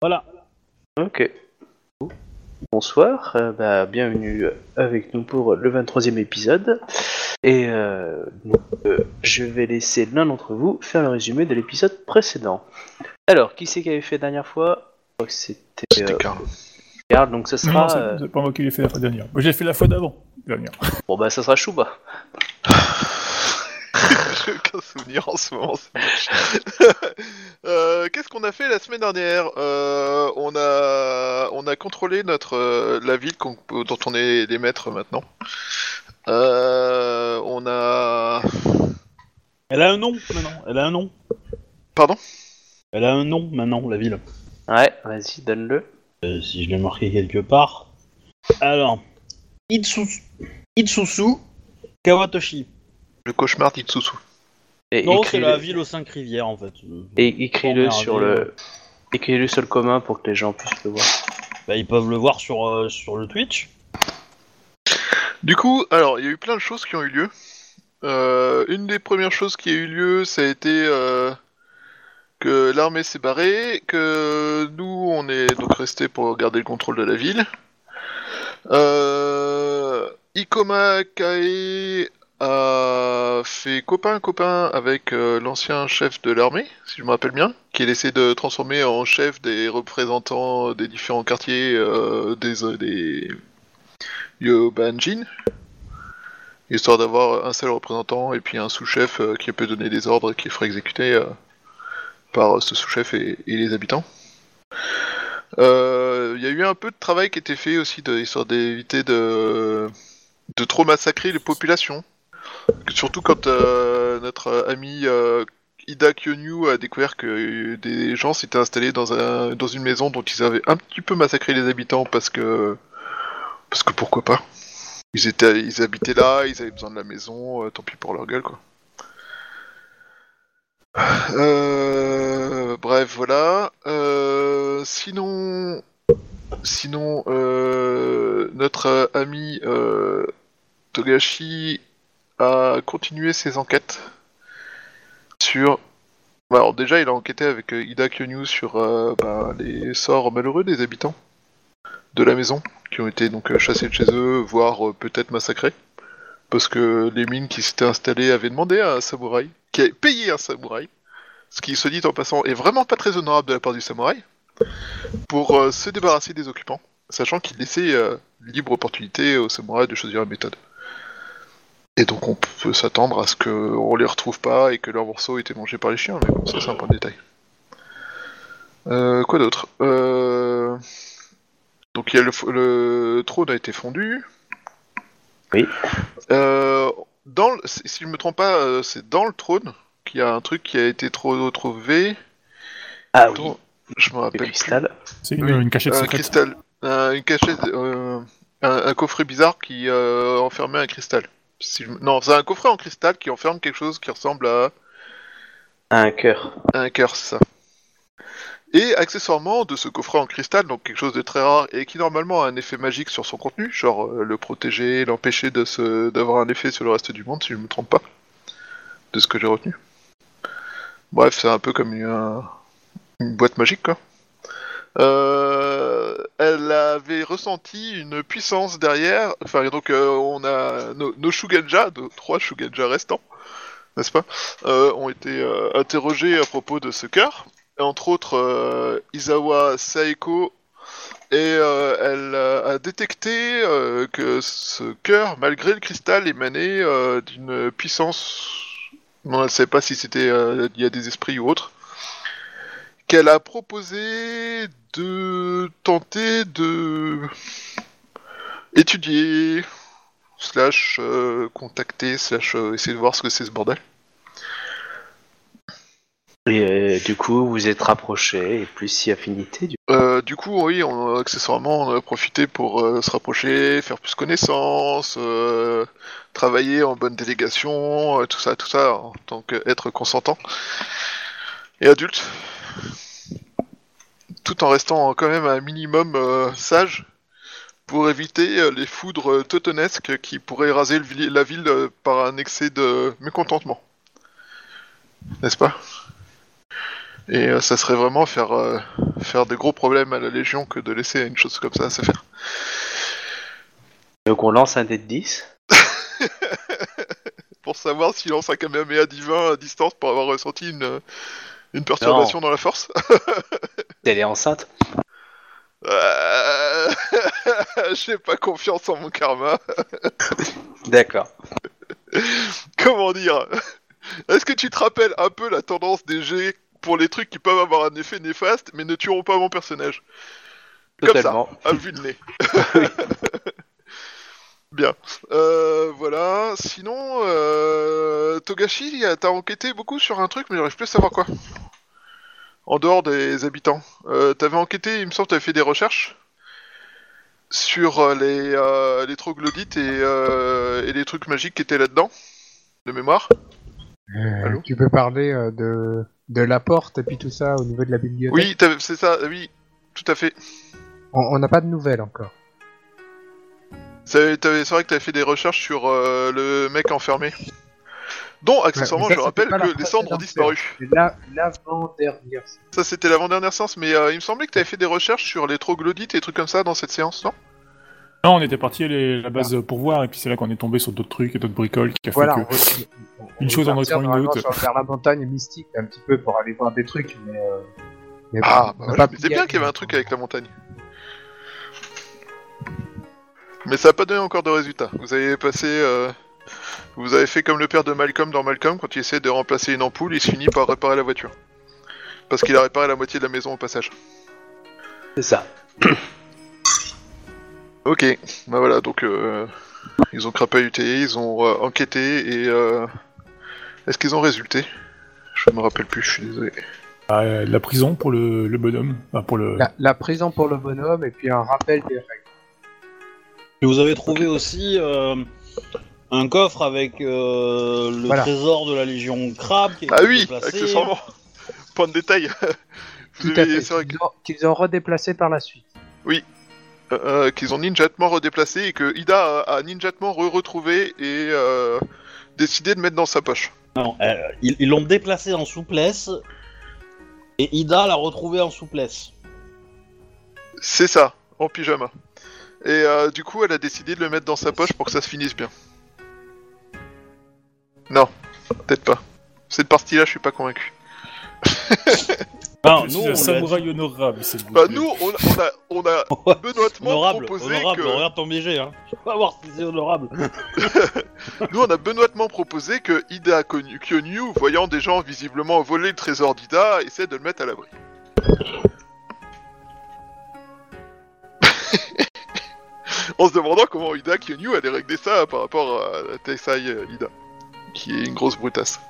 Voilà. Ok. Bonsoir, euh, bah, bienvenue avec nous pour le 23e épisode. Et euh, donc, euh, je vais laisser l'un d'entre vous faire le résumé de l'épisode précédent. Alors, qui c'est qui avait fait la dernière fois? Je crois que c'était C'était euh, Karl. Karl, donc ça Non, sera... c'est euh, c'est pas moi qui l'ai fait la fois dernière. Moi, j'ai fait la fois d'avant. dernière. Bon bah ça sera Chouba. Aucun souvenir en ce moment. Euh, Qu'est-ce qu'on a fait la semaine dernière? Euh, On a on a contrôlé notre euh, la ville qu'on- dont on est les maîtres maintenant. Euh, on a Elle a un nom maintenant. Elle a un nom. pardon? Elle a un nom maintenant, la ville. Ouais, vas-y, donne-le. Euh, si je l'ai marqué quelque part. Alors, Itsusu, Itsusu Kawatoshi. Le cauchemar d'Itsusu. Et Non, c'est la ville aux cinq rivières en fait. Et écris-le sur le... Écris-le sur le commun pour que les gens puissent le voir. Bah, ils peuvent le voir sur, euh, sur le Twitch. Du coup, alors il y a eu plein de choses qui ont eu lieu. Euh, une des premières choses qui a eu lieu, ça a été euh, que l'armée s'est barrée, que nous on est donc resté pour garder le contrôle de la ville. Euh, Ikoma Kae a fait copain-copain avec euh, l'ancien chef de l'armée, si je me rappelle bien, qui essaie de transformer en chef des représentants des différents quartiers euh, des, des Yobanjin, histoire d'avoir un seul représentant et puis un sous-chef euh, qui peut donner des ordres qui ferait exécuter euh, par ce sous-chef et, et les habitants. Euh, Il y a eu un peu de travail qui été fait aussi, de, histoire d'éviter de, de trop massacrer les populations. Surtout quand euh, notre ami euh, Ida Kyonyu a découvert que des gens s'étaient installés dans, un, dans une maison dont ils avaient un petit peu massacré les habitants parce que parce que pourquoi pas Ils étaient, ils habitaient là, ils avaient besoin de la maison, euh, tant pis pour leur gueule quoi. Bref, voilà. Sinon, sinon, notre ami Togashi a continué ses enquêtes sur. bah, Alors déjà, il a enquêté avec euh, Ida Kyonyu sur euh, bah, les sorts malheureux des habitants de la maison qui ont été donc euh, chassés de chez eux, voire peut-être massacrés. Parce que les mines qui s'étaient installées avaient demandé à un samouraï, qui avait payé un samouraï, ce qui, se dit en passant, est vraiment pas très honorable de la part du samouraï, pour se débarrasser des occupants, sachant qu'il laissait libre opportunité aux samouraïs de choisir la méthode. Et donc on peut s'attendre à ce qu'on les retrouve pas et que leur morceau ait été mangé par les chiens, mais bon, ça c'est un point de détail. Euh, quoi d'autre? Euh... Donc il y a le, f- le trône a été fondu. Oui. Euh, dans le- si je me trompe pas, c'est dans le trône qu'il y a un truc qui a été trop trouvé. Ah oui, je me le rappelle cristal. C'est une, Oui, une cachette Un cristal, un- une cachette, euh, un, un coffret bizarre qui euh, enfermait un cristal. Si je me- Non, c'est un coffret en cristal qui enferme quelque chose qui ressemble à Un cœur. un cœur, c'est ça. Et accessoirement, de ce coffret en cristal, donc quelque chose de très rare et qui normalement a un effet magique sur son contenu, genre euh, le protéger, l'empêcher de se d'avoir un effet sur le reste du monde, si je me trompe pas, de ce que j'ai retenu. Bref, c'est un peu comme une, une boîte magique, quoi. Euh, elle avait ressenti une puissance derrière. Enfin, donc euh, on a nos, nos Shugenja, nos trois Shugenja restants, n'est-ce pas, euh, ont été euh, interrogés à propos de ce cœur. Entre autres, Izawa Saeko, et elle a détecté que ce cœur, malgré le cristal, émanait d'une puissance. On ne sait pas si c'était il y a des esprits ou autre. Qu'elle a proposé de tenter de étudier, slash euh, contacter, slash euh, essayer de voir ce que c'est ce bordel. Et euh, du coup, vous êtes rapprochés et plus si affinité. Du... Euh, du coup, oui, on, accessoirement, on a profité pour euh, se rapprocher, faire plus connaissance, travailler en bonne délégation, tout ça, tout ça, en tant qu'être consentant et adulte, tout en restant quand même un minimum euh, sage pour éviter euh, les foudres teutonesques qui pourraient raser le la ville euh, par un excès de mécontentement. N'est-ce pas? Et euh, ça serait vraiment faire... euh, faire des gros problèmes à la Légion que de laisser une chose comme ça se faire. Donc on lance un dé de 10. Pour savoir s'il lance un Kamehameha divin à distance pour avoir ressenti une, une perturbation dans la force. Elle est enceinte. Euh, J'ai pas confiance en mon karma. D'accord. Comment dire? Est-ce que tu te rappelles un peu la tendance des G pour les trucs qui peuvent avoir un effet néfaste mais ne tueront pas mon personnage? Comme Totalement. ça, à vue de nez. Bien. Euh, voilà. Sinon, euh, Togashi, t'as enquêté beaucoup sur un truc, mais j'arrive plus à savoir quoi. En dehors des habitants. Euh, t'avais enquêté, il me semble que t'avais fait des recherches sur euh, les, euh, les troglodytes et, euh, et les trucs magiques qui étaient là-dedans, de mémoire. Allô tu peux parler de, de la porte et puis tout ça au niveau de la bibliothèque? Oui, c'est ça, oui, tout à fait. On n'a pas de nouvelles encore. C'est vrai que t'avais fait des recherches sur euh, le mec enfermé. Dont, accessoirement, ça, je rappelle que les cendres ont disparu. L'avant-dernière. Ça, c'était l'avant-dernière séance, mais euh, il me semblait que t'avais fait des recherches sur les troglodytes et des trucs comme ça dans cette séance, non? Non, on était parti à la base pour voir, et puis c'est là qu'on est tombé sur d'autres trucs et d'autres bricoles qui a Voilà, fait on que... on- on Une chose veut en une autre. Vers la montagne mystique un petit peu pour aller voir des trucs, mais. euh, mais Ah, on bah bien qu'il y avait un truc on- avec la montagne. Mais ça n'a pas donné encore de résultat. Vous avez passé... euh, Vous avez fait comme le père de Malcolm dans Malcolm, quand il essaie de remplacer une ampoule, il se finit par réparer la voiture. Parce qu'il a réparé la moitié de la maison au passage. C'est ça. Ok, bah voilà, donc euh, ils ont crapahuté, ils ont euh, enquêté et euh, est-ce qu'ils ont résulté? Je me rappelle plus, je suis désolé. Ah, euh, la prison pour le, le bonhomme, enfin pour le... La, la prison pour le bonhomme et puis un rappel des règles. Et vous avez trouvé aussi euh, un coffre avec euh, le Voilà. trésor de la Légion Crabe qui a Ah été oui, déplacé. accessoirement Point de détail Vous Tout à avez- fait. C'est vrai Qu'ils ont, qu'ils ont redéplacé par la suite. que- euh, qu'ils ont ninjatement redéplacé et que Ida a, a ninjatement re-retrouvé et euh, décidé de mettre dans sa poche. Non, euh, ils ils l'ont déplacé en souplesse et Ida l'a retrouvé en souplesse. C'est ça, en pyjama. Et euh, du coup, elle a décidé de le mettre dans sa poche pour que ça se finisse bien. Non, peut-être pas. Cette partie-là, je suis pas convaincu. Je nous, on samouraï honorable, vous Bah nous, on, on a, on a benoîtement honorable, proposé honorable, que... regarde ton BG, hein. Je vais voir si c'est honorable. Nous, on a benoîtement proposé que Ida Kyonyu, voyant des gens visiblement voler le trésor d'Ida, essaie de le mettre à l'abri. en se demandant comment Ida Kyonyu allait régler ça par rapport à Taisai euh, Ida, qui est une grosse brutasse.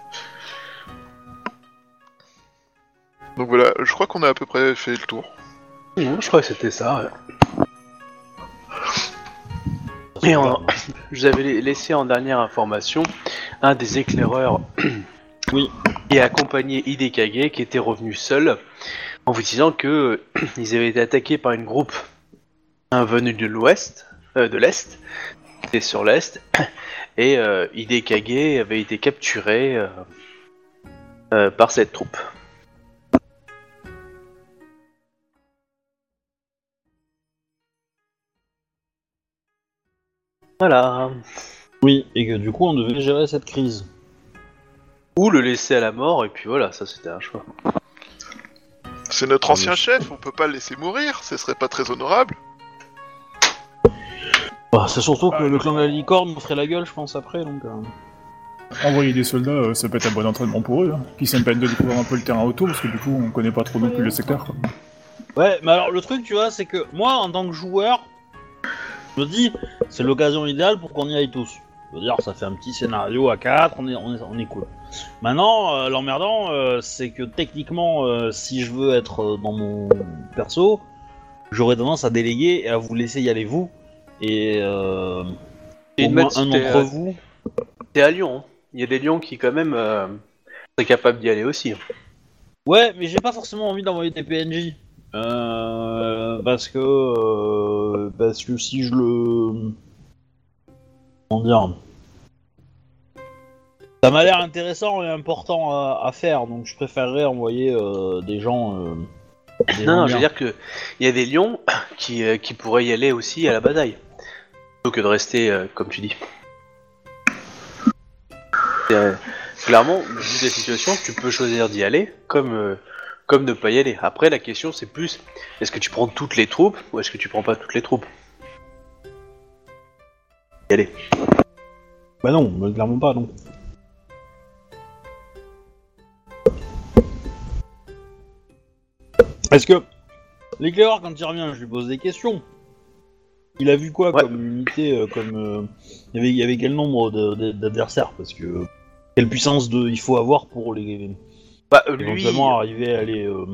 Donc voilà, je crois qu'on a à peu près fait le tour. Non, je crois que c'était ça. ouais. Et en- je vous avais laissé en dernière information un des éclaireurs Oui. et accompagné Hidekage qui était revenu seul en vous disant que ils avaient été attaqués par une groupe un venu de l'ouest, euh, de l'est, et sur l'est, et euh, Hidekage avait été capturé euh, euh, par cette troupe. Voilà. Oui, et que du coup, on devait gérer cette crise. Ou le laisser à la mort, et puis voilà, ça c'était un choix. C'est notre ancien chef, on peut pas le laisser mourir, ce serait pas très honorable. Bah, c'est surtout que Ah, le clan de la licorne nous ferait la gueule, je pense, après, donc... euh. Envoyer des soldats, euh, ça peut être un bon entraînement pour eux. Hein. Ça me permet de découvrir un peu le terrain autour, parce que du coup, on connaît pas trop non plus le secteur. quoi. Ouais, mais alors, le truc, tu vois, c'est que moi, en tant que joueur, je me dis, c'est l'occasion idéale pour qu'on y aille tous. Je veux dire, ça fait un petit scénario à 4, on est, on est, on est cool. Maintenant, euh, l'emmerdant, euh, c'est que techniquement, euh, si je veux être euh, dans mon perso, j'aurais tendance à déléguer et à vous laisser y aller vous. Et, euh, Et au moins un d'entre euh, vous. C'est à Lyon. hein. Il y a des lions qui quand même euh, seraient capables d'y aller aussi. hein. Ouais, mais j'ai pas forcément envie d'envoyer des PNJ. Euh, parce que euh, parce que si je le comment dire ça m'a l'air intéressant et important à, à faire donc je préférerais envoyer euh, des gens euh, des Non, je veux bien. dire que il y a des lions qui, euh, qui pourraient y aller aussi à la bataille. Que de rester, euh, comme tu dis. Euh, clairement, vu la situation, tu peux choisir d'y aller comme, euh, ne pas y aller. Après, la question c'est plus est-ce que tu prends toutes les troupes ou est-ce que tu prends pas toutes les troupes? Y aller. Bah non, clairement pas, non. Est-ce que l'éclaireur, quand il revient, je lui pose des questions. Il a vu quoi Ouais. comme unité, euh, comme euh, il y avait, il y avait quel nombre d'adversaires? Parce que quelle puissance de il faut avoir pour les Bah, lui, éventuellement arriver à les. euh,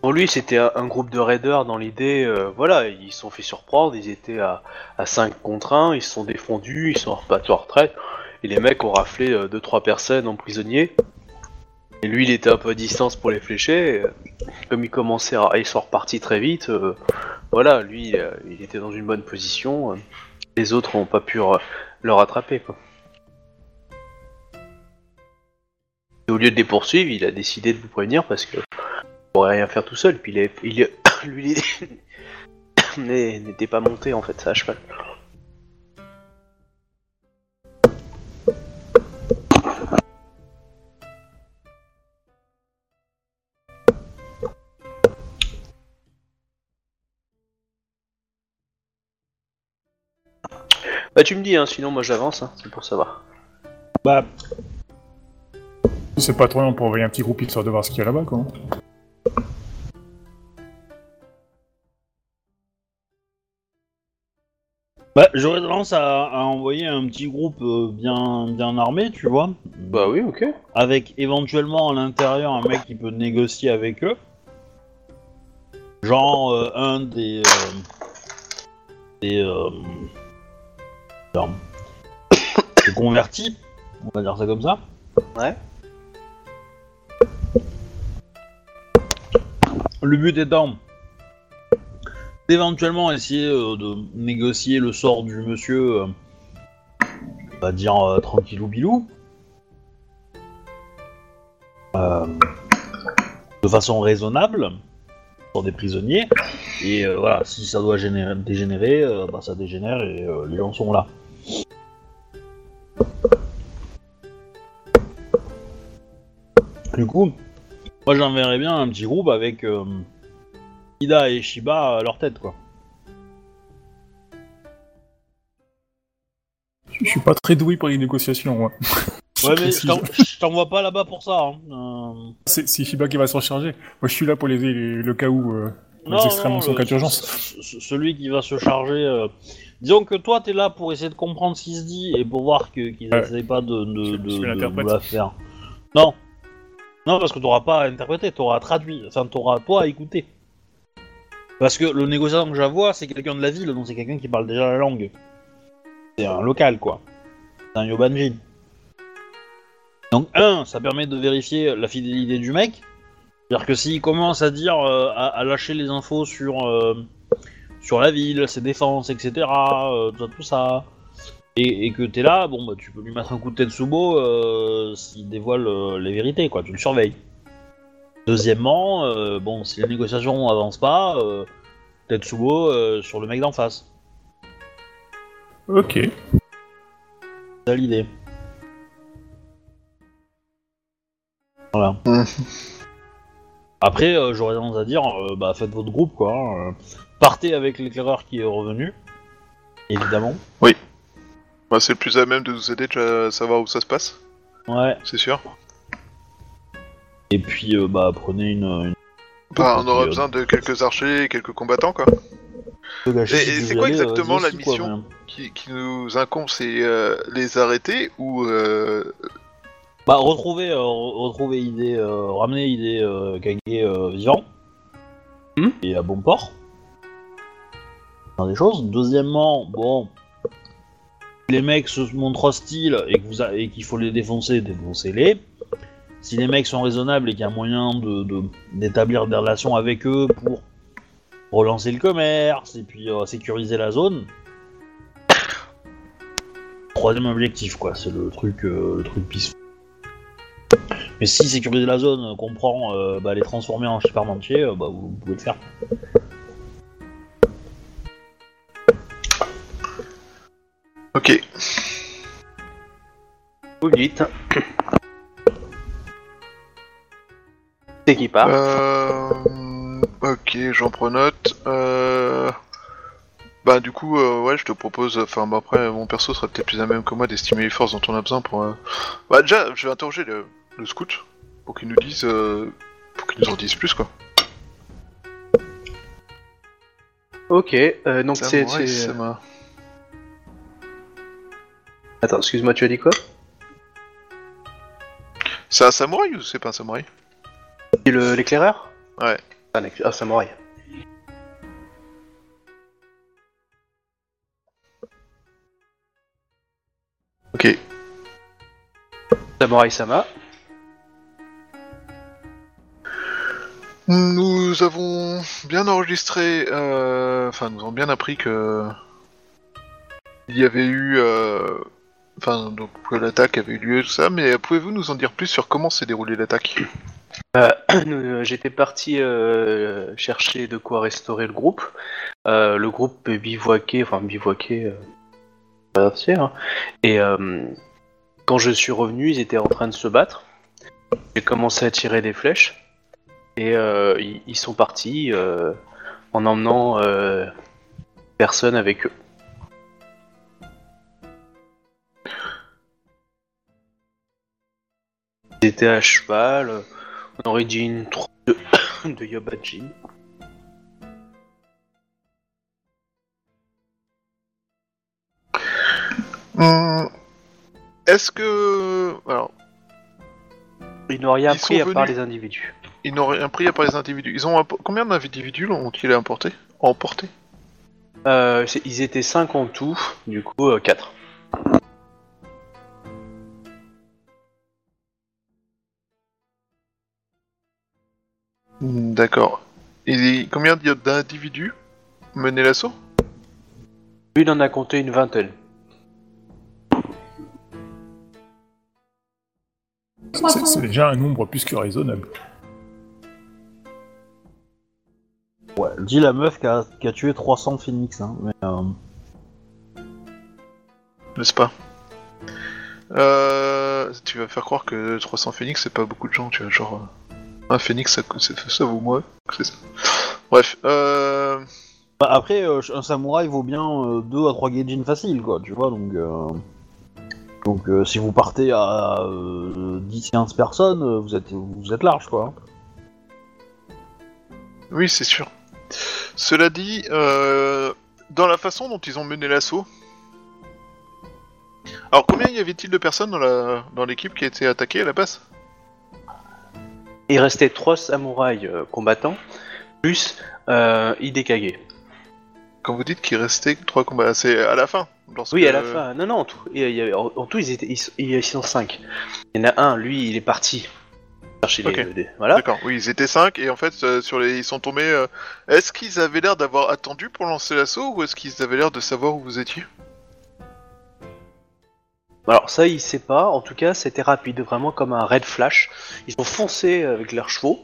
Pour lui, c'était un, groupe de raiders dans l'idée, euh, voilà, ils se sont fait surprendre, ils étaient à, à 5 contre 1, ils se sont défendus, ils sont repartis en retraite, et les mecs ont raflé 2-3 personnes en prisonniers. Et lui, il était un peu à distance pour les flécher, et, euh, comme ils commençaient à... Ils sont repartis très vite, euh, voilà, lui, euh, il était dans une bonne position, euh, les autres n'ont pas pu le rattraper. Et au lieu de les poursuivre, il a décidé de vous prévenir parce que pourrait rien faire tout seul, puis il il lui il- n'était pas monté en fait, ça à cheval. Bah tu me dis, hein, sinon moi j'avance, hein, c'est pour savoir. Bah, C'est pas trop long pour envoyer un petit groupe histoire de voir ce qu'il y a là-bas, quoi. bah j'aurais tendance à, à envoyer un petit groupe euh, bien, bien armé, tu vois. Bah oui, ok. avec éventuellement à l'intérieur un mec qui peut négocier avec eux. Genre euh, un des. euh, des. Des convertis, on va dire ça comme ça. Ouais. Le but étant d'éventuellement essayer euh, de négocier le sort du monsieur, euh, on va dire euh, tranquillou bilou. Euh, de façon raisonnable pour des prisonniers. Et voilà, si ça doit générer- dégénérer, bah, ça dégénère et les gens sont là. Du coup, moi j'enverrais bien un petit groupe avec euh, Ida et Shiba à leur tête, quoi. Je suis pas très doué pour les négociations, moi. Ouais, mais je t'envoie pas là-bas pour ça. Hein. Euh, C'est Shiba qui va s'en charger. Moi, je suis là pour les, les- le cas où euh, les extrêmes sont le- cas d'urgence. ce- ce- Celui qui va se charger. euh, Disons que toi, t'es là pour essayer de comprendre ce qui se dit et pour voir que- qu'ils n'essayent pas de, de, de- de la faire. Non. Non, parce que t'auras pas à interpréter, t'auras à traduire. Enfin, t'auras toi à écouter. Parce que le négociateur que j'avoue, c'est quelqu'un de la ville, donc c'est quelqu'un qui parle déjà la langue. C'est un local, quoi. C'est un Yobanji. Donc, un, ça permet de vérifier la fidélité du mec. C'est-à-dire que s'il commence à dire, euh, à, à lâcher les infos sur, euh, sur la ville, ses défenses, etc., euh, tout ça, tout ça, et, et que t'es là, bon, bah, tu peux lui mettre un coup de tête sous beau euh, s'il dévoile euh, les vérités, quoi, tu le surveilles. Deuxièmement, euh, bon, si la négociation avance pas, euh, tête sous beau sur le mec d'en face. Ok. C'est ça l'idée. Voilà. Après, euh, j'aurais tendance à dire, euh, bah faites votre groupe quoi. hein, euh, partez avec l'éclaireur qui est revenu, évidemment. Bah, c'est le plus à même de nous aider déjà à savoir où ça se passe, Ouais. c'est sûr. Et puis, euh, bah prenez une. une... Bah, on aura euh, besoin de quelques archers et quelques combattants, quoi. de Et- si c'est quoi euh, exactement vas-y la aussi, quoi, mission mais- Qui, qui nous incombe, c'est euh, les arrêter ou... Euh... Bah retrouver, euh, re- retrouver idée, euh, ramener idée euh, Kage euh, vivant Hmm? et à bon port. Faire des choses. Deuxièmement, bon, les mecs se montrent hostiles et qu'il faut les défoncer, défoncez-les. Si les mecs sont raisonnables et qu'il y a moyen d'établir des relations avec eux pour relancer le commerce et puis euh, sécuriser la zone. Troisième objectif, quoi, c'est le truc, euh, le truc peaceful. Mais si sécuriser la zone euh, comprend euh, bah, les transformer en entier, bah, vous pouvez le faire. Ok. Vous dites. C'est qui part Euh... Ok, j'en prends note. Euh... Bah du coup, euh, ouais, je te propose. Enfin, bah, après, mon perso sera peut-être plus à même que moi d'estimer les forces dont on a besoin pour. euh, Bah déjà, je vais interroger le, le scout pour qu'il nous dise, euh, pour qu'il nous en dise plus quoi. Ok, euh, donc c'est. Samouraï c'est- Sama. Attends, excuse-moi, tu as dit quoi? C'est un samouraï ou c'est pas un samouraï? Le- l'éclaireur? Ouais. Ah, un ah, samouraï. Ok. Samouraï Sama. Nous avons bien enregistré, euh, enfin nous avons bien appris que il y avait eu, euh, enfin donc que l'attaque avait eu lieu tout ça, mais pouvez-vous nous en dire plus sur comment s'est déroulée l'attaque? Euh, euh, J'étais parti euh, chercher de quoi restaurer le groupe. Euh, le groupe bivouaqué, enfin bivouaqué, euh, pas hein. Et euh, quand je suis revenu, ils étaient en train de se battre. J'ai commencé à tirer des flèches. Et euh, ils, sont partis euh, en emmenant euh, personne avec eux. Ils étaient à cheval. euh, On aurait dit une troupe de, de Yobajin. Hum, Est-ce que, alors, Ils n'ont rien Ils pris sont à part venus- les individus. ils n'ont rien pris à part les individus. Ils ont impo- combien d'individus ont-ils emporté? Emporté? Euh, c'est- ils étaient 5 en tout, du coup 4. D'accord. Et combien d'individus mené l'assaut? Lui, il en a compté une vingtaine. C'est c'est déjà un nombre plus que raisonnable. Ouais, dis la meuf qui a, qui a tué 300 phoenix, hein, mais euh, N'est-ce pas? Euh, Tu vas faire croire que 300 phoenix c'est pas beaucoup de gens, tu vois, genre... euh, un phoenix ça, ça, ça vaut moins, ça. Bref, euh... bah, après, euh, un samouraï vaut bien 2 à 3 gaijin faciles, quoi, tu vois, donc... euh, Donc euh, si vous partez à 10-15 personnes, euh, vous êtes, vous êtes large, quoi. Oui, c'est sûr. Cela dit, euh, dans la façon dont ils ont mené l'assaut... Alors combien y avait-il de personnes dans la dans l'équipe qui a été attaquée à la base? Il restait 3 samouraïs euh, combattants, plus euh, Hidekage. Quand vous dites qu'il restait trois combats, c'est à la fin lorsque- Oui, à la fin. Non, non, en tout, il y avait- en, en tout ils, étaient, ils, ils sont 5. Il y en a un, lui, il est parti. Chercher les, Ok. les- Voilà. D'accord, oui, ils étaient cinq et en fait, euh, sur les, ils sont tombés. euh, Est-ce qu'ils avaient l'air d'avoir attendu pour lancer l'assaut ou est-ce qu'ils avaient l'air de savoir où vous étiez? Alors ça, il sait pas. En tout cas, c'était rapide, vraiment comme un red flash. Ils ont foncé avec leurs chevaux.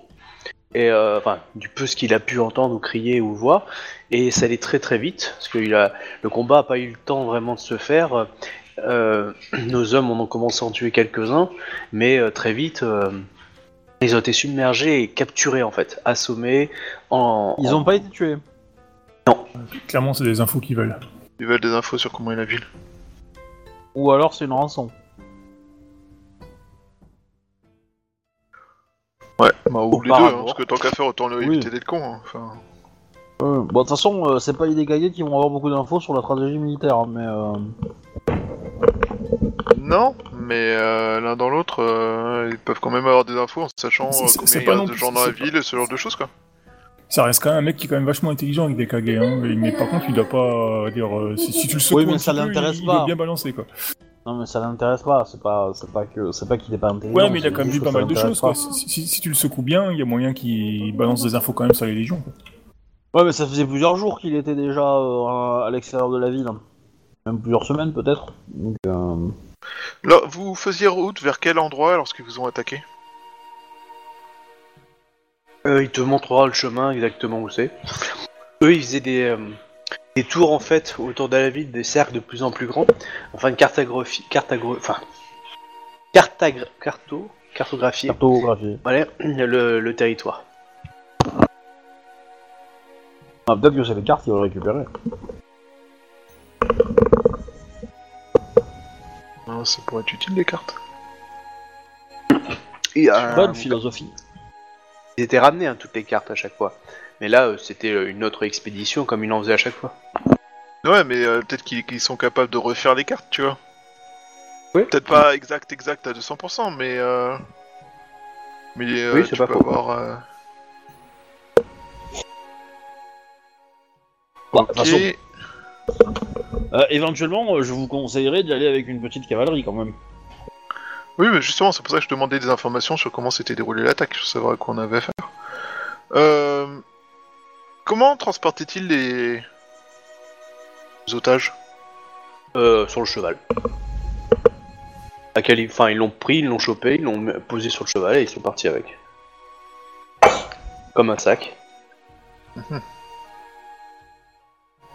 Et euh, enfin, du peu ce qu'il a pu entendre ou crier ou voir, et ça allait très très vite, parce que il a, le combat a pas eu le temps vraiment de se faire. Euh, nos hommes en ont commencé à en tuer quelques-uns, mais euh, très vite, euh, ils ont été submergés et capturés en fait, assommés. En, Ils en- ont pas été tués? Clairement, c'est des infos qu'ils veulent. Ils veulent des infos sur comment est la ville. Ou alors c'est une rançon. Ouais, bah, ou les deux, hein, parce que tant qu'à faire, autant le- Oui. éviter d'être con. hein, Enfin, Euh, bon, de toute façon, euh, c'est pas les dégagés qui vont avoir beaucoup d'infos sur la stratégie militaire, hein, mais... Euh... non, mais euh, l'un dans l'autre, euh, ils peuvent quand même avoir des infos en sachant C'est- euh, c'est- combien c'est il y pas a non de plus- gens dans la c'est pas- ville, ce genre de choses, quoi. Ça reste quand même un mec qui est quand même vachement intelligent avec des KG, hein. Mais, mais par contre, il doit pas euh, dire. euh, si, si tu le secoues Oui, mais ça l'intéresse il, il pas. bien balancer quoi. Non, mais ça l'intéresse pas, c'est pas, c'est pas que, c'est pas qu'il est pas intelligent. Ouais, mais il a quand même vu pas mal de choses quoi. pas. Si, si- si tu le secoues bien, il y a moyen qu'il balance des infos quand même sur les légions. Quoi. Ouais, mais ça faisait plusieurs jours qu'il était déjà euh, à l'extérieur de la ville. Même plusieurs semaines peut-être. Donc, euh... Là, vous faisiez route vers quel endroit lorsqu'ils vous ont attaqué? Euh, il te montrera le chemin exactement où c'est. Eux, ils faisaient des, euh, des tours en fait autour de la ville, des cercles de plus en plus grands, afin de cartographie, cartagra- enfin, cartagra- carto, cartographier Cartographie. voilà, le, le territoire. Ah, Peut-être que c'est les cartes qu'ils vont récupérer. Non, ça pourrait être utile les cartes. Et, euh, Bonne philosophie. Ils étaient ramenés hein, toutes les cartes à chaque fois. Mais là, euh, c'était euh, une autre expédition comme ils en faisaient à chaque fois. Ouais, mais euh, peut-être qu'ils qu'ils sont capables de refaire les cartes, tu vois. Oui. Peut-être pas exact, exact à 200%, mais. Euh... Mais euh, Oui, c'est tu pas peux faux. avoir. euh, Bon, de toute ok. façon, euh, éventuellement, euh, je vous conseillerais d'y aller avec une petite cavalerie quand même. Oui, mais justement, c'est pour ça que je demandais des informations sur comment s'était déroulée l'attaque, pour savoir à quoi on avait affaire. Euh... Comment transportait-il les... les otages? Euh, sur le cheval. À quel- Enfin, ils l'ont pris, ils l'ont chopé, ils l'ont posé sur le cheval et ils sont partis avec. Comme un sac.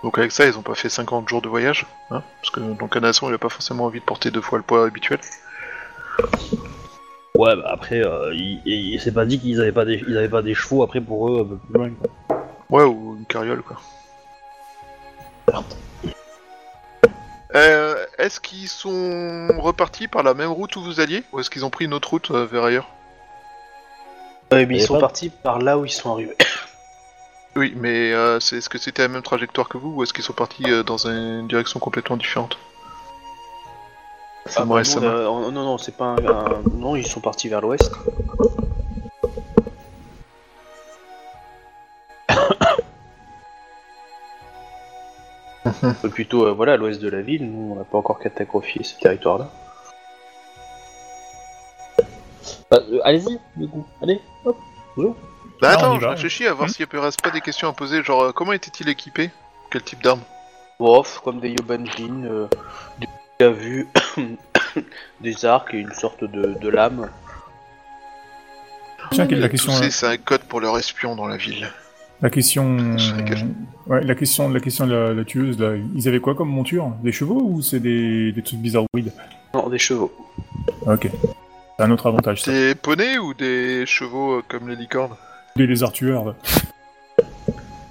Donc avec ça, ils ont pas fait 50 jours de voyage, hein Parce que donc un nation, il a pas forcément envie de porter deux fois le poids habituel. Ouais, bah après, euh, il, il- c'est pas dit qu'ils avaient pas des, ils avaient pas des chevaux après pour eux un peu plus loin. quoi. Ouais, ou une carriole, quoi. Euh, est-ce qu'ils sont repartis par la même route où vous alliez Ou est-ce qu'ils ont pris une autre route euh, vers ailleurs? Ouais, mais Et ils sont pas- partis par là où ils sont arrivés. Oui, mais euh, c'est- est-ce que c'était la même trajectoire que vous ou est-ce qu'ils sont partis euh, dans une direction complètement différente? Ah, moi, ça nous, m'a- euh, non, non, c'est pas un, un- Non, ils sont partis vers l'ouest. Plutôt, euh, voilà, à l'ouest de la ville. Nous, on n'a pas encore cartographié ce territoire-là. Bah, euh, Allez-y, du coup. Allez, hop. bonjour. Bah Ah, attends, je réfléchis à voir Hmm. s'il n'y reste pas des questions à poser, genre euh, comment était-il équipé? Quel type d'arme? Bof, comme des Yobanjin, euh, des vu des arcs et une sorte de, de lame. Tiens, quelle est la question là c'est un code pour leur espion dans la ville. La question. Je- Ouais, la question, la question de la, la tueuse là. Ils avaient quoi comme monture? Des chevaux ou c'est des, des trucs bizarroïdes Non, des chevaux. Ok. C'est un autre avantage ça. Des poneys ou des chevaux euh, comme les licornes? Des lézards tueurs là.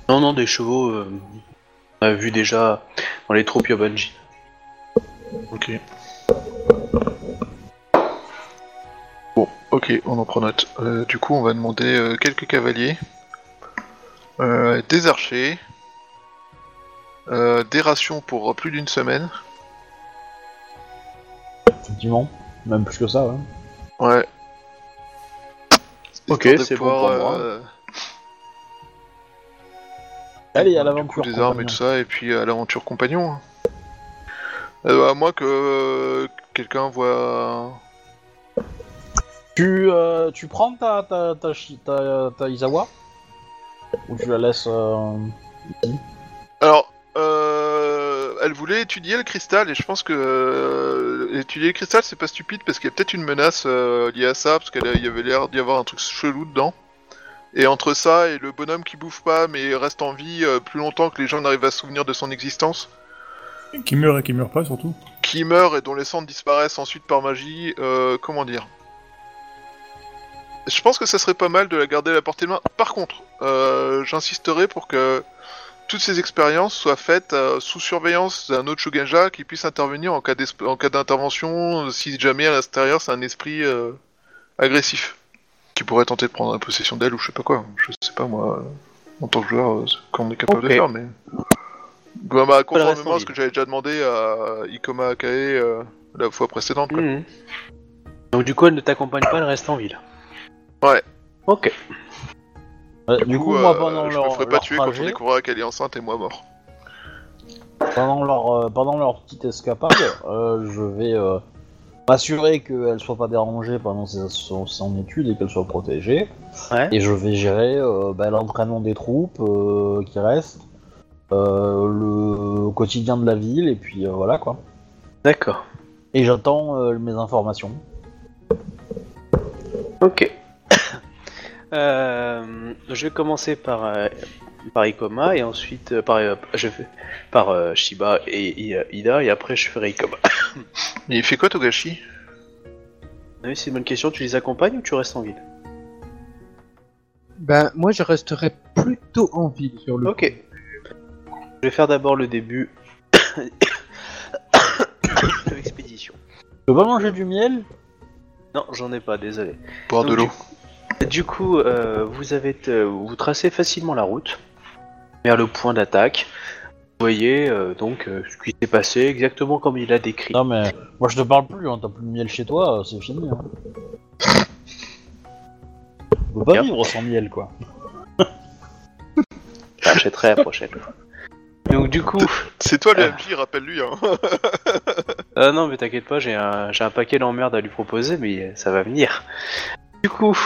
Non, non, des chevaux. euh, on a vu déjà dans les troupes Yobanjin. Ok. Bon, ok, on en prend note. Euh, du coup, on va demander euh, quelques cavaliers, euh, des archers, euh, des rations pour plus d'une semaine. Effectivement. Même plus que ça, ouais. Ouais. Ok, c'est bon pour moi. euh, Allez, à du l'aventure. coup, des armes et tout ça, et puis à l'aventure compagnon. Euh, à moins que euh, quelqu'un voit. Tu, euh, tu prends ta, ta, ta, ta, ta Izawa Ou tu la laisses euh, Alors, euh, elle voulait étudier le cristal et je pense que étudier le cristal c'est pas stupide parce qu'il y a peut-être une menace liée à ça parce qu'il y avait l'air d'y avoir un truc chelou dedans. Et entre ça et le bonhomme qui bouffe pas mais reste en vie plus longtemps que les gens n'arrivent à se souvenir de son existence, Qui meurt et qui meurt pas surtout. qui meurt et dont les cendres disparaissent ensuite par magie, euh, comment dire? Je pense que ça serait pas mal de la garder à la portée de main. Par contre, euh, j'insisterai pour que toutes ces expériences soient faites euh, sous surveillance d'un autre Shugenja qui puisse intervenir en cas d'intervention si jamais à l'extérieur c'est un esprit euh, agressif qui pourrait tenter de prendre la possession d'elle ou je sais pas quoi. Je sais pas moi euh, en tant que joueur euh, ce qu'on est capable Ok. de faire mais bah, bah, conformément à ce ville. que j'avais déjà demandé à Ikoma Akae euh, la fois précédente quoi. Mhm. Donc du coup, elle ne t'accompagne pas, elle reste en ville. Ouais. Ok. Ouais, Du coup, euh, moi, pendant je leur, me ferai pas leur tuer quand on trajet, découvrira qu'elle est enceinte et moi mort. pendant leur, euh, pendant leur petite escapade, euh, je vais euh, m'assurer qu'elle soit pas dérangée pendant ses- son, son étude et qu'elle soit protégée. Ouais. Et je vais gérer euh, bah, l'entraînement des troupes euh, qui restent, euh, le quotidien de la ville, et puis euh, voilà quoi. D'accord. Et j'attends euh, mes informations. Ok. Euh, je vais commencer par, euh, par Ikoma et ensuite euh, par, euh, je fais, par euh, Shiba et Ida et après je ferai Ikoma. Mais il fait quoi Togashi? Ah oui, c'est une bonne question. Tu les accompagnes ou tu restes en ville? Ben, moi, je resterai plutôt en ville sur le. Ok. Je vais faire d'abord le début de l'expédition. Tu peux pas manger du miel? Non, j'en ai pas, désolé. Boire de l'eau. Du coup, euh, vous avez, euh, vous tracez facilement la route vers le point d'attaque. Vous voyez euh, donc euh, ce qui s'est passé exactement comme il a décrit. Non mais moi je te parle plus, hein. t'as plus de miel chez toi, c'est fini. Hein. On peut pas Bien. vivre sans miel quoi. J'achèterai la prochaine fois. Donc du coup, C'est toi le Ah. MJ, rappelle-lui. Hein. euh, non mais t'inquiète pas, j'ai un, j'ai un paquet d'emmerdes à lui proposer, mais ça va venir. Du coup,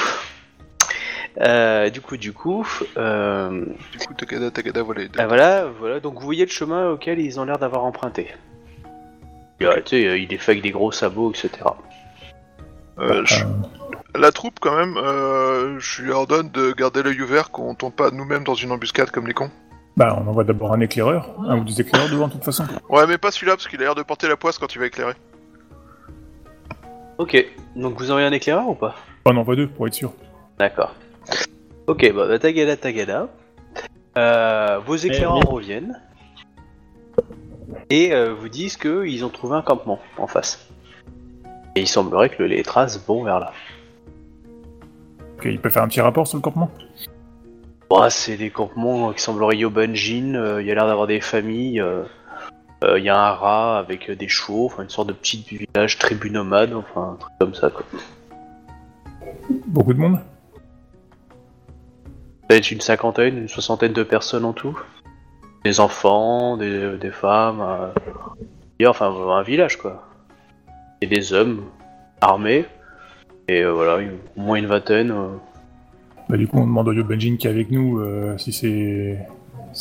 euh, du coup, du coup, euh, du coup, Takada, Takada, voilà. les deux. Ah, voilà, voilà, donc vous voyez le chemin auquel ils ont l'air d'avoir emprunté. Et, euh, tu sais, euh, il est fait avec des gros sabots, etc. Euh, je- La troupe, quand même, euh, je lui ordonne de garder l'œil ouvert qu'on tombe pas nous-mêmes dans une embuscade comme les cons. Bah, on envoie d'abord un éclaireur, un ou deux éclaireurs devant de toute façon. Ouais, mais pas celui-là, parce qu'il a l'air de porter la poisse quand il va éclairer. Ok, donc vous envoyez un éclaireur ou pas? On envoie deux pour être sûr. D'accord. Ok, bah, bah, tagada tagada. Euh, vos éclaireurs reviennent. Et euh, vous disent qu'ils ont trouvé un campement en face. Et il semblerait que les traces vont vers là. Ok, il peut faire un petit rapport sur le campement? Bah, c'est des campements qui sembleraient Yobanjin, euh, il y a l'air d'avoir des familles, euh, euh, il y a un rat avec des chevaux, enfin une sorte de petit village tribu nomade, enfin un truc comme ça quoi. Beaucoup de monde? Peut-être une cinquantaine, une soixantaine de personnes en tout. Des enfants, des, des femmes, et enfin un village quoi. Et des hommes armés, et euh, voilà, une- au moins une vingtaine. Bah, du coup, on demande au Yobenjin qui est avec nous euh, si ces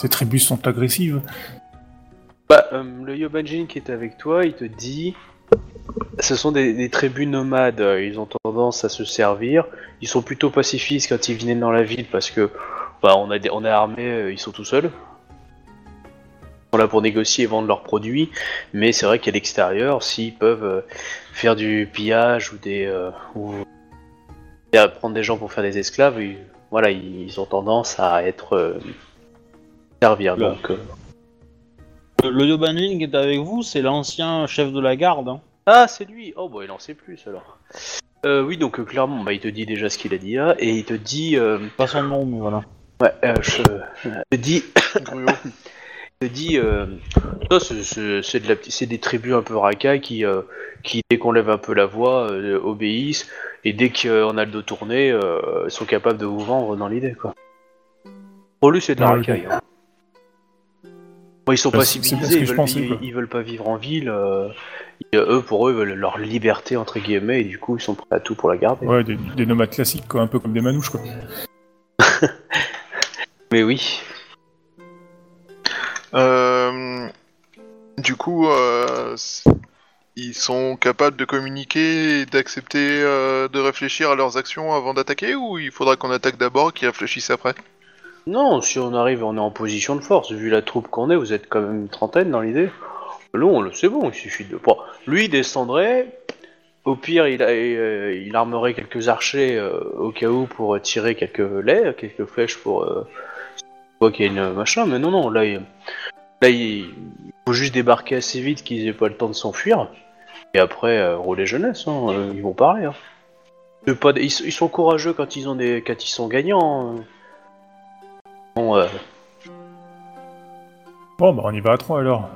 tribus sont agressives. Bah, euh, le Yobanjin qui est avec toi, il te dit ce sont des, tribus nomades, euh, ils ont tendance à se servir. Ils sont plutôt pacifistes quand ils viennent dans la ville parce que bah, on, on est armés, ils sont tout seuls. Ils sont là pour négocier et vendre leurs produits, mais c'est vrai qu'à l'extérieur, s'ils peuvent faire du pillage ou des. Et à prendre des gens pour faire des esclaves, ils, voilà, ils ont tendance à être. euh, servir. Là. Donc. euh, Le, le Yobanjin qui est avec vous, c'est l'ancien chef de la garde. Hein. Ah, c'est lui Oh, bah il en sait plus alors. Euh, oui, donc euh, clairement, bah, il te dit déjà ce qu'il a dit là, et il te dit. euh, Pas son nom, mais voilà. ouais, euh, je. Il te dit. te dit. Euh, ça, c'est- de la petite- c'est des tribus un peu racailles qui, euh, qui dès qu'on lève un peu la voix, euh, obéissent, et dès qu'on a le dos tourné, euh, sont capables de vous vendre dans l'idée, quoi. Pour lui, c'est de la ok. racaille. hein. Bon, ils sont Bah, pas civilisés, ils veulent, pensais, ils- veulent pas vivre en ville. euh, et, euh, eux, pour eux, ils veulent leur liberté, entre guillemets, et du coup, ils sont prêts à tout pour la garder. Ouais, des, des nomades classiques, quoi, un peu comme des manouches, quoi. Mais oui. Euh, du coup, euh, ils sont capables de communiquer et d'accepter euh, de réfléchir à leurs actions avant d'attaquer ou il faudra qu'on attaque d'abord et qu'ils réfléchissent après? Non, si on arrive, on est en position de force. Vu la troupe qu'on est, vous êtes quand même une trentaine dans l'idée. Nous, on le c'est bon, il suffit de. Lui il descendrait. Au pire, il, armerait quelques archers au cas où pour tirer quelques laits, quelques flèches pour. Euh, quoi qu'il y ait une machin, mais non, non, là, il, là, il faut juste débarquer assez vite qu'ils aient pas le temps de s'enfuir. Et après, euh, rouler jeunesse, hein, euh, ils vont parler. Hein. C'est Pas, des- ils, ils sont courageux quand ils ont des, quand ils sont gagnants. hein. Bon, euh, Bon, bah, on y va à trois alors.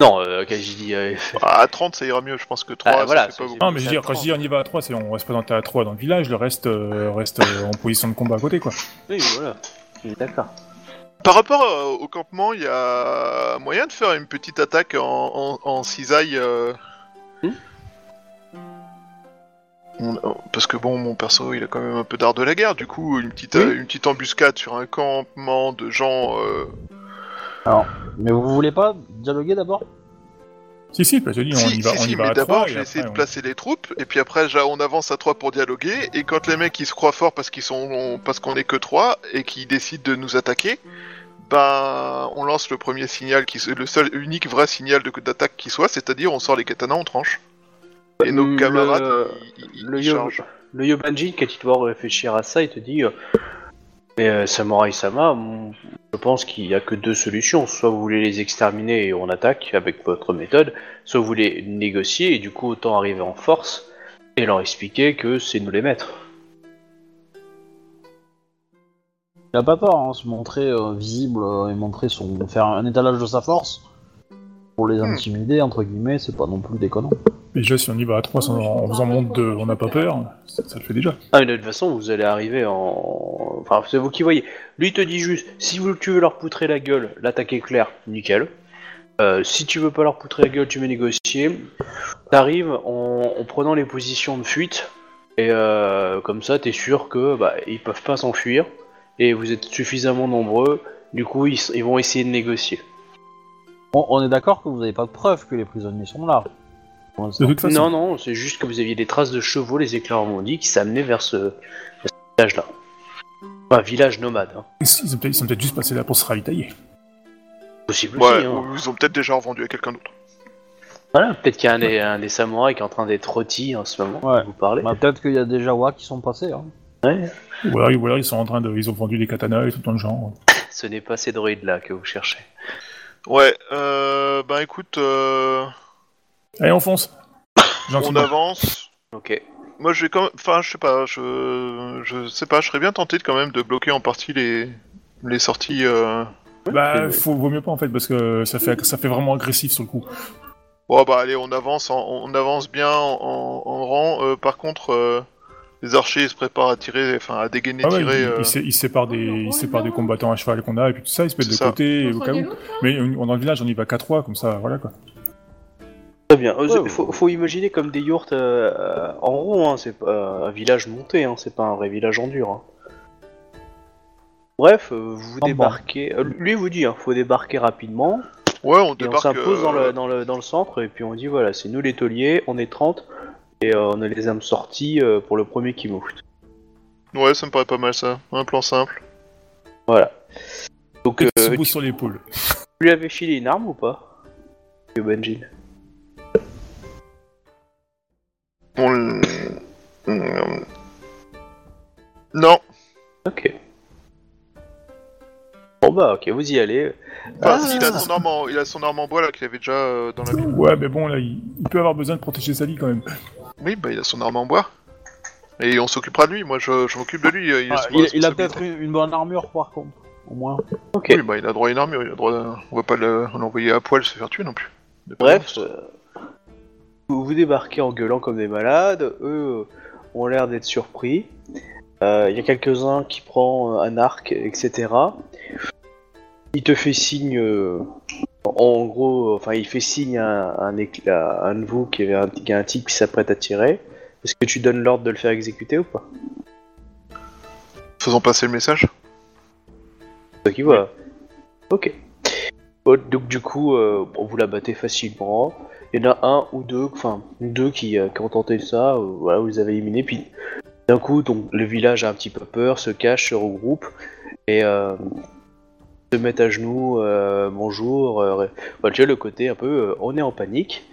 non, euh, quand j'ai dit, euh, Ah, À 30, ça ira mieux, je pense que 3, Ah, voilà, ça fait c'est- pas beaucoup. Non, mais je veux dire, quand je dis on y va à trois, c'est on va se présenter à trois dans le village, le reste euh, reste euh, en position de combat à côté, quoi. oui, voilà. D'accord. Par rapport euh, au campement, il y a moyen de faire une petite attaque en, en, en cisaille euh, Hmm on- on- Parce que bon, mon perso, il a quand même un peu d'art de la guerre. Du coup, une petite, Oui. euh, une petite embuscade sur un campement de gens. euh, Mais vous voulez pas dialoguer d'abord? Si, si, je dis, on si, y va, si, on si, y va mais à d'abord, je vais essayer de on- placer les troupes, et puis après, ja- on avance à trois pour dialoguer, et quand les mecs ils se croient forts parce qu'ils sont, parce qu'on est que trois, et qu'ils décident de nous attaquer, ben, on lance le premier signal, qui, le seul, unique vrai signal de- d'attaque qui soit, c'est-à-dire on sort les katanas, on tranche. Et nos Le- camarades, ils, ils- Le, ils yo, chargent. le Yobanji, quand il doit réfléchir à ça, il te dit euh, Mais euh, Samurai Sama, mm, je pense qu'il n'y a que deux solutions. Soit vous voulez les exterminer et on attaque avec votre méthode, soit vous voulez négocier et du coup autant arriver en force et leur expliquer que c'est nous les maîtres. Il a pas tort, hein, se montrer euh, visible euh, et montrer son. faire un étalage de sa force pour les Hmm. intimider, entre guillemets, c'est pas non plus déconnant. Déjà, si on y va à trois sans- en faisant montre de on n'a pas peur, ça, ça le fait déjà. Ah, mais de toute façon, vous allez arriver en. Enfin, c'est vous qui voyez. Lui, il te dit juste si vous, tu veux leur poutrer la gueule, l'attaque est claire, nickel. Euh, si tu veux pas leur poutrer la gueule, tu veux négocier. T'arrives en, en prenant les positions de fuite, et euh, comme ça, t'es sûr que bah, ils peuvent pas s'enfuir, et vous êtes suffisamment nombreux, du coup, ils, ils vont essayer de négocier. On, on est d'accord que vous avez pas de preuve que les prisonniers sont là. Pour l'instant. De toute façon, Non, non, c'est juste que vous aviez des traces de chevaux, les éclairs m'ont dit, qui s'amenaient vers ce, vers ce village-là. Enfin, village nomade, hein. ils sont peut-être juste passés là pour se ravitailler. Possible Ouais, aussi, hein. ou ils ont peut-être déjà revendu à quelqu'un d'autre. Voilà, peut-être qu'il y a un des, un des samouraïs qui est en train d'être rôti en ce moment, Ouais. vous parlez. Bah, Peut-être qu'il y a des Jawa qui sont passés. Hein. Ouais. Ou alors, ou alors ils sont en train de. Ils ont vendu des katanas et tout le genre. Ce n'est pas ces droïdes-là que vous cherchez. Ouais, euh, ben écoute, euh, Allez, on fonce on Gentiment. avance. Ok. Moi, je vais quand même, enfin, je sais pas, je, je sais pas, je serais bien tenté de quand même de bloquer en partie les, les sorties. Euh... Bah, faut, vaut mieux pas en fait, parce que ça fait, ça fait vraiment agressif sur le coup. Bon, bah allez, on avance, en- on avance bien en, en- en rang. Euh, par contre, euh, les archers ils se préparent à tirer, enfin, à dégainer, Ah ouais, tirer. il, euh, il il sépare des, il sépare des combattants à cheval qu'on a, et puis tout ça, ils se mettent de ça. côté au cas où. Mais... On, dans le village, on y va qu'à trois, comme ça, voilà quoi. Très bien. Euh, Ouais, faut, faut imaginer comme des yurts euh, en rond, hein. c'est pas euh, un village monté, hein. c'est pas un vrai village en dur. hein. Bref, euh, vous bon. débarquez. euh, lui vous dit, hein, faut débarquer rapidement. Ouais, on Et on débarque. s'impose dans, euh, le, dans, le, dans le centre, et puis on dit voilà, c'est nous les tauliers, on est 30, et euh, on a les âmes sorties euh, pour le premier qui move. Ouais, ça me paraît pas mal ça. Un plan simple. Voilà. Donc, euh, se tu sur l'épaule. lui avais filé une arme ou pas? Benjin On l- Non. Ok. Bon bah ok, vous y allez. Enfin, Ah. si, il a son arme en, il a son arme en bois là qu'il avait déjà euh, dans la ville. Ouais, mais bon, là, il, il peut avoir besoin de protéger sa vie quand même. Oui, bah il a son arme en bois. Et on s'occupera de lui. Moi, je, je m'occupe de lui. euh, Il, Ah, il, ma il a responsabilité. peut-être une, une bonne armure par contre, au moins. Ok. Oui, bah il a droit à une armure. Il a droit. à- On va pas le- l'envoyer à poil se faire tuer non plus. Bref, euh, vous, vous débarquez en gueulant comme des malades. Eux euh, ont l'air d'être surpris. Euh, Il y a quelques-uns qui prend un arc, etc. Il te fait signe. euh, en gros, enfin, il fait signe à, un écl- à un de vous qui, avait un, qui a un type qui s'apprête à tirer. Est-ce que tu donnes l'ordre de le faire exécuter ou pas? Faisons passer le message? C'est qui. Ok. Donc du coup, euh, vous la battez facilement. Il y en a un ou deux, enfin deux qui, euh, qui ont tenté ça. euh, voilà, vous les avez éliminés. Puis d'un coup, donc le village a un petit peu peur, se cache, se regroupe et euh, se mettent à genoux. euh, bonjour. Euh, tu vois le côté un peu, euh, on est en panique.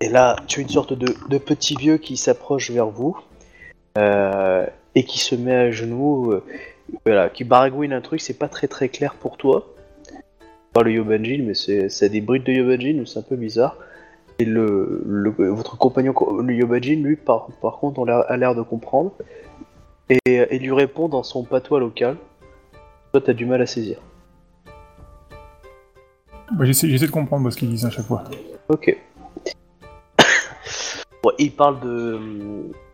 Et là, tu as une sorte de, de petit vieux qui s'approche vers vous et qui se met à genoux. voilà, qui baragouine un truc, c'est pas très très clair pour toi. Pas le Yobanjin, mais c'est des brutes de Yobanjin, c'est un peu bizarre. Et le, votre compagnon, le Yobanjin, lui, par, par contre, on l'a- a l'air de comprendre. Et, et lui répond dans son patois local. Toi, t'as du mal à saisir. J'essaie, de comprendre moi, ce qu'ils disent à chaque fois. Ok. Bon, il parle de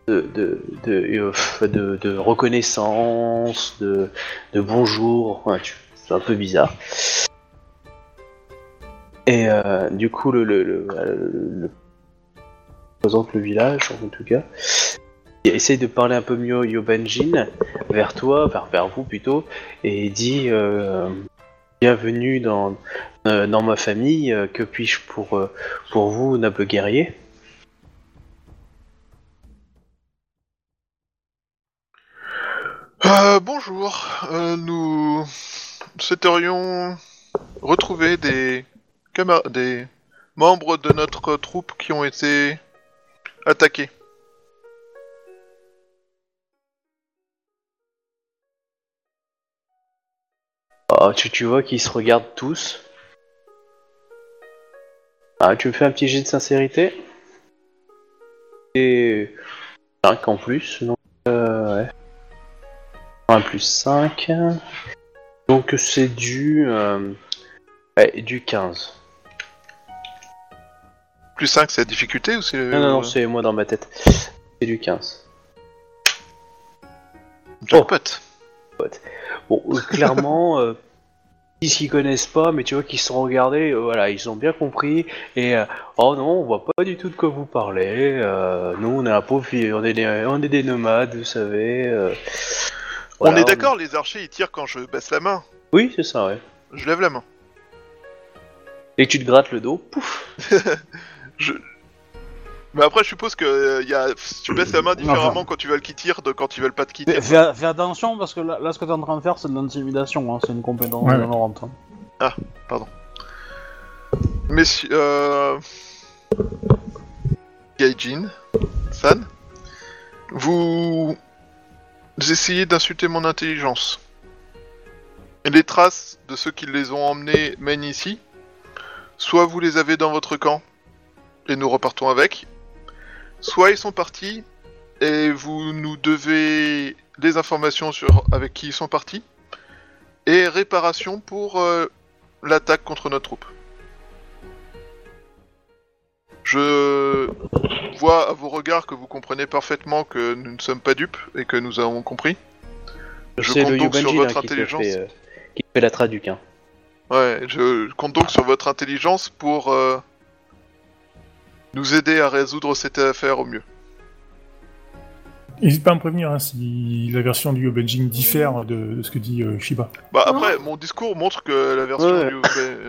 de, de, de, euh, de- de reconnaissance, de, de bonjour, c'est un peu bizarre. Et euh, du coup, le, le- le- présente le village, en tout cas. Essaye de parler un peu mieux Yobanjin vers toi, vers, vers vous plutôt, et dit euh, Bienvenue dans, euh, dans ma famille. euh, que puis-je pour, euh, pour vous, noble guerrier? Bonjour, nous souhaiterions retrouver des des membres de notre troupe qui ont été attaqués. Ah, tu, tu vois qu'ils se regardent tous. Ah, tu me fais un petit jet de sincérité Et 5 en plus, donc euh, ouais. 1 plus 5. Donc c'est du... euh, ouais, du 15. Plus 5, c'est la difficulté ou c'est le... Non, non, non, c'est moi dans ma tête. C'est du 15. Jackpot. Bon, euh, clairement, euh, ils s'y connaissent pas, mais tu vois qu'ils se sont regardés, euh, voilà, ils ont bien compris. Et euh, oh non, on voit pas du tout de quoi vous parlez. euh, nous, on est un pauvre, on est des, on est des nomades, vous savez. On est d'accord, les archers ils tirent quand je baisse la main. Oui, c'est ça, ouais. Je lève la main. Et tu te grattes le dos, pouf. Mais après, je suppose que euh, y a... tu baisses la main différemment Enfin. quand tu veux qu'ils tirent de quand tu veulent pas te quitter. Fais, attention parce que là, là, ce que t'es en train de faire, c'est de l'intimidation. Hein. C'est une compétence Ouais. ignorante. hein. Messieurs, euh... Gaijin, San, vous essayez d'insulter mon intelligence. Les traces de ceux qui les ont emmenés mènent ici. Soit vous les avez dans votre camp et nous repartons avec. Soit ils sont partis et vous nous devez des informations sur avec qui ils sont partis et réparation pour euh, l'attaque contre notre troupe. Je vois à vos regards que vous comprenez parfaitement que nous ne sommes pas dupes et que nous avons compris. Je compte le donc sur votre qui, intelligence. fait, euh, qui fait la traduc. Hein. Ouais, je compte donc sur votre intelligence pour euh, nous aider à résoudre cette affaire au mieux. N'hésite pas à me prévenir hein, si la version du Yobenjing diffère de, de ce que dit euh, Shiba. Bah après, mon discours montre que la version Ouais. du...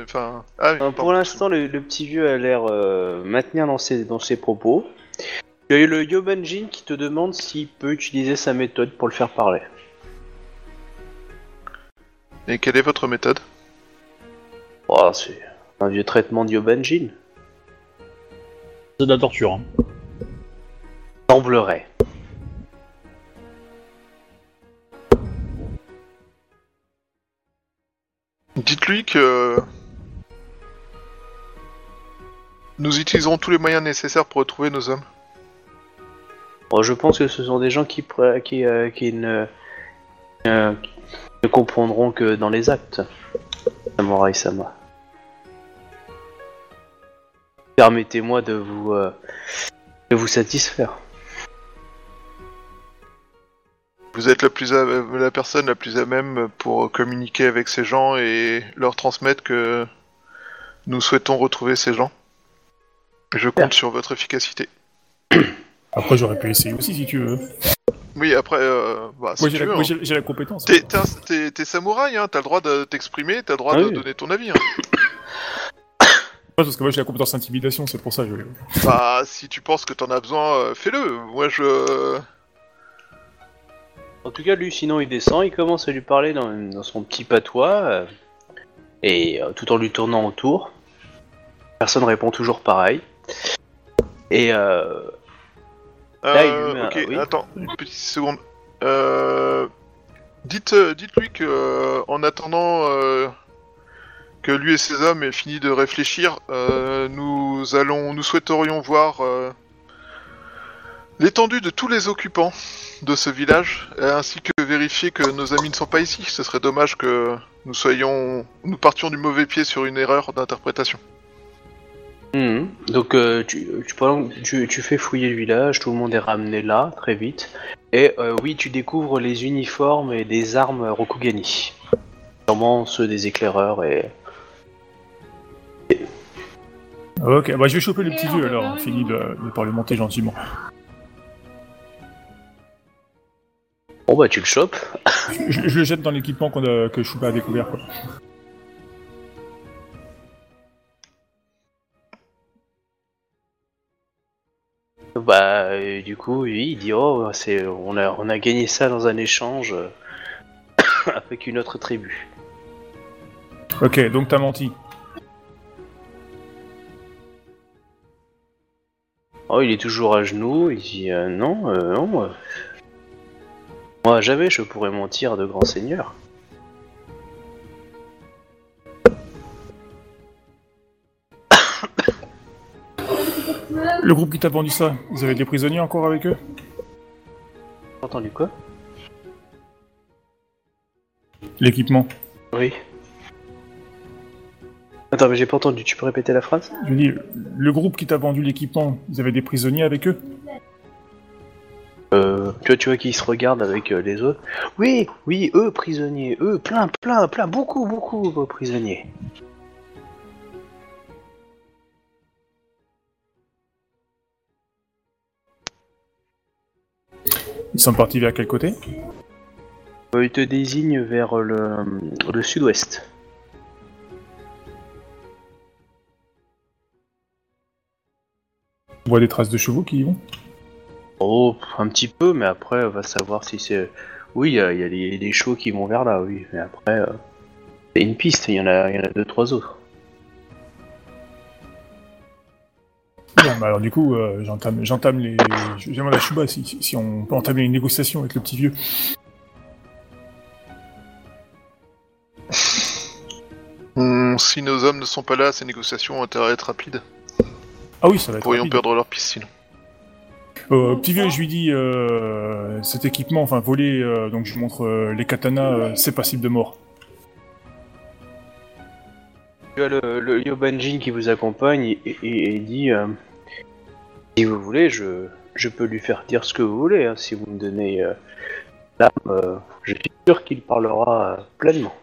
Enfin... Ah, oui, Euh, pour l'instant, le, le petit vieux a l'air euh, maintenir dans ses, dans ses propos. Il y a eu le Yobanjin qui te demande s'il peut utiliser sa méthode pour le faire parler. Et quelle est votre méthode? Oh, c'est un vieux traitement de Yobanjin. C'est de la torture. Hein. Semblerait. Dites-lui que... Nous utiliserons tous les moyens nécessaires pour retrouver nos hommes. Bon, je pense que ce sont des gens qui, pr- qui, euh, qui ne, euh, qui ne comprendront que dans les actes. Samurai Sama. Permettez-moi de vous, euh, de vous satisfaire. Vous êtes la, plus à- la personne la plus à même pour communiquer avec ces gens et leur transmettre que nous souhaitons retrouver ces gens. Je compte sur votre efficacité. Après, j'aurais pu essayer aussi si tu veux. Oui, après, euh, bah, si j'ai la, hein. moi, j'ai- j'ai la compétence. T'es, samouraï, hein, t'as le droit de t'exprimer, t'as le droit Ah de oui. donner ton avis. Hein. Parce que moi, j'ai la compétence intimidation, c'est pour ça. Je... bah, si tu penses que t'en as besoin, euh, fais-le. Moi, je... En tout cas, lui, sinon, il descend, il commence à lui parler dans, dans son petit patois, euh, et euh, tout en lui tournant autour. Personne répond toujours pareil. Et euh, Là, il lui met un- ok, oui. attends, une petite seconde. Euh, dites, dites-lui que, euh, en attendant euh, que lui et ses hommes aient fini de réfléchir, euh, nous allons, nous souhaiterions voir euh, l'étendue de tous les occupants de ce village, ainsi que vérifier que nos amis ne sont pas ici. Ce serait dommage que nous soyons, nous partions du mauvais pied sur une erreur d'interprétation. Mhm. Donc euh, tu, tu, fais fouiller le village, tout le monde est ramené là, très vite. Et oui, tu découvres les uniformes et des armes Rokugani. Sûrement ceux des éclaireurs et... Ah, ok, bah je vais choper le petit vieux alors, on finit de, de parlementer gentiment. Bon bah tu le chopes. je, le jette dans l'équipement qu'on a, que Choupa a découvert quoi. Bah euh, du coup oui, il dit oh c'est on a on a gagné ça dans un échange avec une autre tribu. Ok donc t'as menti. Oh, il est toujours à genoux. Il dit euh, non, euh, non, moi, moi jamais je pourrais mentir de grands seigneurs. Le groupe qui t'a vendu ça, vous avez des prisonniers encore avec eux? Entendu quoi? L'équipement? Oui. Attends, mais j'ai pas entendu. Tu peux répéter la phrase? Je dis, le groupe qui t'a vendu l'équipement, vous avez des prisonniers avec eux? Euh, tu vois, tu vois qu'ils se regardent avec euh, les autres. Oui, oui, eux prisonniers, eux, plein, plein, plein, beaucoup, beaucoup de prisonniers. Ils sont partis vers quel côté? Euh, ils te désignent vers le, le sud-ouest. On voit des traces de chevaux qui y vont Oh, un petit peu, mais après, on va savoir si c'est. Oui, il y a, il y a des, des chevaux qui vont vers là, oui, mais après, euh, c'est une piste, il y en a, il y en a deux, trois autres. Bon, bah alors du coup, euh, j'entame, j'entame les... À Shuba si, si- si on peut entamer une négociation avec le petit vieux. Hmm, si nos hommes ne sont pas là, ces négociations ont intérêt à être rapides. Ah oui, ça va être pourrions rapide. perdre leur piste sinon. Euh, petit vieux, je lui dis, euh, cet équipement, enfin volé, euh, donc je lui montre euh, les katanas, euh, c'est passible de mort. Tu as le, le Yobanjin qui vous accompagne et, et- et dit euh, Si vous voulez, je, je peux lui faire dire ce que vous voulez. hein, si vous me donnez euh, l'âme, euh, je suis sûr qu'il parlera euh, pleinement.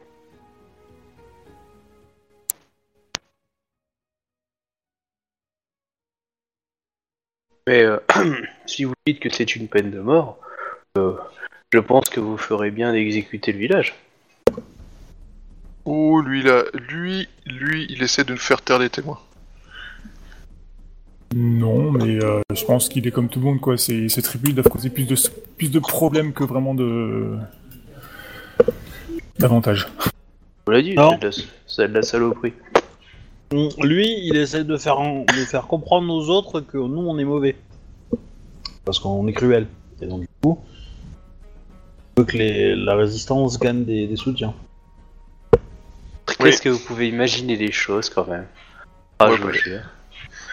Mais euh, si vous dites que c'est une peine de mort, euh, je pense que vous ferez bien d'exécuter le village. Oh, lui, là, lui, lui, il essaie de nous faire taire les témoins. Non, mais euh, je pense qu'il est comme tout le monde, quoi. Ces, ces tribus doivent causer plus de, plus de problèmes que vraiment de... d'avantages. Vous l'avez dit, Non. c'est de, la- c'est de la saloperie. Mm, Lui, il essaie de faire, en- de faire comprendre aux autres que nous, on est mauvais. Parce qu'on est cruel. Et donc, du coup, il veut que les- la résistance gagne des, des soutiens. Qu'est-ce que vous pouvez imaginer les choses quand même? Ah, Ouais, je vous bah, jure.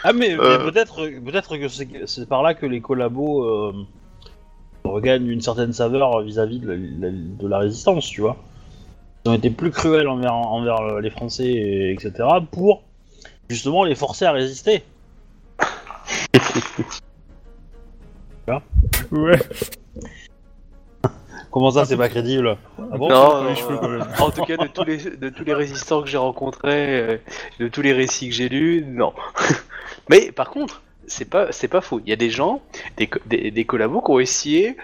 Ah, mais, mais Euh. peut-être peut-être que c'est c'est par là que les collabos euh, regagnent une certaine saveur vis-à-vis de, la, la- de la résistance, tu vois. Ils ont été plus cruels envers, envers les Français, et, etc., pour justement les forcer à résister. Ouais. Comment ça, c'est pas crédible Ah bon Non, les non, cheveux, euh, quand même. en tout cas, de tous les, de tous les résistants que j'ai rencontrés, euh, de tous les récits que j'ai lus, non. Mais par contre, c'est pas, c'est pas faux. Il y a des gens, des, des, des collabos qui ont essayé de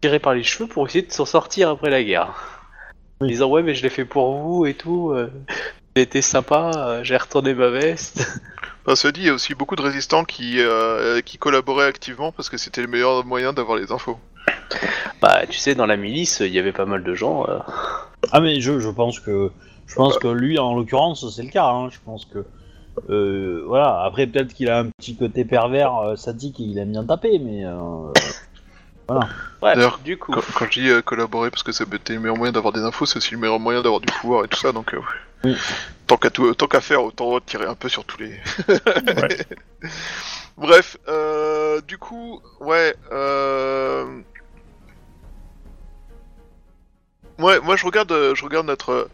tirer par les cheveux pour essayer de s'en sortir après la guerre. En disant ouais, mais je l'ai fait pour vous et tout. J'ai été sympa, euh, j'ai retourné ma veste. Enfin, cela dit, il y a aussi beaucoup de résistants qui, euh, qui collaboraient activement parce que c'était le meilleur moyen d'avoir les infos. Bah, tu sais, dans la milice, il y avait pas mal de gens. euh, Ah mais je, je pense que je pense que lui en l'occurrence c'est le cas. hein. Je pense que euh, voilà. Après peut-être qu'il a un petit côté pervers euh, sadique et il aime bien taper, mais euh, Ouais, D'ailleurs, du coup. Quand, quand je dis euh, collaborer parce que c'était le meilleur moyen d'avoir des infos, c'est aussi le meilleur moyen d'avoir du pouvoir et tout ça, donc euh, Oui. tant qu'à tout- tant qu'à faire, autant tirer un peu sur tous les. Ouais. Bref, euh, du coup, ouais. Euh... Ouais, moi je regarde, euh, je regarde notre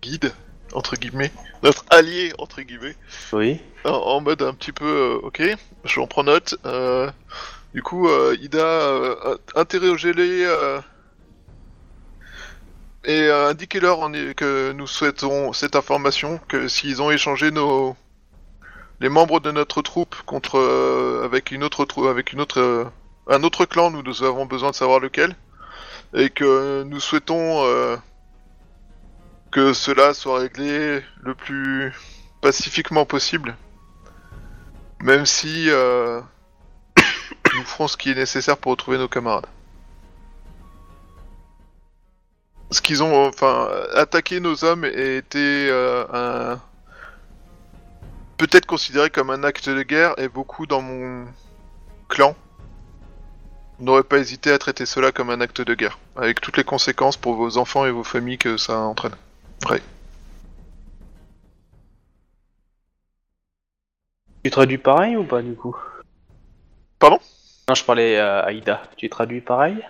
guide entre guillemets, notre allié entre guillemets, Oui. en, en mode un petit peu, euh, ok, je en prends note. euh, du coup, euh, Ida, euh, interrogez-les euh, et euh, indiquez-leur que nous souhaitons cette information, que s'ils ont échangé nos les membres de notre troupe contre euh, avec une autre trou- avec une autre euh, un autre clan, nous, nous avons besoin de savoir lequel, et que nous souhaitons que cela soit réglé le plus pacifiquement possible. Même si euh, ferons ce qui est nécessaire pour retrouver nos camarades. Ce qu'ils ont, enfin, attaquer nos hommes était euh, un peut-être considéré comme un acte de guerre et beaucoup dans mon clan n'auraient pas hésité à traiter cela comme un acte de guerre, avec toutes les conséquences pour vos enfants et vos familles que ça entraîne. Tu traduis pareil ou pas du coup? Pardon? Non, je parlais à Aïda. Tu traduis pareil?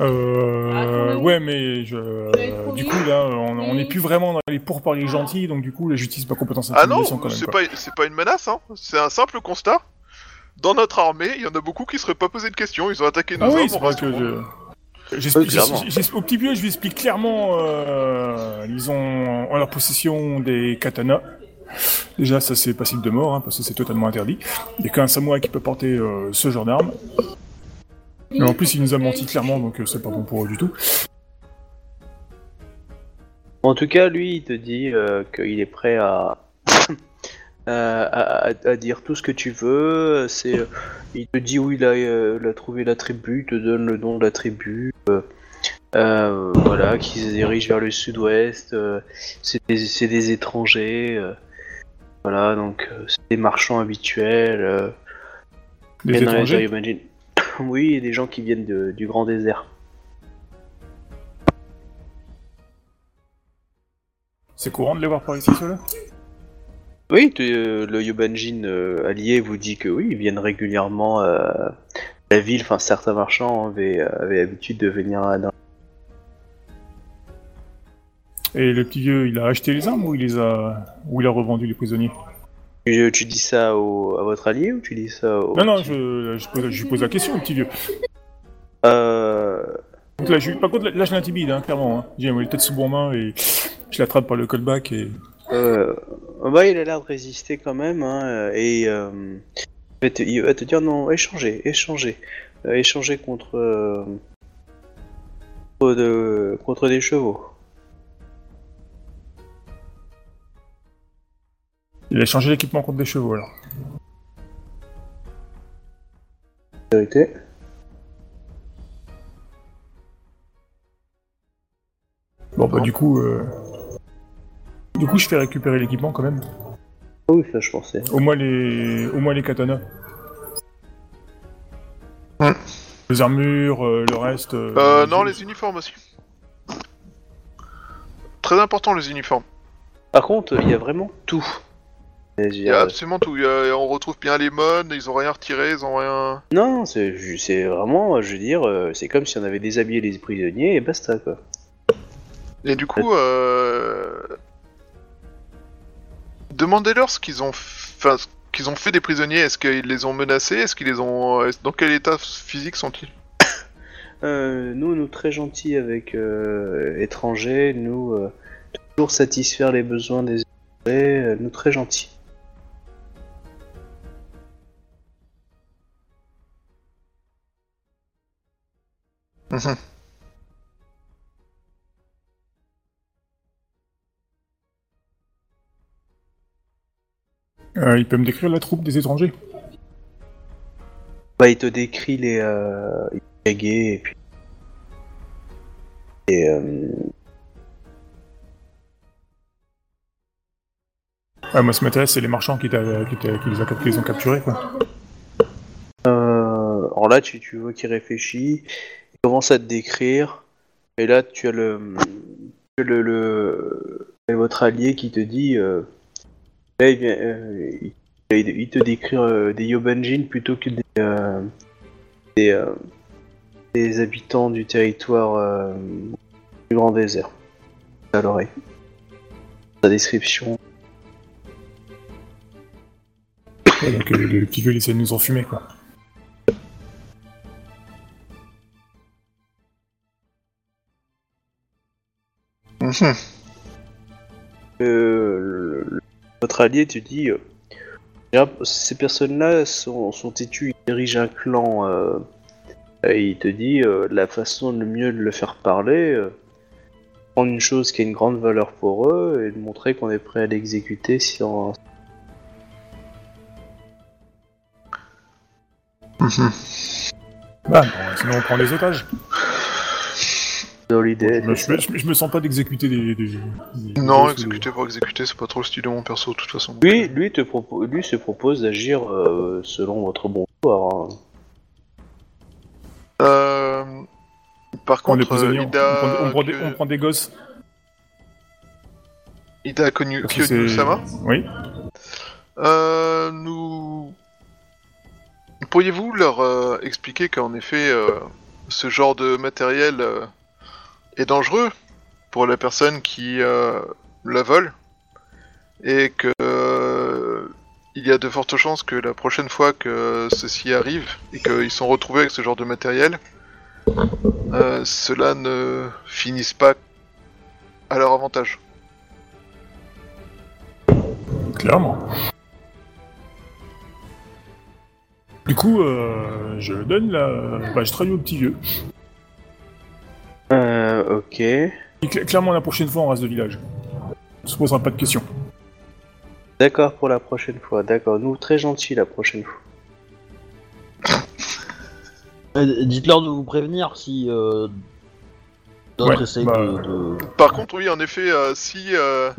Euh, Attends, ouais, mais je, euh, du coup là, on n'est plus vraiment dans les pourparlers gentils, donc du coup la justice pas compétence Ah non, intimidation quand même. c'est pas, c'est pas une menace, hein. C'est un simple constat. Dans notre armée, il y en a beaucoup qui seraient pas posé de questions. Ils ont attaqué nos Ah oui, c'est vrai que je... J'explique- j'ex- j'ex- au petit vieux, je lui explique clairement, euh, ils ont en leur possession des katanas. Déjà, ça c'est passible de mort, hein, parce que c'est totalement interdit. Il n'y a qu'un samouraï qui peut porter euh, ce genre d'arme. Mais en plus, il nous a menti clairement, donc euh, c'est pas bon pour eux du tout. En tout cas, lui, il te dit euh, qu'il est prêt à... à, à- à dire tout ce que tu veux. C'est, euh, il te dit où il a, euh, il a trouvé la tribu, il te donne le nom de la tribu. euh, voilà, qui se dirige vers le sud-ouest. c'est, des, c'est des étrangers. voilà, donc c'est des marchands habituels. Des étrangers? imagine. Oui, et des gens qui viennent de- du grand désert. C'est courant de les voir par ici, ceux-là? Oui, tu- euh, le Yobanjin euh, allié vous dit que oui, ils viennent régulièrement euh, à la ville. Enfin, certains marchands avaient, avaient l'habitude de venir à dans- Et le petit vieux, il a acheté les armes ou il les a, ou il a revendu les prisonniers? Tu, tu dis ça au- à votre allié ou tu dis ça au... Non, non, je, je, pose, je lui pose la question, le petit vieux. Euh... Donc là, je, par contre, là, je l'intimide, hein, clairement. Hein. J'ai la tête sous mon main et je l'attrape par le callback et. Euh, bah, il a l'air de résister quand même, hein, et euh, il, va te, il va te dire non, échangez, échangez, Euh, échangez contre, euh, contre, de- contre des chevaux. Il a changé l'équipement contre des chevaux alors. Vérité. Bon, bah, du coup. Euh... Du coup, je fais récupérer l'équipement quand même. Ah oui, ça je pensais. Au moins les, au moins les katanas. Hmm. Les armures, euh, le reste. euh, Euh, non, les uniformes aussi. Très important les uniformes. Par contre, il y a vraiment tout. Il y a absolument tout. Il y a- on retrouve bien les modes, ils ont rien retiré, ils ont rien. Non, c'est ju- c'est vraiment, je veux dire, euh, c'est comme si on avait déshabillé les prisonniers et basta quoi. Et du coup, euh... demandez-leur ce qu'ils ont, f- enfin, ce qu'ils ont fait des prisonniers. Est-ce qu'ils les ont menacés? Est-ce qu'ils les ont, dans quel état physique sont-ils? Euh, nous, nous très gentils avec euh, étrangers, nous euh, toujours satisfaire les besoins des étrangers, euh, nous très gentils. Mhm. Euh, il peut me décrire la troupe des étrangers? Bah, il te décrit les euh, les gays et puis et euh, Ah, moi, ce qui m'intéresse, c'est les marchands qui, les, a, qui les ont capturés, quoi. Euh, alors là, tu, tu vois qu'il réfléchit, il commence à te décrire, et là, tu as le, le, le- votre allié qui te dit, euh, euh, il, te décrit euh, des Yobanjin plutôt que des, euh, des, des habitants du territoire du Grand Désert. À l'oreille. Sa description. Ouais, donc, le, petit il essaie de nous enfumer, quoi. Mhm. Euh, le- le- votre allié te dit euh, ces personnes-là sont, sont têtues, ils dirigent un clan. euh, et il te dit euh, la façon le mieux de le faire parler, euh, prendre une chose qui a une grande valeur pour eux et de montrer qu'on est prêt à l'exécuter si on. Bah, bon, sinon on prend les otages. Dans l'idée. Je me, je me- je sens pas d'exécuter des, des- des- Non, des- exécuter pour exécuter, c'est pas trop le style de mon perso, de toute façon. Lui, lui, te propo- lui se propose d'agir euh, selon votre bon vouloir. hein. Euh... Par On contre, euh, on- Ida, on, prend, on prend des, que- on prend des gosses. Ida a connu Kyonu-sama Oui. Euh, nous... Pourriez-vous leur euh, expliquer qu'en effet, euh, ce genre de matériel euh, est dangereux pour la personne qui euh, la vole et que euh, il y a de fortes chances que la prochaine fois que ceci arrive et qu'ils sont retrouvés avec ce genre de matériel, euh, cela ne finisse pas à leur avantage. Clairement. Du coup, je donne la. Bah, je au petit vieux. Euh, ok. Et cl- clairement, la prochaine fois, on reste de village. On se posera pas de questions. D'accord pour la prochaine fois. D'accord. Nous, très gentils la prochaine fois. Euh, Dites-leur de vous prévenir si euh, d'autres Ouais, essayent bah, de, de- Par contre, oui, en effet, euh, si, euh,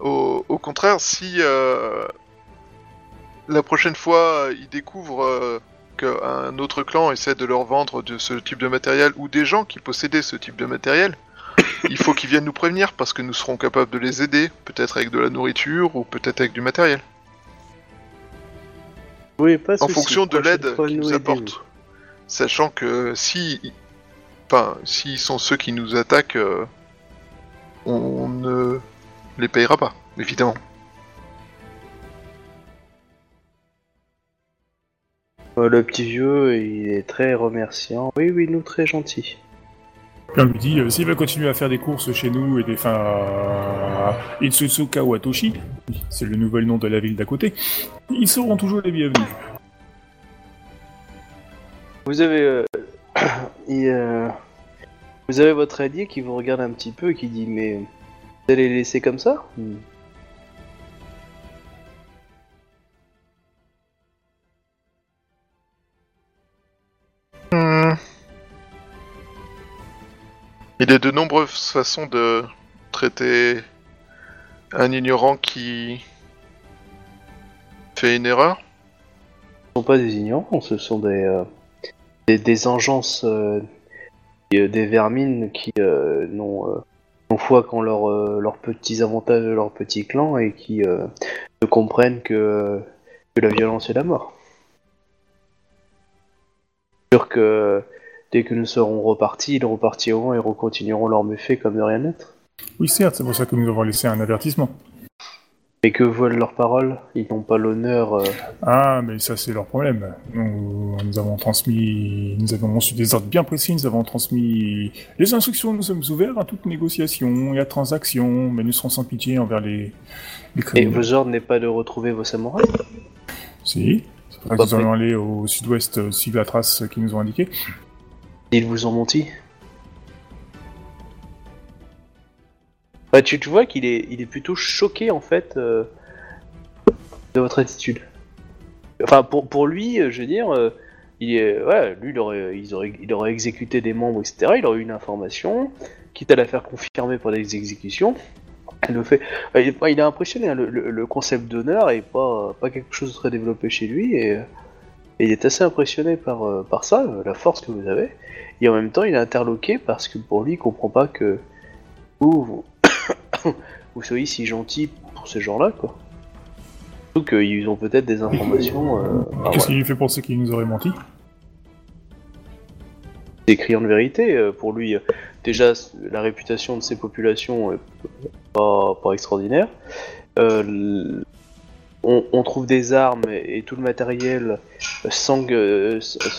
au, au contraire, si euh, la prochaine fois euh, ils découvrent euh, qu'un autre clan essaie de leur vendre de ce type de matériel ou des gens qui possédaient ce type de matériel, il faut qu'ils viennent nous prévenir parce que nous serons capables de les aider, peut-être avec de la nourriture ou peut-être avec du matériel, Oui, pas en fonction de l'aide qu'ils nous apportent. Sachant que si, enfin, s'ils sont ceux qui nous attaquent, euh, on ne les payera pas, évidemment. Le petit vieux, il est très remerciant. Oui, oui, nous très gentils. Puis on lui dit, euh, s'il va continuer à faire des courses chez nous et des fins à Itsuzuka Watoshi, c'est le nouvel nom de la ville d'à côté, ils seront toujours les bienvenus. Vous avez, euh, euh, vous avez votre allié qui vous regarde un petit peu et qui dit mais vous allez les laisser comme ça? Il y a de nombreuses façons de traiter un ignorant qui fait une erreur. Ce ne sont pas des ignorants, ce sont des euh, des, des engences, euh, et, euh, des vermines qui euh, n'ont foi qu'en leur, leurs petits avantages de leur petit clan et qui ne comprennent que, que la violence est la mort. Sûr que dès que nous serons repartis, ils repartiront et recontinueront leur méfait comme de rien n'être. Oui, certes, c'est pour ça que nous avons laissé un avertissement. Et que volent leurs paroles? Ils n'ont pas l'honneur. euh, Ah, mais ça c'est leur problème. Nous, nous avons transmis, nous avons reçu des ordres bien précis, nous avons transmis les instructions, nous sommes ouverts à toute négociation et à transaction, mais nous serons sans pitié envers les, les Et criminels. vos ordres n'est pas de retrouver vos samouraïs? Si, pour ça qu'ils sont allés au sud-ouest, euh, suivre la trace qu'ils nous ont indiquée. Ils vous ont menti Bah, tu, tu vois qu'il est, il est plutôt choqué en fait euh, de votre attitude. Enfin, pour, pour lui, euh, je veux dire, euh, il est, ouais, lui, il aurait, il aurait exécuté des membres, etc. Il aurait eu une information, quitte à la faire confirmer par des exécutions. Il, le fait, il, est, impressionné, hein, le, concept d'honneur est pas, pas quelque chose de très développé chez lui et, et il est assez impressionné par, euh, par ça, euh, la force que vous avez. Et en même temps, il est interloqué parce que pour lui, il comprend pas que vous, vous, vous soyez si gentil pour ces gens-là, quoi. Surtout qu'ils ont peut-être des informations euh, bah, Qu'est-ce voilà, qui lui fait penser qu'ils nous auraient menti? Des crayons de vérité. euh, pour lui, déjà, la réputation de ces populations est pas, pas extraordinaire. Euh, on, on trouve des armes et, et tout le matériel sans,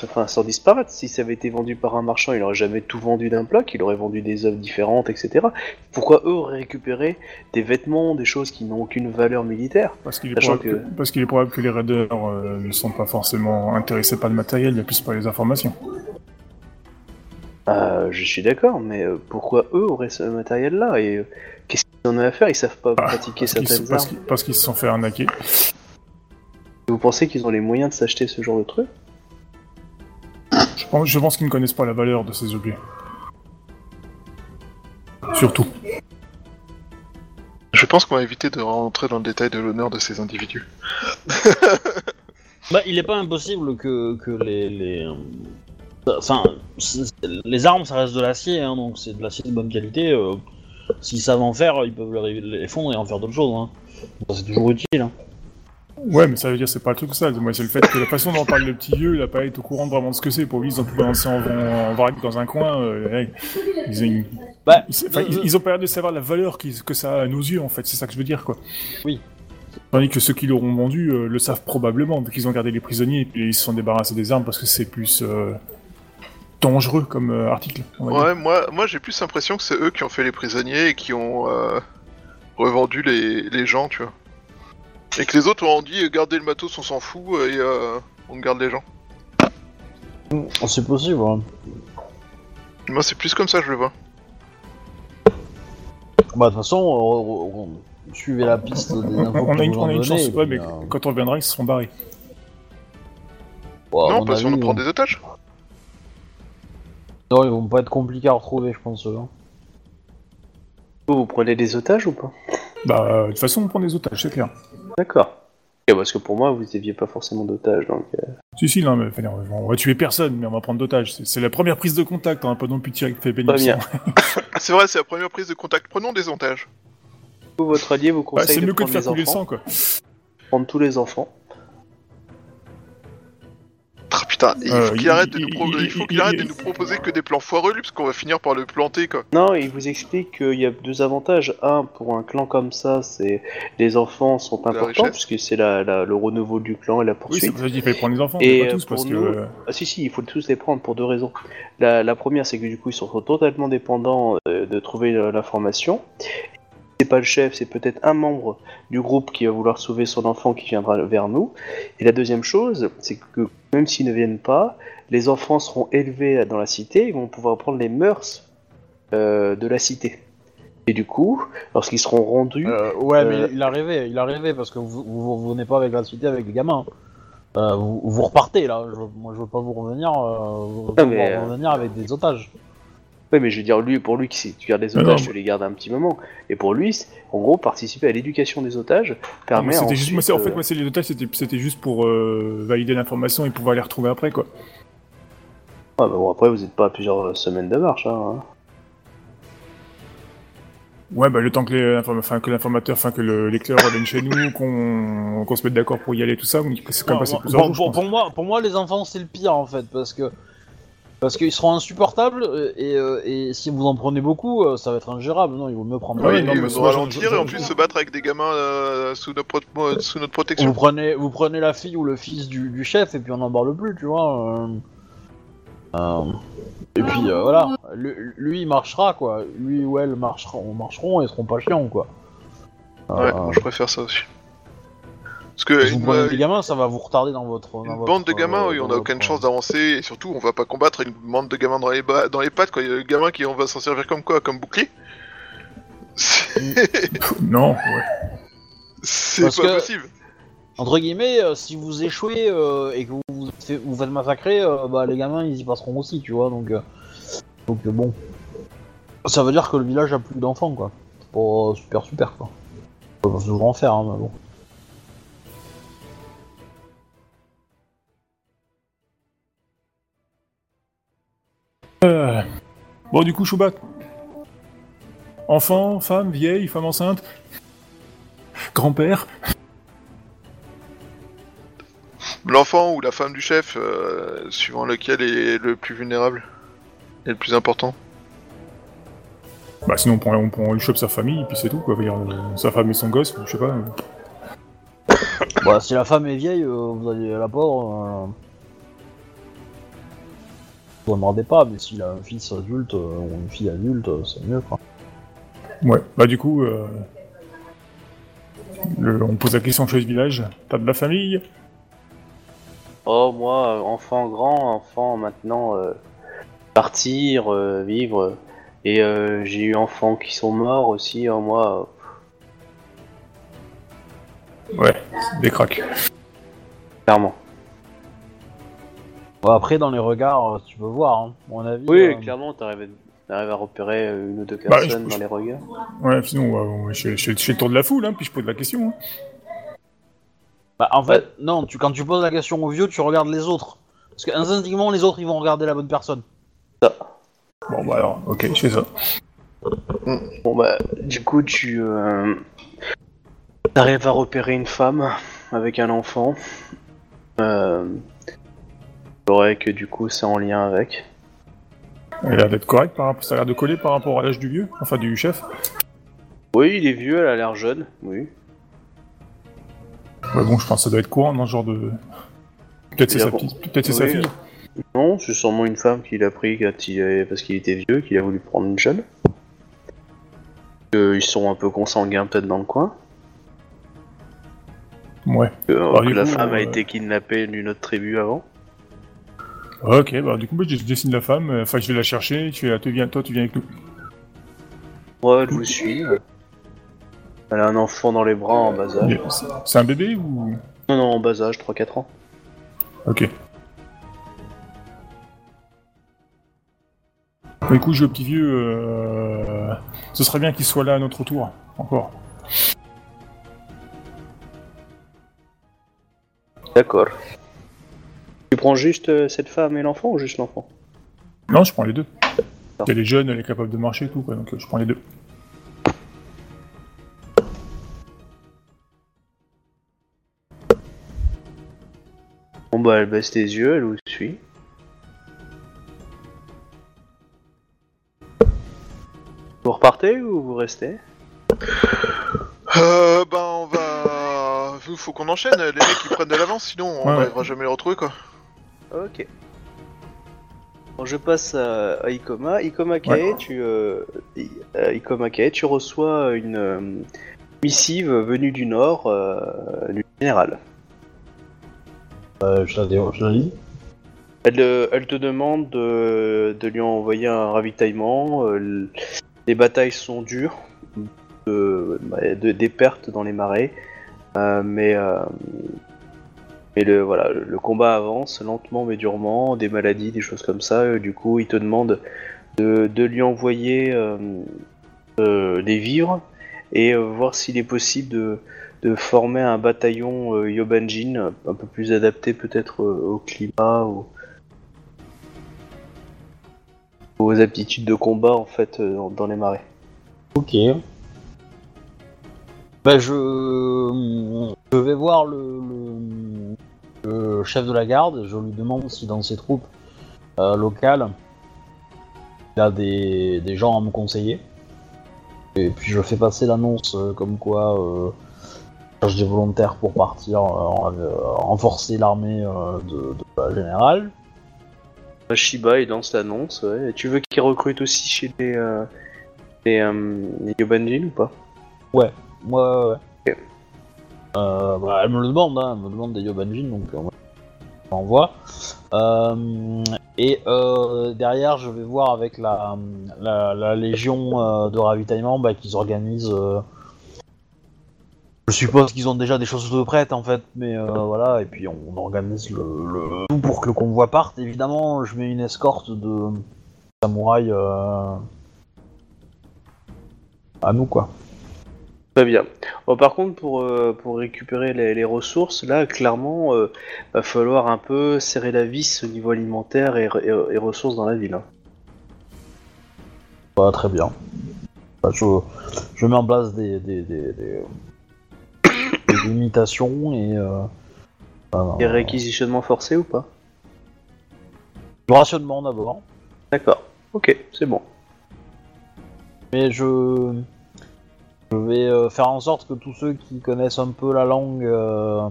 enfin, sans disparaître. Si ça avait été vendu par un marchand, il aurait jamais tout vendu d'un bloc, il aurait vendu des œuvres différentes, etc. Pourquoi eux auraient récupéré des vêtements, des choses qui n'ont aucune valeur militaire? Parce qu'il est, probable que... parce qu'il est probable que les raiders euh, ne sont pas forcément intéressés par le matériel, mais plus par les informations. Euh, Je suis d'accord, mais euh, pourquoi eux auraient ce matériel-là? Et euh, qu'est-ce qu'ils en ont à faire? Ils savent pas pratiquer Parce qu'ils, certaines parce armes. qu'ils- parce qu'ils se sont fait arnaquer. Vous pensez qu'ils ont les moyens de s'acheter ce genre de truc? Je pense qu'ils ne connaissent pas la valeur de ces objets. Surtout. Je pense qu'on va éviter de rentrer dans le détail de l'honneur de ces individus. Bah, il est pas impossible que, que les, les... Enfin, les armes, ça reste de l'acier, hein, donc c'est de l'acier de bonne qualité. euh, S'ils savent en faire, ils peuvent les fondre et en faire d'autres choses. Hein. C'est toujours utile. Hein. Ouais, mais ça veut dire c'est pas le truc ça. Moi, c'est le fait que la façon dont parle le petit vieux, il a pas été au courant de vraiment de ce que c'est. Pour lui, ils ont pu en, en, en vrac dans un coin. euh, ils, ont, Bah, ils- ils ont pas l'air de savoir la valeur que ça a à nos yeux, en fait. C'est ça que je veux dire, quoi. Oui. Tandis que ceux qui l'auront vendu euh, le savent probablement, vu qu'ils ont gardé les prisonniers et puis ils se sont débarrassés des armes parce que c'est plus dangereux comme euh, article. on va dire. Ouais, moi, moi j'ai plus l'impression que c'est eux qui ont fait les prisonniers et qui ont euh, revendu les, les gens, tu vois. Et que les autres ont dit, euh, gardez le matos, on s'en fout, et euh, on garde les gens. C'est possible. hein. Moi, c'est plus comme ça, je le vois. Bah, de toute façon, suivez la piste des infos On, on que a une, on a une chance, et ouais, puis, mais euh, quand on reviendra, ils se seront barrés. à non, mon parce qu'on avis, nous prend des otages. Non, ils vont pas être compliqués à retrouver, je pense. hein. Vous, vous prenez des otages ou pas? Bah, euh, de toute façon, on prend des otages, c'est clair. D'accord. Parce que pour moi, vous n'aviez pas forcément d'otages, donc... euh, Si, si, non, mais enfin, on va tuer personne, mais on va prendre d'otages. C'est- la première prise de contact, on va pas non plus tirer avec. Ah, c'est vrai, c'est la première prise de contact. Prenons des otages. Vous, votre allié vous Bah, conseille c'est de mieux que de faire les couler le enfants, sang, quoi. prendre tous les enfants. Ah, putain, il Euh, faut qu'il il- arrête de nous pro- il- il faut il- qu'il arrête il- de nous proposer que des plans foireux, lui, parce qu'on va finir par le planter, quoi. Non, il vous explique qu'il y a deux avantages. Un, pour un clan comme ça, c'est les enfants sont La importants, richesse. puisque c'est la, la- le renouveau du clan et la Oui, c'est poursuite. pour ça qu'il fallait prendre les enfants, Et, mais pas tous, parce que... nous- euh, Ah si si, il faut tous les prendre pour deux raisons. La, la première, c'est que du coup, ils sont totalement dépendants euh, de trouver l'information. C'est pas le chef, c'est peut-être un membre du groupe qui va vouloir sauver son enfant qui viendra vers nous. Et la deuxième chose, c'est que même s'ils ne viennent pas, les enfants seront élevés dans la cité, ils vont pouvoir prendre les mœurs euh, de la cité. Et du coup, lorsqu'ils seront rendus, Euh, ouais, Euh, mais il a rêvé, il a rêvé parce que vous, vous, vous venez pas avec la cité avec les gamins. Euh, vous, vous repartez là. Je- moi, je veux pas vous revenir. Euh, vous Non, mais, vous euh, revenir avec des otages. Ouais, mais je veux dire, lui, pour lui, si tu gardes les otages, non, tu les gardes un petit moment. Et pour lui, c'est- en gros, participer à l'éducation des otages moi, permet c'était ensuite, juste, moi, c'est- en fait, euh, moi, c'est les otages, c'était c'était juste pour euh, valider l'information et pouvoir les retrouver après, quoi. ah, bah bon, après, vous n'êtes pas à plusieurs semaines de marche. Hein. Ouais, bah le temps que les- l'inform- enfin, que l'informateur, enfin que le- l'éclaireur revienne chez nous, qu'on qu'on se mette d'accord pour y aller, tout ça, c'est quand même Non, passé moi- plusieurs jours, pour moi, pour moi, les enfants c'est le pire en fait parce que parce qu'ils seront insupportables euh, et, euh, et si vous en prenez beaucoup, euh, ça va être ingérable. Non, il vaut mieux prendre. Ouais, non, mais va nous moi, ralentir et en plus se battre avec des gamins euh, sous, notre pro- sous notre Vous protection. prenez, vous prenez la fille ou le fils du, du chef et puis on n'en parle plus, tu vois. Et puis voilà, lui, lui, il marchera quoi. Lui ou elle marchera, marcheront et seront pas chiants quoi. Ouais, moi, je préfère ça aussi. Parce que si vous prenez euh, des gamins, ça va vous retarder dans votre. dans une votre, bande de gamins, euh, oui, on a aucune chance d'avancer, et surtout, on va pas combattre une bande de gamins dans les, ba- dans les pattes, quoi. Il y a des gamins qui, on va s'en servir comme quoi? Comme bouclier? C'est Non, ouais. c'est pas que- possible. Entre guillemets, euh, si vous échouez euh, et que vous vous faites, vous faites massacrer, euh, bah les gamins ils y passeront aussi, tu vois. Donc, euh, donc euh, bon, ça veut dire que le village a plus d'enfants quoi. C'est pas euh, super super quoi. On va toujours en faire, hein, mais bon. Euh, Bon, du coup, Choubat. Enfant, femme, vieille, femme enceinte Grand-père L'enfant ou la femme du chef, euh, suivant lequel est le plus vulnérable et le plus important. Bah sinon, on prend, on prend, il chope sa famille, et puis c'est tout, quoi. Dire, euh, sa femme et son gosse, je sais pas. euh. Bah, si la femme est vieille, euh, vous allez la pauvre. Vous en mordez pas, mais s'il a un fils adulte euh, ou une fille adulte, euh, c'est mieux quoi. Ouais, bah du coup, euh, le- on pose la question chez ce village. T'as de la famille Oh, moi, euh, enfant grand, enfant maintenant, euh, partir, euh, vivre. Et euh, j'ai eu enfants qui sont morts aussi, hein, moi. Ouais, des cracks. Clairement. Après, dans les regards, euh, tu peux voir, hein. à mon avis. Oui, euh, clairement, t'arrives à, t'arrives à repérer euh, une ou deux Bah, personnes je- dans les regards. Ouais, sinon, ouais, ouais, je, fais- je, fais- je fais le tour de la foule, hein, puis je pose la question. hein. Bah, en fait, non, tu, quand tu poses la question au vieux, tu regardes les autres. Parce que instinctivement, les autres, ils vont regarder la bonne personne. Bon, bah alors, ok, je fais ça. Bon bah, du coup, tu euh, arrives à repérer une femme avec un enfant. Euh, vrai que du coup, c'est en lien avec. Elle a l'air d'être correct par ça a l'air de coller par rapport à l'âge du vieux, enfin du chef. Oui, il est vieux, elle a l'air jeune, oui. Ouais, bon, je pense que ça doit être courant dans ce genre de. Peut-être c'est sa bon. petite, peut-être c'est sa fille. Non, c'est sûrement une femme qu'il a pris quand il est- parce qu'il était vieux, qu'il a voulu prendre une jeune. Euh, ils sont un peu consanguins peut-être dans le coin. Ouais. Euh, Alors, que du la coup, femme a euh, été kidnappée d'une autre tribu avant. Ok, bah du coup, moi, je dessine la femme, euh, enfin je vais la chercher, tu viens, toi tu viens avec nous. Ouais, elle vous suit. Elle a un enfant dans les bras en bas âge. C'est- C'est un bébé ou? Non, non, en bas âge, 3-4 ans. Ok. Bah, écoute, je petit vieux, euh... ce serait bien qu'il soit là à notre tour, encore. D'accord. Tu prends juste euh, cette femme et l'enfant ou juste l'enfant? Non, je prends les deux. Elle est jeune, elle est capable de marcher et tout, quoi, donc euh, je prends les deux. Bon bah elle baisse les yeux, elle vous suit. Vous repartez ou vous restez? Euh, ben on va... Faut faut qu'on enchaîne, les mecs ils prennent de l'avance, sinon on Ouais, ouais. n'arrivera jamais à les retrouver quoi. Ok. Bon, je passe à, à Ikoma. Ikoma Kae, Ouais. tu, euh, euh, Ikoma Kae, tu reçois une euh, missive venue du nord euh, du général. Je, la, dé- je la lis. Elle, elle te demande de, de lui envoyer un ravitaillement. les batailles sont dures, de- de- des pertes dans les marais, mais, euh, mais le, voilà, le, combat avance lentement mais durement, des maladies, des choses comme ça. euh, du coup, il te demande de, lui envoyer euh, euh, des vivres et voir s'il est possible de, former un bataillon Yobanjin un peu plus adapté peut-être au climat, au, aux aptitudes de combat en fait dans, les marais. Ok. Bah, je... vais voir le... le chef de la garde. Je lui demande si dans ses troupes euh, locales, il a des... des gens à me conseiller. Et puis je fais passer l'annonce euh, comme quoi euh, je cherche des volontaires pour partir euh, renforcer l'armée de, de la générale. Shiba il lance l'annonce. Ouais. Et Tu veux qu'il recrute aussi chez les, les, les Yobanjin ou pas? Ouais, ouais, ouais. Ok. Euh, bah, elle me le demande, hein, elle me demande des Yobanjin, donc euh, on envoie. Euh, et euh, derrière, je vais voir avec la, la, légion de ravitaillement bah, qu'ils organisent. je suppose qu'ils ont déjà des choses de prêtes en fait, mais voilà, et puis on, organise le, tout pour que le convoi parte. Évidemment, je mets une escorte de samouraïs euh, à nous quoi. Très bien. Bon, par contre, pour, euh, pour récupérer les, les ressources, là, clairement, euh, va falloir un peu serrer la vis au niveau alimentaire et, et- et ressources dans la ville. hein. Bah, très bien. Bah, je, je mets en place des, des, des, des, des limitations et. Euh, bah, Et réquisitionnement forcé ou pas? Du rationnement d'abord. D'accord. Ok, c'est bon. Mais je. Je vais euh, faire en sorte que tous ceux qui connaissent un peu la langue. euh,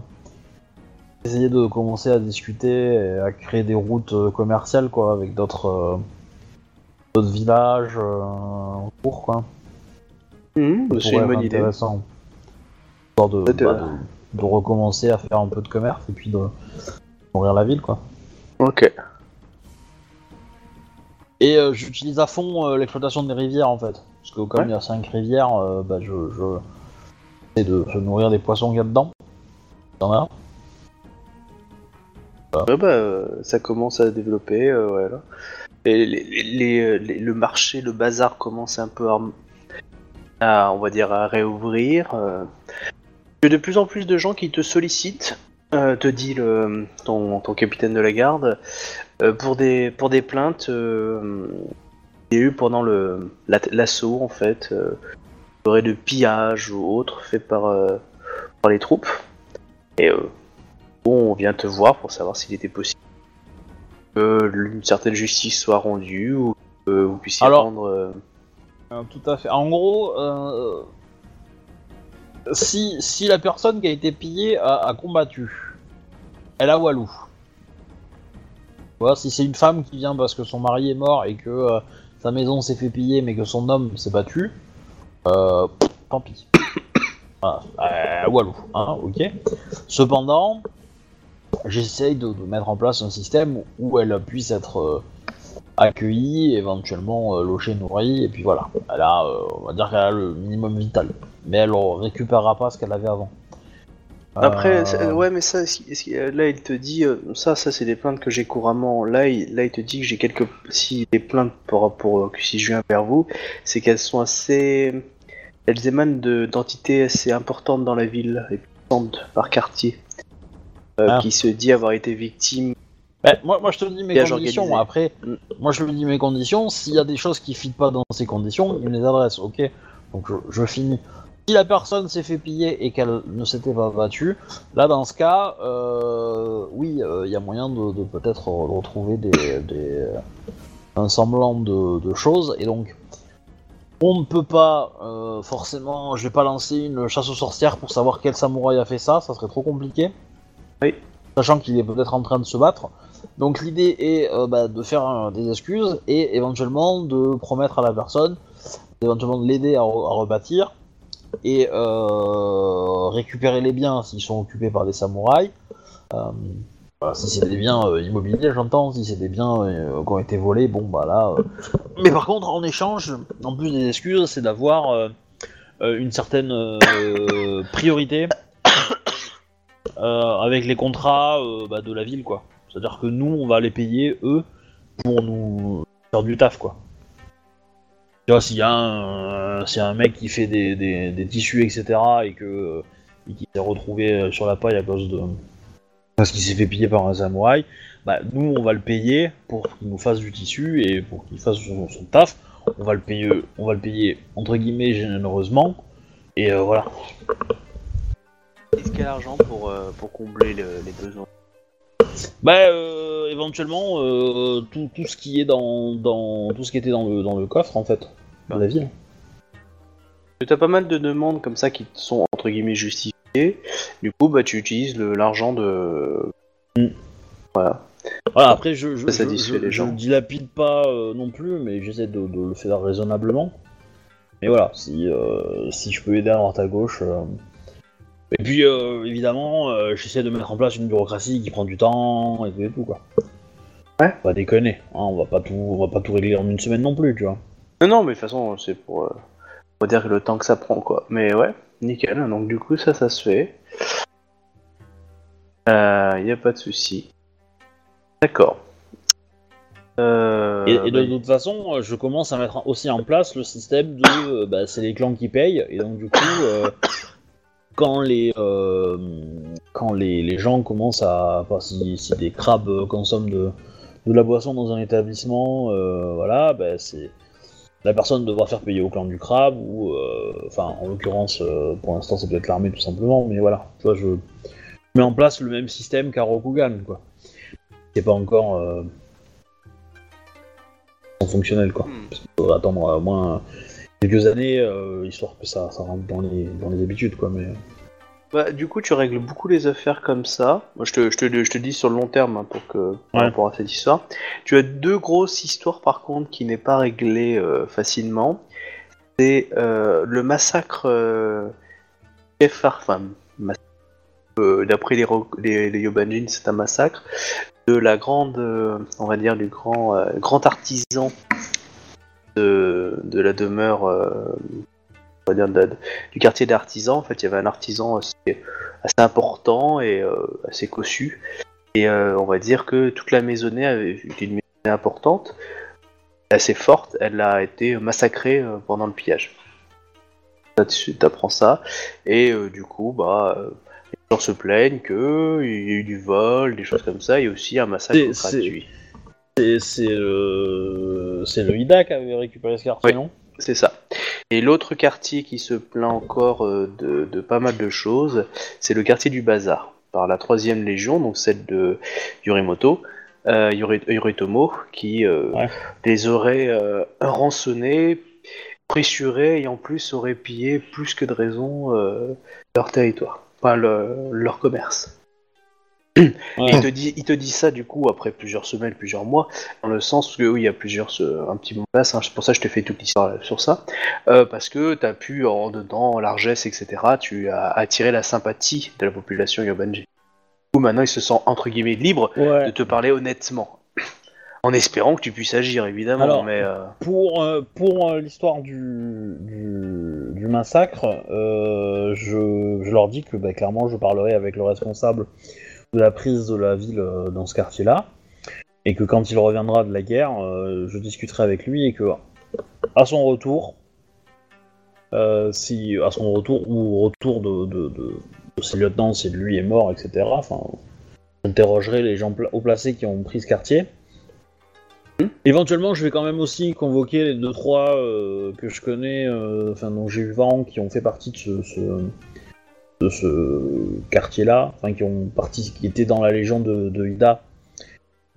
essayer de commencer à discuter et à créer des routes euh, commerciales quoi avec d'autres. euh, d'autres villages euh, en cours quoi. Mhm, Ça c'est une bonne idée. intéressant. Histoire de, bah, de, de recommencer à faire un peu de commerce et puis de nourrir la ville quoi. Ok. Et euh, j'utilise à fond l'exploitation des rivières en fait. Parce que comme Ouais. il y a 5 rivières, euh, bah, je, je j'essaie de se nourrir des poissons qu'il y a dedans. Il y en a. Ouais, bah, euh, ça commence à développer, euh, voilà. Et les, les- les- le marché, le bazar commence un peu à, à, on va dire, à réouvrir. euh. Il y a de plus en plus de gens qui te sollicitent, euh, te dit le, ton, ton capitaine de la garde, euh, pour des pour des plaintes. Euh, y a eu pendant le l'assaut en fait, euh, il y aurait de pillage ou autre fait par euh, par les troupes. Et euh, bon, on vient te voir pour savoir s'il était possible que une certaine justice soit rendue ou que vous puissiez Alors- rendre. euh, Euh, tout à fait. En gros, euh, si, si la personne qui a été pillée a, a combattu, elle a Walou. Si c'est une femme qui vient parce que son mari est mort et que euh, sa maison s'est fait piller mais que son homme s'est battu, euh, tant pis. Voilà, euh, hein, ok. Cependant, j'essaye de, mettre en place un système où elle puisse être euh, accueillie, éventuellement logée, nourrie, et puis voilà. Elle a, on va dire qu'elle a le minimum vital. Mais elle ne récupérera pas ce qu'elle avait avant. Après, Euh, ouais, mais ça, qu'il- là, il te dit, euh, ça, ça, c'est des plaintes que j'ai couramment. Là, il, là, il te dit que j'ai quelques, si des plaintes pour, pour que si je viens vers vous, c'est qu'elles sont assez, elles émanent de d'entités assez importantes dans la ville et puissantes par quartier, euh, Ah. qui se dit avoir été victime. Ben, moi, moi, je te dis mes conditions. organisé. Après, moi, je te dis mes conditions. S'il y a des choses qui ne fitent pas dans ces conditions, il me les adresse, ok? Donc, je, je finis. Si la personne s'est fait piller et qu'elle ne s'était pas battue, là, dans ce cas, euh, oui, euh, il y a moyen de, de peut-être re- retrouver des, des- un semblant de, de choses. Et donc, on ne peut pas euh, forcément. Je vais pas lancer une chasse aux sorcières pour savoir quel samouraï a fait ça. Ça serait trop compliqué. Oui. Sachant qu'il est peut-être en train de se battre. Donc l'idée est euh, bah, de faire euh, des excuses et éventuellement de promettre à la personne, éventuellement de l'aider à, re- à rebâtir et euh, récupérer les biens s'ils sont occupés par des samouraïs. Euh, si c'est des biens euh, immobiliers, j'entends. Si c'est des biens qui ont été volés, bon bah là. Mais par contre, en échange, en plus des excuses, c'est d'avoir une certaine priorité avec les contrats bah, de la ville, quoi. C'est-à-dire que nous, on va les payer, eux, pour nous faire du taf, quoi. Tu vois, s'il y, a un- s'il y a un mec qui fait des, tissus, etc., et que euh, qui s'est retrouvé euh, sur la paille à cause de... Parce qu'il s'est fait piller par un samouraï, bah, nous, on va le payer pour qu'il nous fasse du tissu et pour qu'il fasse son, taf. On va le payer, on va le payer, entre guillemets, généreusement. Et euh, voilà. Est-ce qu'il y a l'argent pour, euh, pour combler le- les besoins? Bah, euh, éventuellement, euh, tout, tout ce qui est dans, dans tout ce qui était dans le, dans le coffre en fait, dans la ville. Tu as pas mal de demandes comme ça qui sont entre guillemets justifiées. Du coup, bah, tu utilises le- l'argent de. Mm. Voilà. Voilà, après je je, Ça je, satisfait je- les je gens. le dilapide pas euh, non plus, mais j'essaie de, de le faire raisonnablement. Mais voilà, si si je peux aider à droite à gauche. Euh. Et puis euh, évidemment, euh, j'essaie de mettre en place une bureaucratie qui prend du temps et tout et tout quoi. Ouais. On va déconner, hein, on va pas tout on va pas tout régler en une semaine non plus, tu vois. Non, non, mais de toute façon, c'est pour, euh, pour dire le temps que ça prend, quoi. Mais ouais, nickel. Donc, du coup, ça, ça se fait. Il n'y a pas de souci. D'accord. Euh, Et, et de, bah, toute façon, euh, je commence à mettre aussi en place le système de euh, bah, c'est les clans qui payent, et donc du coup, euh, quand les euh, quand les, les gens commencent à, enfin, si, si des crabes consomment de, de la boisson dans un établissement, euh, voilà, bah, c'est la personne devra faire payer au clan du crabe ou, euh, enfin, en l'occurrence, pour l'instant, c'est peut-être l'armée tout simplement, mais voilà, tu vois, je mets en place le même système qu'à Rokugan, quoi. C'est pas encore fonctionnel, quoi. Hmm. Parce qu'il faudra attendre au moins quelques années, euh, histoire que ça, ça rentre dans les, dans les habitudes, quoi. Mais bah, du coup, tu règles beaucoup les affaires comme ça. Moi, je te, je te, je te dis sur le long terme hein, pour que, par Ouais. rapport à cette histoire. Tu as deux grosses histoires, par contre, qui n'est pas réglée euh, facilement. C'est euh, le massacre. Euh, massacre, euh, d'après les, les, les Yobanjin, c'est un massacre de la grande, euh, on va dire, du grand, euh, grand artisan de, de la demeure, euh, on va dire, de la- du quartier d'artisans. En fait, il y avait un artisan assez, assez important et euh, assez cossu Et euh, on va dire que toute la maisonnée avait été une maisonnée importante, assez forte. Elle a été massacrée pendant le pillage. T'apprends ça. Et du coup, bah, les gens se plaignent qu'il y a eu du vol, des choses comme ça, et aussi un massacre gratuit. C'est le... c'est le IDA qui avait récupéré ce quartier, Oui. non? C'est ça. Et l'autre quartier qui se plaint encore euh, de, de pas mal de choses, c'est le quartier du Bazar, par la troisième légion, donc celle de Yorimoto, euh, Yori- Yoritomo, qui euh, Ouais. les aurait euh, rançonnés, pressurés et en plus aurait pillé plus que de raison leur territoire, enfin le- leur commerce. Ouais. Il te dit, il te dit ça du coup après plusieurs semaines, plusieurs mois, dans le sens que oui, il y a plusieurs, ce- un petit moment là, c'est pour ça que je t'ai fait toute l'histoire euh, sur ça, euh, parce que tu as pu en dedans, en largesse, etc. Tu as attiré la sympathie de la population Yobanji. Du coup, maintenant, il se sent entre guillemets libre de te parler honnêtement, en espérant que tu puisses agir évidemment, Alors, mais euh, Pour, euh, pour euh, l'histoire du, du, du massacre, euh, je, je leur dis que bah, clairement je parlerai avec le responsable la prise de la ville euh, dans ce quartier-là, et que quand il reviendra de la guerre, euh, je discuterai avec lui et que à son retour, euh, si à son retour ou au retour de, de, de, de ses lieutenants, si lui est mort, etc. Enfin, j'interrogerai les gens pla- haut placés qui ont pris ce quartier. Éventuellement, je vais quand même aussi convoquer les deux trois euh, que je connais, enfin dont j'ai eu vent, qui ont fait partie de ce, ce- de ce quartier-là, enfin qui ont parti, qui étaient dans la légion de, de Ida,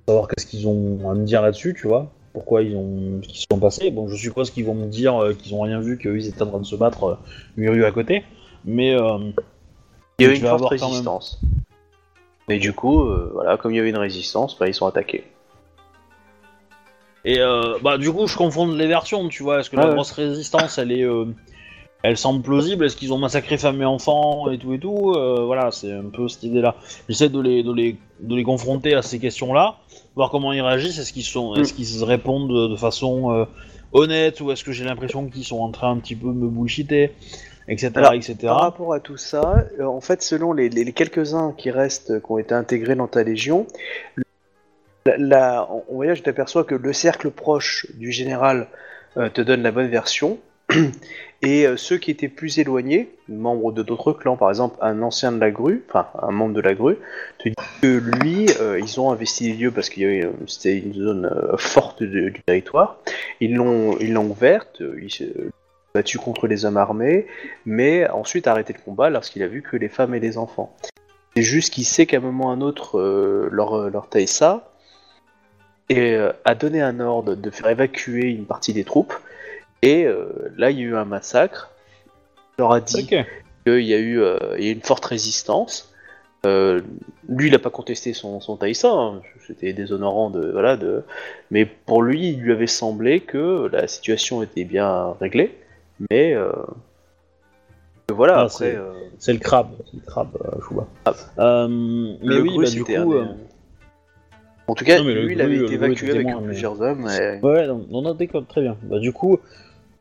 savoir qu'est-ce qu'ils ont à me dire là-dessus, tu vois, pourquoi ils ont, ce qu'ils se sont passés. Bon, je suppose qu'ils vont me dire euh, qu'ils ont rien vu, qu'ils étaient en train de se battre euh, Muru à côté, mais euh, il y avait une forte même- résistance. Mais du coup, euh, voilà, comme il y avait une résistance, bah, ils sont attaqués. Et euh, bah du coup je confonds les versions, tu vois. Est-ce que la ouais. grosse résistance elle est, euh, elle semble plausible Est-ce qu'ils ont massacré femmes et enfants et tout et tout Euh, Voilà, c'est un peu cette idée-là. J'essaie de les, de les, de les confronter à ces questions-là, voir comment ils réagissent. Est-ce qu'ils sont, est-ce qu'ils se répondent de, de façon euh, honnête ou est-ce que j'ai l'impression qu'ils sont en train un petit peu de me bullshiter, etc., Alors, etc. Par rapport à tout ça, euh, en fait, selon les, les- les quelques-uns qui restent, qui ont été intégrés dans ta légion, la, la- on voyage, je t'aperçois que le cercle proche du général te donne la bonne version, et euh, ceux qui étaient plus éloignés, membres de d'autres clans, par exemple un ancien de la grue, enfin un membre de la grue, te dit que lui, euh, ils ont investi les lieux parce avait, euh, c'était une zone forte du territoire, ils l'ont, ils l'ont ouverte, ils se battu contre les hommes armés, mais ensuite arrêté le combat lorsqu'il a vu que les femmes et les enfants. C'est juste qu'il sait qu'à un moment ou un autre, euh, leur, leur ça, et a donné un ordre de faire évacuer une partie des troupes, et euh, là il y a eu un massacre, il leur a dit qu'il y a eu euh, il y a eu une forte résistance. Euh, lui, il n'a pas contesté son, son Taïsa, hein. c'était déshonorant de voilà de, mais pour lui, il lui avait semblé que la situation était bien réglée, mais que voilà Ah, après. c'est- le crabe, c'est le crabe, Chouba. Euh, mais le oui, bah, du coup. un- En tout cas, Non, lui, il avait été évacué avec témoin, mais- plusieurs hommes. et- Ouais, non, non, non, d'accord, très bien. Bah, du coup,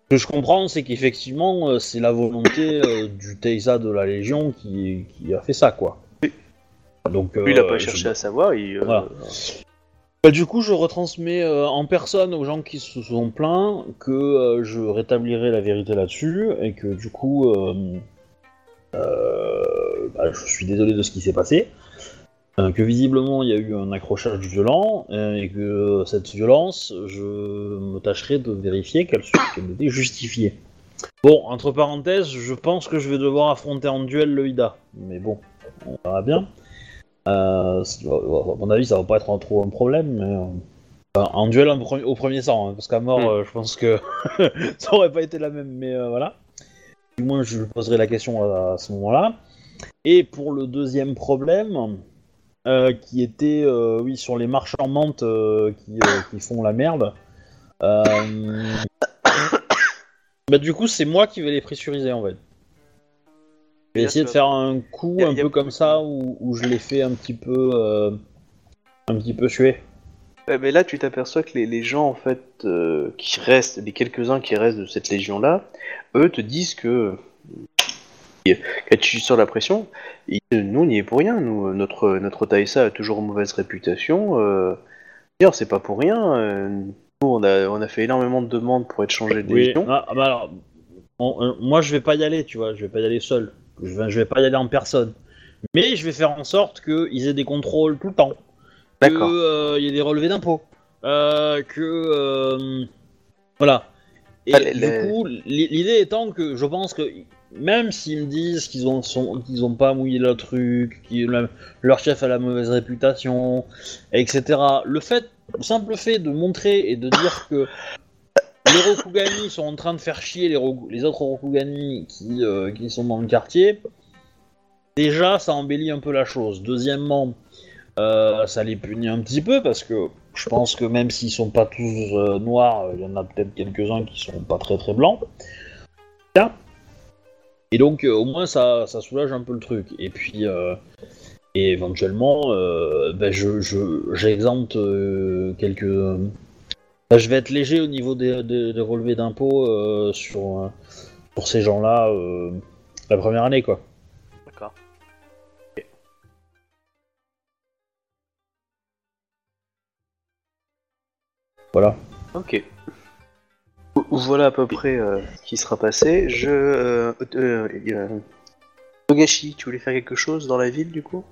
ce que je comprends, c'est qu'effectivement, euh, c'est la volonté euh, du Teisa de la Légion qui, qui a fait ça, quoi. Donc, Lui, il n'a euh, pas je- cherché à savoir. Il, euh, Voilà. Bah, du coup, je retransmets euh, en personne aux gens qui se sont plaints que je rétablirai la vérité là-dessus et que du coup, bah, je suis désolé de ce qui s'est passé. Euh, que visiblement il y a eu un accrochage violent euh, et que euh, cette violence, je me tâcherai de vérifier qu'elle était justifiée. Bon, entre parenthèses, je pense que je vais devoir affronter en duel le Ida, mais bon, on verra bien. Euh, à mon avis, ça va pas être un- trop un problème, mais enfin, en duel en pre- au premier sang, hein, parce qu'à mort, Mm. euh, je pense que ça aurait pas été la même, mais euh, voilà. Du moins, je poserai la question à, à ce moment-là. Et pour le deuxième problème, euh, qui était, euh, oui, sur les marchands menthes euh, qui, euh, qui font la merde. bah, du coup, c'est moi qui vais les pressuriser en fait. Je vais Là, essayer de vas- faire un coup a- un peu comme ça où, où je les fais un petit peu, un petit peu. Ouais, mais là, tu t'aperçois que les, les gens, en fait, qui restent, les quelques-uns qui restent de cette légion-là, eux te disent que quand tu sens la pression, nous on n'y est pour rien. Nous, notre notre Taïsa a toujours une mauvaise réputation. Euh, D'ailleurs, c'est pas pour rien. euh, nous, on a on a fait énormément de demandes pour être changé de Oui, ah, bah alors, on- euh, moi je vais pas y aller, tu vois, je vais pas y aller seul. Je vais, je vais pas y aller en personne. Mais je vais faire en sorte qu'ils aient des contrôles tout le temps. D'accord. Qu'il y ait des relevés d'impôts. Euh, que. euh, voilà. Et les- du coup, l'i- l'idée étant que je pense que même s'ils me disent qu'ils ont, qu'ils ont pas mouillé le truc, que leur chef a la mauvaise réputation, etc. Le fait, le simple fait de montrer et de dire que les Rokugani sont en train de faire chier les, autres Rokugani qui, euh, qui sont dans le quartier, déjà ça embellit un peu la chose. Deuxièmement, euh, ça les punit un petit peu parce que je pense que même s'ils sont pas tous euh, noirs, il y en a peut-être quelques-uns qui sont pas très très blancs. Bien. Et donc euh, au moins ça, ça soulage un peu le truc. Et puis euh, et éventuellement, euh, ben, je, je- j'exempte quelques. ben, je vais être léger au niveau des, des- des relevés d'impôts sur, pour ces gens-là la première année quoi. D'accord. Voilà. Ok. Voilà à peu près euh, ce qui sera passé. Je. Euh, euh, euh, Togashi, tu voulais faire quelque chose dans la ville du coup?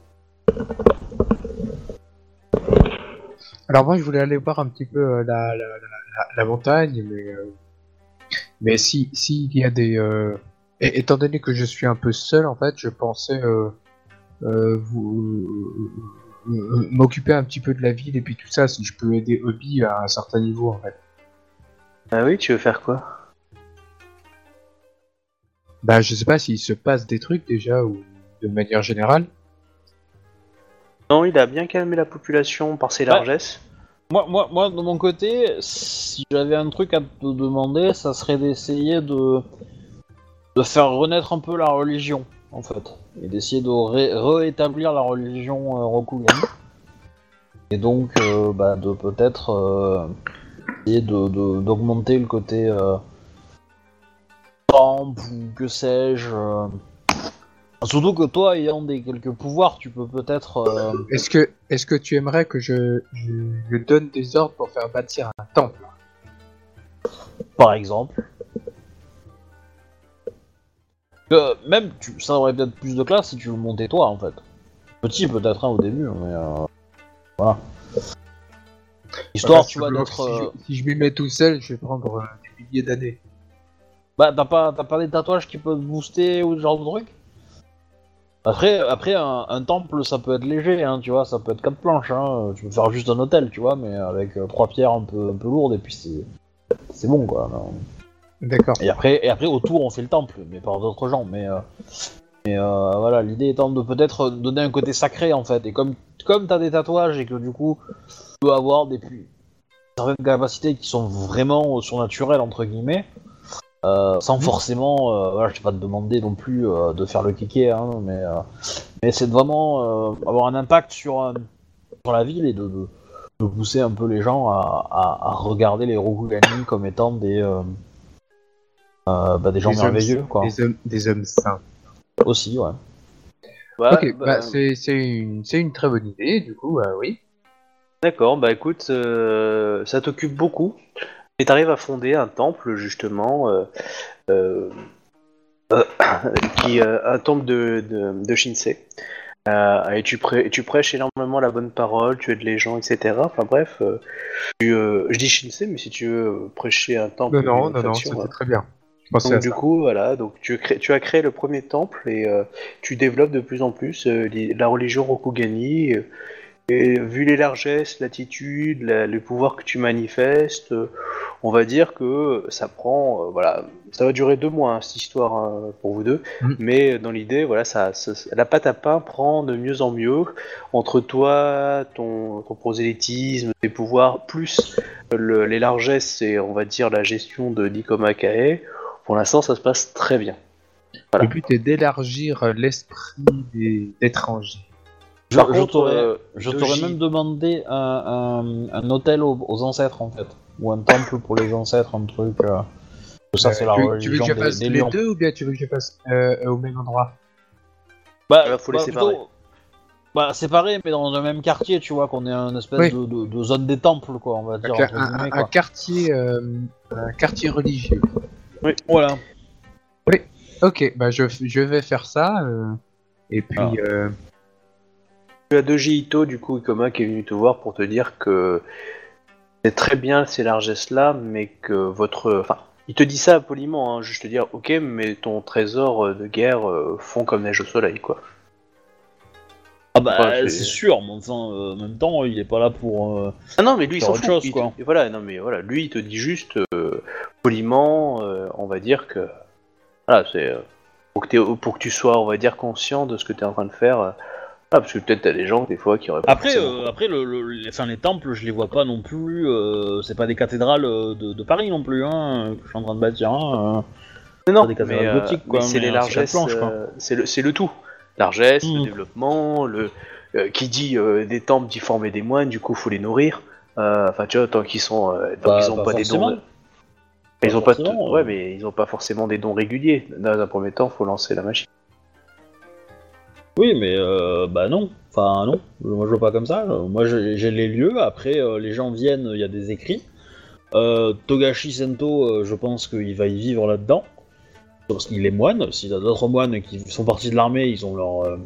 Alors moi je voulais aller voir un petit peu euh, la, la, la, la montagne, mais euh, mais si s'il y a des euh, et- étant donné que je suis un peu seul en fait, je pensais euh, euh, vous m'occuper un petit peu de la ville et puis tout ça si je peux aider Hobby à un certain niveau en fait. Ah oui, tu veux faire quoi? Bah je sais pas s'il se passe des trucs déjà ou de manière générale. Non, il a bien calmé la population par ses Ouais. largesses. Moi, moi, moi, de mon côté, si j'avais un truc à te demander, ça serait d'essayer de, de faire renaître un peu la religion, en fait. Et d'essayer de ré- réétablir la religion euh, Rokugani. Et donc, euh, bah, de peut-être euh, essayer d'augmenter le côté euh, temple ou que sais-je. euh. Surtout que toi, ayant des quelques pouvoirs, tu peux peut-être. euh, Est-ce que est-ce que tu aimerais que je, je, je donne des ordres pour faire bâtir un temple? Par exemple. Que même, tu, ça aurait peut-être plus de classe si tu le montais toi, en fait. Petit peut-être hein, au début, mais euh, voilà. Histoire, Voilà, tu vois, si je- d'être... Si, euh, je, si je m'y mets tout seul, je vais prendre euh, des milliers d'années. Bah, t'as pas, t'as pas des tatouages qui peuvent booster ou ce genre de truc? Après, après un, un temple, ça peut être léger, hein, tu vois, ça peut être quatre planches, hein. Tu peux faire juste un hôtel, tu vois, mais avec euh, trois pierres un peu, un peu lourdes, et puis c'est... C'est bon, quoi. non. D'accord. Et après, et après autour on fait le temple, mais par d'autres gens. Mais, euh, mais euh, voilà, l'idée étant de peut-être donner un côté sacré en fait. Et comme comme t'as des tatouages et que du coup avoir des pu- certaines capacités qui sont vraiment surnaturelles entre guillemets, euh, sans forcément, euh, voilà, je vais pas te demander non plus euh, de faire le kéké, hein, mais euh, mais c'est de vraiment euh, avoir un impact sur euh, sur la ville et de, de de pousser un peu les gens à, à, à regarder les Rokugani comme étant des euh, euh, bah, des gens Des hommes- merveilleux, quoi. Des hommes, des hommes saints. Aussi, ouais. Ouais, ok, bah, bah, c'est c'est une, c'est une très bonne idée, du coup, euh, oui. D'accord, bah écoute, euh, ça t'occupe beaucoup. Et t'arrives à fonder un temple, justement, euh, euh, qui un temple de, de, de Shinsei. Et tu, prê- tu prêches énormément la bonne parole, tu aides les gens, etc. Enfin bref, tu, je dis Shinsei, mais si tu veux prêcher un temple, Non, non, non, c'était très bien. Donc du ça. coup, voilà, donc tu, crées- tu as créé le premier temple et euh, tu développes de plus en plus euh, la religion Rokugani. euh, et vu les largesses, l'attitude, la- le pouvoir que tu manifestes, euh, on va dire que ça prend, euh, voilà, ça va durer deux mois hein, cette histoire hein, pour vous deux, Mhm. mais dans l'idée, voilà, ça, ça- la pâte à pain prend de mieux en mieux entre toi, ton, ton prosélytisme, tes pouvoirs, plus le- les largesses et on va dire la gestion de Nikoma Kae. Pour l'instant, ça se passe très bien. Voilà. Le but est d'élargir euh, l'esprit des étrangers. Je, Par je contre, t'aurais, euh, je Doji- t'aurais même demandé un, un, un hôtel aux, aux ancêtres en fait, ou un temple pour les ancêtres, un truc. euh. Ça, c'est la tu, tu veux que religion je des, fasse des les lions. deux ou bien tu veux que je fasse euh, au même endroit? Bah, Ouais, faut les bah, séparer. plutôt- Bah, séparés, mais dans un même quartier, tu vois, qu'on est une espèce Oui. de, de- de zone des temples, quoi, on va dire. Un, entre un- guillemets, un quoi. quartier, euh, un quartier religieux. Voilà. Ok, bah je, je vais faire ça. euh, et puis, Ah. euh, Tu as Doji Ito, du coup, Ikoma, qui est venu te voir pour te dire que c'est très bien ces largesses-là, mais que votre. Enfin, il te dit ça poliment, hein, juste te dire, ok, mais ton trésor euh, de guerre euh, fond comme neige au soleil, quoi. Ah bah, Ouais, c'est- c'est sûr, mais enfin, euh, en même temps, il est pas là pour... euh, Ah non, mais lui, il s'en autre fout. chose, te- quoi. Voilà, non, mais voilà, lui, il te dit juste euh, poliment, euh, on va dire que. Voilà, c'est. euh, pour, que t'aies- pour que tu sois, on va dire, conscient de ce que tu es en train de faire. Voilà, parce que peut-être t'as des gens, des fois, qui auraient pas Après, forcément- euh, après le, le- les, enfin, les temples, je les vois pas non plus. euh, c'est pas des cathédrales euh, de, de Paris non plus, hein, que je suis en train de bâtir. Hein, euh. Non, non, des mais, cathédrales euh, gothiques, quoi, mais c'est mais, les euh, c'est la largesses, planche, quoi. euh, c'est le, c'est le tout. Largesse, Mm. le développement, le euh, qui dit euh, des temples d'y former des moines, du coup faut les nourrir. Euh, Enfin, tu vois, tant qu'ils sont, euh, tant Bah, qu'ils ont pas pas, des forcément. dons, ils ont pas, forcément, ouais, mais ils ont pas forcément des dons réguliers. Dans un premier temps, faut lancer la machine. Oui, mais euh, bah non. Enfin, non. Moi, je vois pas comme ça. Moi, j'ai les lieux. Après, euh, les gens viennent, il y a des écrits. Euh, Togashi Sento, euh, je pense qu'il va y vivre là-dedans. Parce qu'il est moine. S'il y a d'autres moines qui sont partis de l'armée, ils ont leur.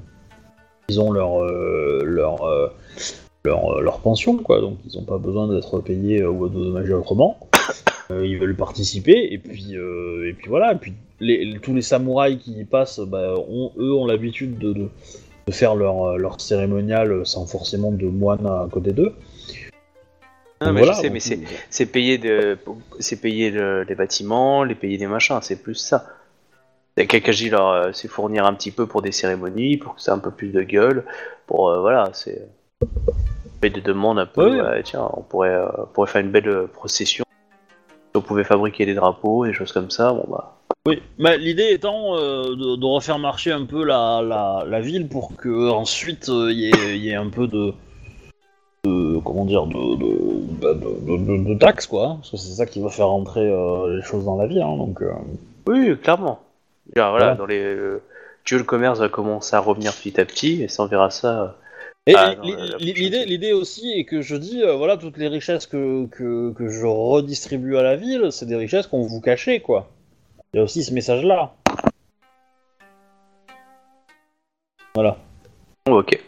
ils ont leur. leur. leur, pension, quoi. Donc, ils ont pas besoin d'être payés ou dédommagés autrement. Euh, ils veulent participer. Et puis, euh, et puis voilà. Et puis, les, tous les samouraïs qui y passent, bah, ont, eux ont l'habitude de, de- de faire leur, euh, leur cérémonial sans forcément de moines à côté d'eux. Non, mais voilà, je sais, mais c'est, c'est payer de, c'est payer le- les bâtiments, les payer des machins, c'est plus ça. Kakaji leur, c'est fournir un petit peu pour des cérémonies, pour que ça ait un peu plus de gueule, pour euh, voilà, c'est fait des demandes un peu. Ouais. tiens, on pourrait, euh, pourrait faire une belle procession. Pouvait fabriquer des drapeaux, des choses comme ça. Bon bah, Oui, mais l'idée étant euh, de, de refaire marcher un peu la, la, la ville pour que ensuite euh, il y, ait- il y ait un peu de, de- comment dire de, de, bah, de, taxes quoi, parce que c'est ça qui va faire rentrer euh, les choses dans la vie, hein, donc. oui, clairement. Voilà, dans les, tu le commerce va commencer à revenir petit à petit, et ça on verra ça. Et Ah, l'idée, aussi est que je dis, euh, voilà, toutes les richesses que, que, que je redistribue à la ville, c'est des richesses qu'on vous cachait, quoi. Il y a aussi ce message-là. Voilà. Oh, ok.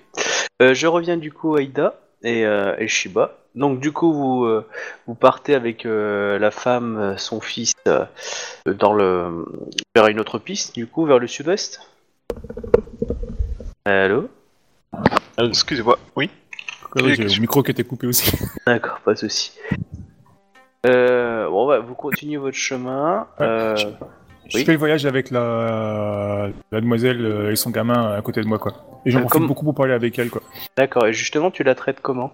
Euh, je reviens du coup à Ida et, euh, et Shiba. Donc du coup vous, euh, vous partez avec la femme, son fils, dans le vers une autre piste, du coup vers le sud-ouest? Allô? Excusez-moi, oui. Ouais, ouais, j'ai le micro qui était coupé aussi. D'accord, pas de souci. Euh, bon, bah, vous continuez votre chemin. Euh, Je Oui. fais le voyage avec la, la demoiselle euh, et son gamin à côté de moi, quoi. Et j'en Euh, profite comme- beaucoup pour parler avec elle, quoi. D'accord. Et justement, tu la traites comment?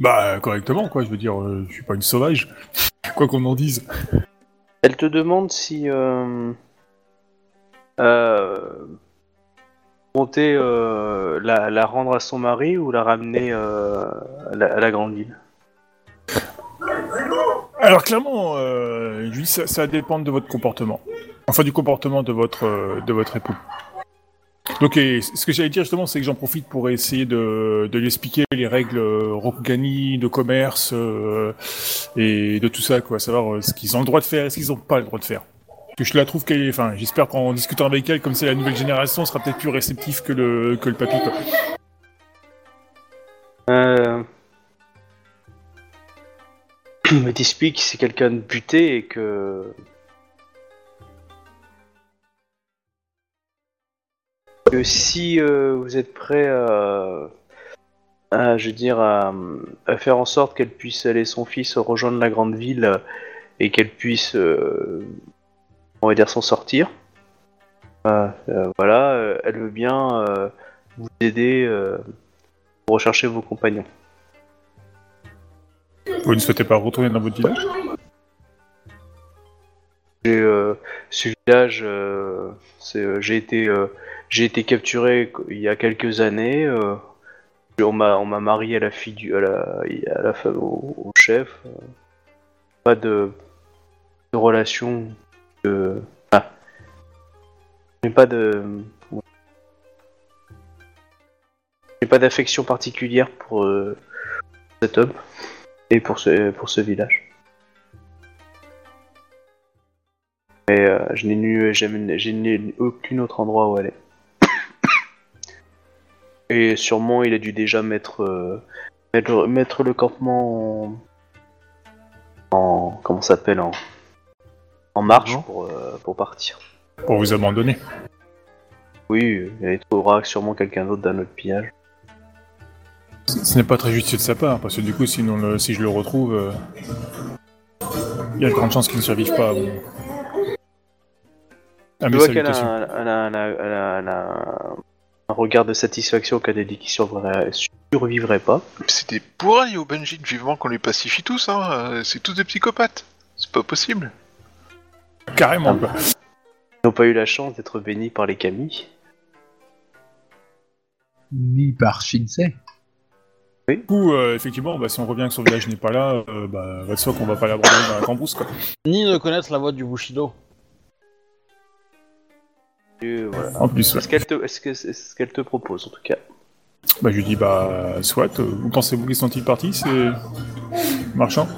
Bah, correctement, quoi. Je veux dire, euh, je suis pas une sauvage. quoi qu'on en dise. Elle te demande si euh, euh, la, rendre à son mari ou la ramener euh, à, la, grande ville? Alors, clairement, euh, ça, ça dépend de votre comportement. Enfin, du comportement de votre, de votre époux. Donc, ce que j'allais dire justement, c'est que j'en profite pour essayer de, de lui expliquer les règles Rokugani, de commerce et de tout ça, quoi. Savoir ce qu'ils ont le droit de faire et ce qu'ils n'ont pas le droit de faire. Que je la trouve qu'elle est, enfin, j'espère qu'en discutant avec elle, comme c'est la nouvelle génération, elle sera peut-être plus réceptif que le, que le papy, quoi. Euh... Mais t'expliques que c'est quelqu'un de buté et que... que si euh, vous êtes prêt à, je veux dire, à, faire en sorte qu'elle puisse aller son fils rejoindre la grande ville et qu'elle puisse, euh, on va dire, s'en sortir. Euh, euh, voilà, euh, elle veut bien vous aider pour rechercher vos compagnons. Vous ne souhaitez pas retourner dans votre village? J'ai, ce village, c'est, j'ai été, j'ai été capturé il y a quelques années. on m'a, on m'a marié à la fille du, à la, à la femme, au, au chef. pas de, de relation Ah. J'ai pas de. J'ai pas d'affection particulière pour euh, cet homme et pour ce, pour ce village. Mais euh, je n'ai jamais, aucun autre endroit où aller. Et sûrement il a dû déjà mettre, euh, mettre, le campement en, en comment ça s'appelle en, en marche pour, euh, pour partir. Pour vous abandonner. Oui, il trouvera sûrement quelqu'un d'autre d'un autre pillage. Ce n'est pas très judicieux de sa part, parce que du coup, sinon, le- si je le retrouve, euh, il y a de grandes chances qu'il ne survive pas. bon. Ah, Tu mais vois qu'elle a, elle a- elle a- elle a- elle a un regard de satisfaction qu'elle a dit qu'il survivrait, survivrait pas. C'était pour aller au Benji vivement qu'on les pacifie tous, hein. C'est tous des psychopathes. C'est pas possible. Carrément, quoi. Ils n'ont pas eu la chance d'être bénis par les Camille. Ni par Shinsei. Du coup, euh, effectivement, bah, si on revient que son village n'est pas là, euh, bah, va de soi qu'on va pas l'abandonner dans la cambrousse, quoi. Ni ne connaître la voix du Bushido. Et voilà. En plus, ouais. Est-ce qu'elle te, est-ce que- est ce qu'elle te propose en tout cas Bah, je lui dis, bah, soit, euh, où pensez-vous qu'ils sont-ils partis, ces marchands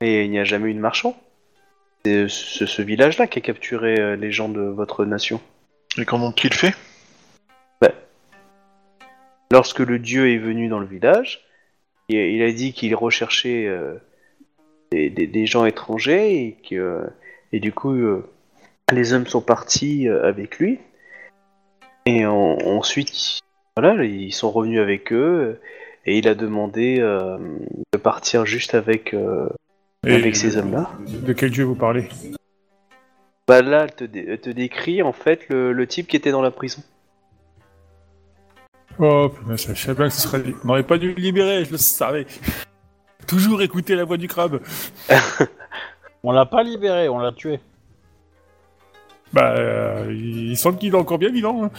Et il n'y a jamais eu de marchand. C'est ce, ce village-là qui a capturé euh, les gens de votre nation. Et qu'en ont-ils fait? Lorsque le dieu est venu dans le village, il, il a dit qu'il recherchait euh, des, des- des gens étrangers et que et du coup euh, les hommes sont partis euh, avec lui. Et en- ensuite, voilà, ils sont revenus avec eux et il a demandé euh, de partir juste avec euh, Et avec ces hommes-là. De quel dieu vous parlez Bah là, elle te, dé- elle te décrit en fait le, le type qui était dans la prison. Oh, putain, je savais bien que ce serait... On n'aurait pas dû le libérer, je le savais. Toujours écouter la voix du crabe. On l'a pas libéré, on l'a tué. Bah, euh, il semble qu'il est encore bien vivant. hein.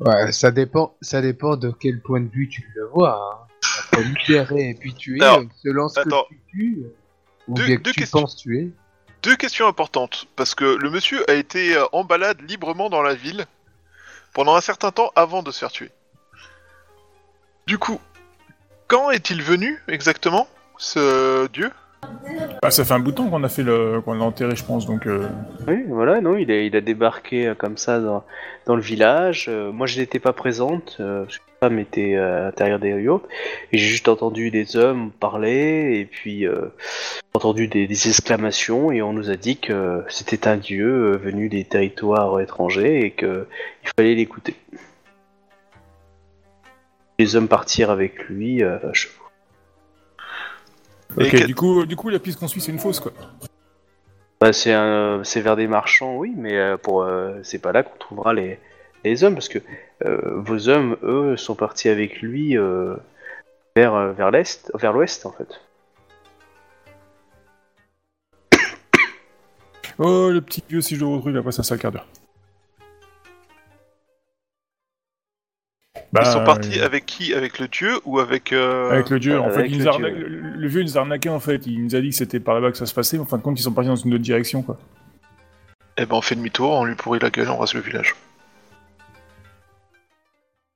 Ouais, ça dépend, ça dépend de quel point de vue tu le vois. Hein. Libérer et puis tuer, Alors, euh, selon ce attends. que tu tues, euh, ou Deux- bien que deux tu questions. penses tuer. Deux questions importantes, parce que le monsieur a été euh, en balade librement dans la ville pendant un certain temps avant de se faire tuer. Du coup, quand est-il venu exactement, ce dieu? Bah, ça fait un bout de temps qu'on a fait le... qu'on l'a enterré, je pense, donc... euh, Oui, voilà, non, il a, débarqué euh, comme ça dans, le village. Euh, moi, je n'étais pas présente, euh, parce que ma femme était à l'intérieur des yachts, et j'ai juste entendu des hommes parler, et puis entendu des, exclamations, et on nous a dit que c'était un dieu venu des territoires étrangers, et que il fallait l'écouter. Les hommes partirent avec lui. Ok, que- du coup, du coup, la piste qu'on suit, c'est une fausse, quoi. Bah, c'est un, c'est vers des marchands, oui, mais euh, pour euh, c'est pas là qu'on trouvera les, les hommes, parce que euh, vos hommes, eux, sont partis avec lui vers vers l'est, vers l'ouest en fait. Oh, le petit vieux, si je le retrouve, il a passé un sale quart d'heure. Bah, Ils sont partis euh, avec qui? Avec le dieu ou avec... euh, Avec le dieu, en fait, nous le dieu, arna- le, le vieux nous a arnaqué en fait, il nous a dit que c'était par là-bas que ça se passait, mais en fin de compte, ils sont partis dans une autre direction, quoi. Eh ben on fait demi-tour, on lui pourrit la gueule, on rase le village.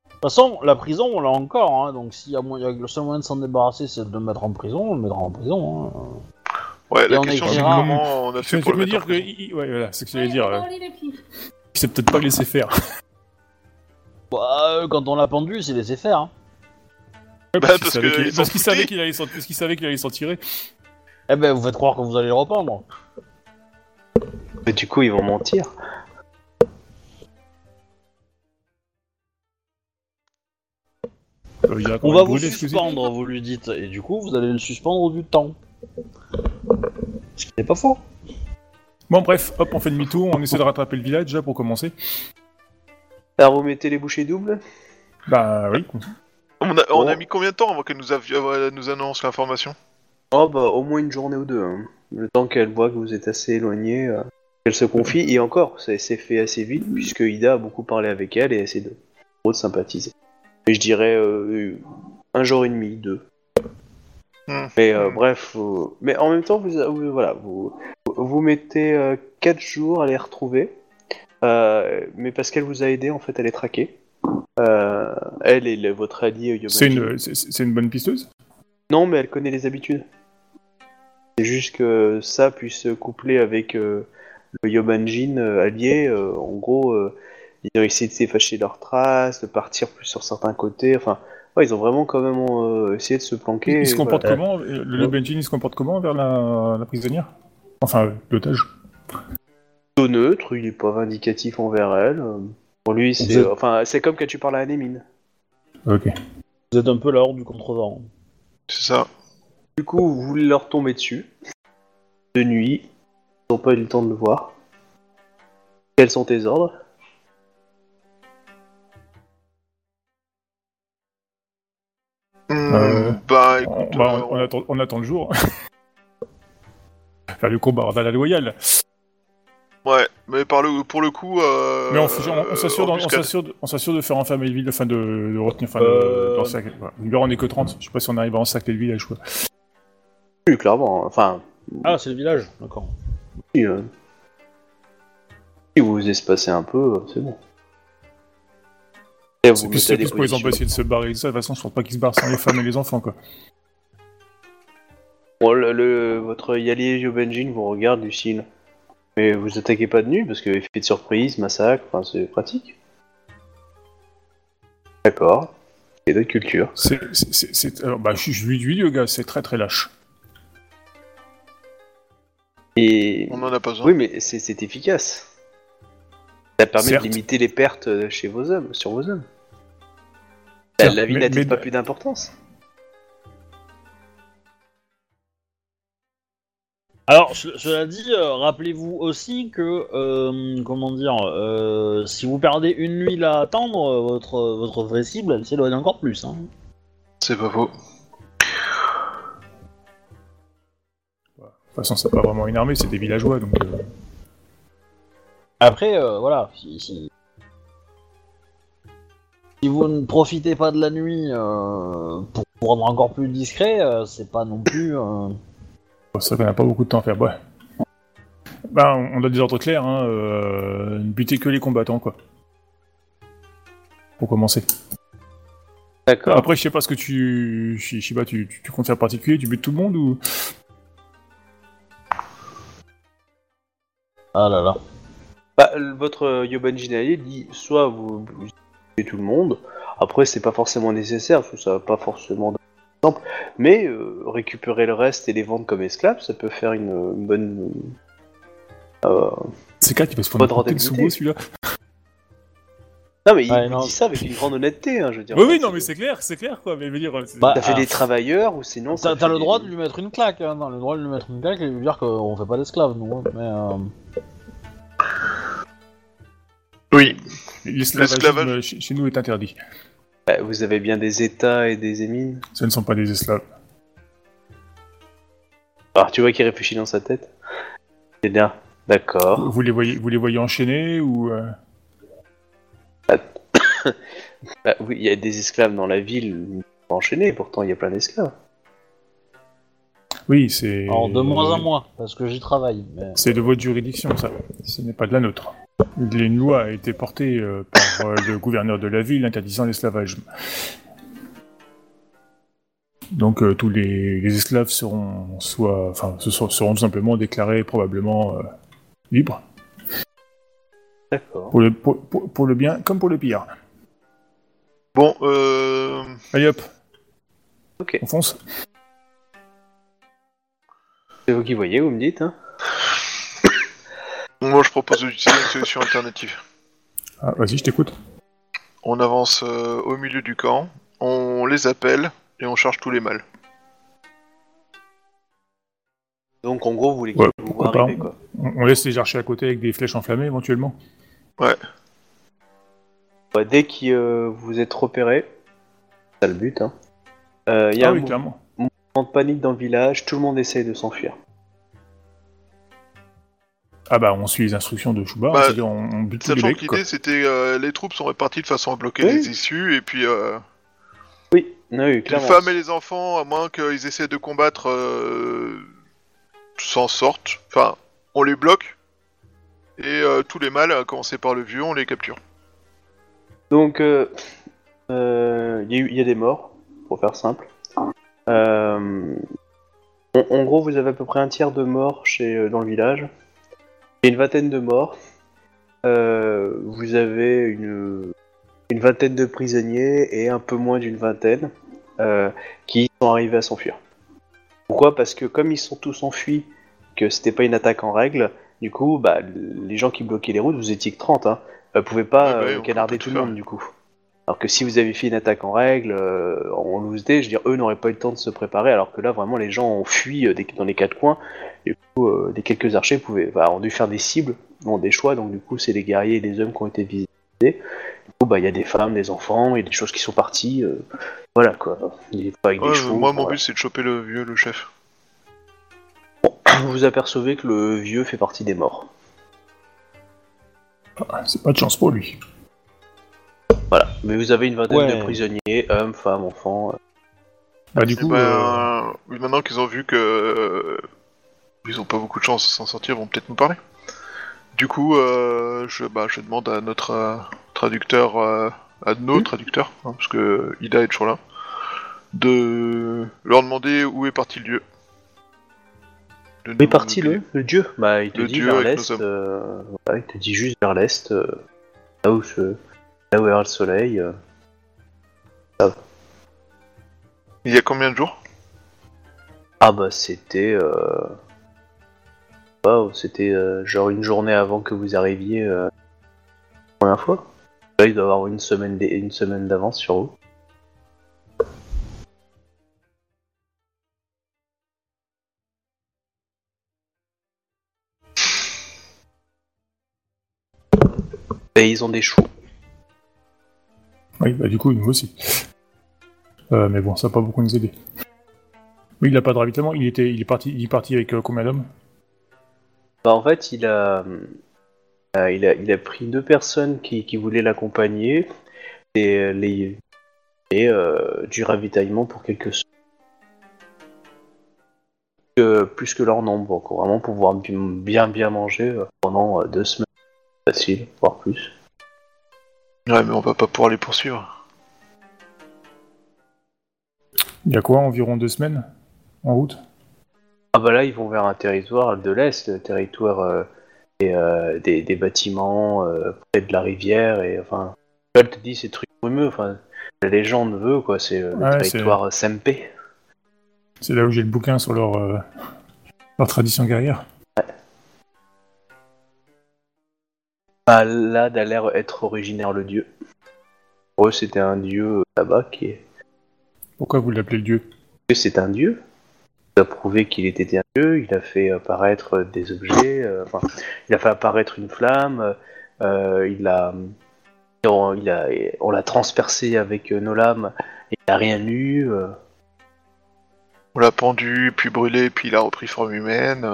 De toute façon, la prison, on l'a encore, hein, donc s'il y a moyen, le seul moyen de s'en débarrasser, c'est de le mettre en prison, on le mettra en prison. Hein. Ouais, Et la on question c'est comment on a fait pour le mettre dire que... prison? Ouais, voilà, c'est ce que j'allais dire. euh, Il s'est peut-être pas laissé faire. Bah, euh, quand on l'a pendu, c'est laissé faire. Hein. Ouais, Bah, parce qu'il savait qu'il- ils parce s'en qu'il savait foutaient. qu'il allait s'en- parce qu'il savait qu'il allait s'en tirer. Eh ben, vous faites croire que vous allez le rependre. Mais du coup, ils vont mentir. Euh, il a On va vous brûlé, excusez. suspendre, vous lui dites, et du coup, vous allez le suspendre du temps. Ce qui n'est pas faux. Bon, bref, hop, on fait demi-tour, on essaie de rattraper le village déjà pour commencer. Alors vous mettez les bouchées doubles Bah oui. On a, on a Bon. mis combien de temps avant qu'elle nous, avi- euh, nous annonce l'information? Oh bah au moins une journée ou deux. hein. Le temps qu'elle voit que vous êtes assez éloigné, euh, qu'elle se confie. Et encore, ça s'est fait assez vite puisque Ida a beaucoup parlé avec elle et essaie de, de sympathiser. Et je dirais euh, un jour et demi, deux. Hmm. Mais euh, bref, vous- mais en même temps, vous, vous- voilà, vous, vous mettez 4 jours à les retrouver. Euh, mais parce qu'elle vous a aidé, en fait, elle est traquée. Euh, elle est le- votre allié Yomaji. C'est une, c'est- c'est une bonne pisteuse? Non, mais elle connaît les habitudes. C'est juste que ça puisse se coupler avec euh, le Yobanjin euh, allié. euh, en gros, euh, ils ont essayé de s'effacer leurs traces, de partir plus sur certains côtés. Enfin, ouais, ils ont vraiment quand même euh, essayé de se planquer. Il se et comporte voilà. comment? Le Benjin, il se comporte comment vers la, la prisonnière? Enfin, euh, l'otage. Plutôt neutre, il est pas vindicatif envers elle. euh, Pour lui, c'est êtes- enfin, c'est comme quand tu parles à Anémine. Ok. Vous êtes un peu la horde du contrevent. C'est ça. Du coup, vous voulez leur tomber dessus. De nuit. Ils n'ont pas eu le temps de le voir. Quels sont tes ordres? Hmm, Euh, bah écoute, bah, euh, on- on attend, on attend le jour. Faire le combat à la loyale. Ouais, mais par le, pour le coup. Euh, Mais on, fait- on- on s'assure d'en- on embuscade. s'assure de, on s'assure de faire enfermer le village, enfin de, de retenir, enfin Euh. on est que 30. Je sais pas si on arrive à encercler le village. Quoi. Oui, clairement. Enfin, Ah, c'est le village, d'accord. si, euh, si vous vous espacez un peu, euh, c'est bon. Et C'est vous plus, pour les empêcher de se barrer ça. De toute façon, je pense pas qu'ils se barrent sans les femmes et les enfants. Quoi. Bon, le, le- votre Yali Yobenjin vous regarde du style. Mais vous attaquez pas de nuit parce que effet de surprise, massacre, enfin c'est pratique. D'accord. Et d'autres cultures. C'est, c'est, c'est, c'est- alors, bah, je, je lui dis, le gars, c'est très très lâche. Et On en a pas besoin. oui, mais c'est c'est efficace. Ça permet Certes. de limiter les pertes chez vos hommes, sur vos hommes. La, Certes, la vie mais- n'a-t-il mais- pas plus d'importance? Alors, ce- cela dit, euh, rappelez-vous aussi que, euh, comment dire, euh, si vous perdez une nuit là à attendre, euh, votre, votre vraie cible, elle s'éloigne encore plus. Hein. C'est pas faux. De toute façon, c'est pas vraiment une armée, c'est des villageois. Donc, euh, Après, euh, voilà, si, si... si vous ne profitez pas de la nuit euh, pour vous rendre encore plus discret, euh, c'est pas non plus... euh, c'est vrai qu'on n'a pas beaucoup de temps à faire. Ouais. Bah, on a des ordres clairs. Hein, euh, ne buter que les combattants, quoi. Pour commencer. D'accord. Après, je sais pas ce que tu. Shi- Shiba, tu, tu, tu comptes faire particulier Tu butes tout le monde ou? Ah là là. Bah, votre euh, Yobanjin allié dit soit vous, vous tuez tout le monde, après c'est pas forcément nécessaire, parce que ça va pas forcément mais euh, récupérer le reste et les vendre comme esclaves, ça peut faire une, une bonne... euh, C'est quoi qui va se Pas prendre de. Subo, celui-là Non mais il Ouais, non. dit ça avec une grande honnêteté, hein, je veux dire. Oui, oui, non, mais c'est clair, c'est clair, quoi. Mais je veux dire. Bah, Ça fait Ah. des travailleurs, ou sinon... ça T'as fait t'as le des- droit de lui mettre une claque, hein, t'as le droit de lui mettre une claque et lui dire qu'on fait pas d'esclaves, nous. hein, Mais, euh, Oui. L'esclavage- euh, chez nous est interdit. Bah, vous avez bien des états et des émines. Ce ne sont pas des esclaves. Alors tu vois qu'il réfléchit dans sa tête. C'est bien. D'accord. Vous les voyez, vous les voyez enchaînés ou. euh, Bah oui, il y a des esclaves dans la ville enchaînés, pourtant il y a plein d'esclaves. Oui, c'est. alors de moins en moins, parce que j'y travaille. Mais... C'est de votre juridiction, ça. Ce n'est pas de la nôtre. Une loi a été portée euh, par euh, le gouverneur de la ville interdisant l'esclavage. Donc euh, tous les, les esclaves seront soit, enfin, seront, seront tout simplement déclarés probablement euh, libres D'accord. pour le, pour, pour- pour le bien comme pour le pire. Bon, euh... Allez hop, Ok. on fonce. C'est vous qui voyez, vous me dites, hein moi je propose d'utiliser une solution alternative. Ah, vas-y, je t'écoute. On avance euh, au milieu du camp, on les appelle et on charge tous les mâles. Donc en gros, vous voulez Ouais, qu'ils vous pourquoi voient pas. arriver, quoi. On, on laisse les archers à côté avec des flèches enflammées éventuellement. Ouais, dès que euh, vous êtes repéré, c'est le but, hein. Euh, Il y a ah un oui, mouvement clairement. de panique dans le village, tout le monde essaye de s'enfuir. Ah bah on suit les instructions de Shuba, Bah, c'est-à-dire on, on bute Sachant que l'idée c'était euh, les troupes sont réparties de façon à bloquer Oui. les issues et puis euh, Oui, oui, les clairement. femmes et les enfants, à moins qu'ils essaient de combattre, euh, s'en sortent. Enfin, on les bloque. Et euh, tous les mâles, à commencer par le vieux, on les capture. Donc, euh, euh, il y, a y des morts, pour faire simple. Euh, en, en gros, vous avez à peu près un tiers de morts chez, dans le village. Il y a une vingtaine de morts. Euh, vous avez une, une vingtaine de prisonniers et un peu moins d'une vingtaine euh, qui sont arrivés à s'enfuir. Pourquoi? Parce que comme ils sont tous enfuis, que c'était pas une attaque en règle, du coup, bah, les gens qui bloquaient les routes, vous étiez que 30, hein, euh, pouvaient pas Ouais, ouais, euh, on canarder tout le monde, du coup. Alors que si vous avez fait une attaque en règle, euh, en loose day, je veux dire, eux n'auraient pas eu le temps de se préparer, alors que là, vraiment, les gens ont fui euh, des- dans les quatre coins. Du coup, euh, des quelques archers pouvaient, bah, ont dû faire des cibles, ont des choix, donc du coup, c'est les guerriers et les hommes qui ont été visés. Du coup, bah, il y a des femmes, des enfants, il y a des choses qui sont parties. euh, voilà, quoi. Il est pas avec Ouais, des chevaux. moi, mon voilà. but, c'est de choper le vieux, le chef. Vous vous apercevez que le vieux fait partie des morts. Ah, C'est pas de chance pour lui. Voilà. Mais vous avez une vingtaine Ouais. de prisonniers, hommes, femmes, enfants. Bah, du Eh coup, euh, ben, oui, maintenant qu'ils ont vu que euh, ils ont pas beaucoup de chance de s'en sortir, ils vont peut-être nous parler. Du coup, euh, je, bah, je demande à notre euh, traducteur, euh, à nos Hmm. traducteurs, hein, parce que Ida est toujours là, de leur demander où est parti le dieu. De Où est parti le, le dieu? Bah, il te Le dit dieu vers l'est. euh, voilà, il te dit juste vers l'est, euh, là où se- là où est le soleil. euh. Il y a combien de jours? Ah bah c'était, euh... c'était euh, genre une journée avant que vous arriviez euh, la première fois. Là, il doit avoir une semaine, d- une semaine d'avance sur vous. Et ils ont des choux. Oui, bah, du coup, nous aussi. Euh, mais bon, ça va pas beaucoup nous aider. Oui, il a pas de ravitaillement. Il était, il est parti, il est parti avec euh, combien d'hommes? Bah, en fait, il a, euh, il a, il a pris deux personnes qui, voulaient l'accompagner et, les, et du ravitaillement pour quelques semaines. Euh, plus que leur nombre, quoi, vraiment pouvoir bi- bien bien manger pendant deux semaines. Facile, voire plus. Ouais, mais on va pas pouvoir les poursuivre. Il y a quoi, environ deux semaines en route? Ah bah là, ils vont vers un territoire de l'Est, le territoire euh, des, euh, des, des bâtiments euh, près de la rivière, et enfin, elle te dit ces trucs brumeux, enfin, la légende veut, quoi, c'est euh, le Ouais, c'est- territoire Sempe. C'est là où j'ai le bouquin sur leur, euh, leur tradition guerrière. Là, a l'air être originaire le dieu. Pour eux, c'était un dieu euh, là-bas qui est. Pourquoi vous l'appelez le dieu? C'est un dieu. Il a prouvé qu'il était un dieu. Il a fait apparaître des objets. euh, enfin, il a fait apparaître une flamme. euh, il a. On, il a, on l'a transpercé avec nos lames. Et il n'a rien eu. euh. On l'a pendu, puis brûlé, puis il a repris forme humaine.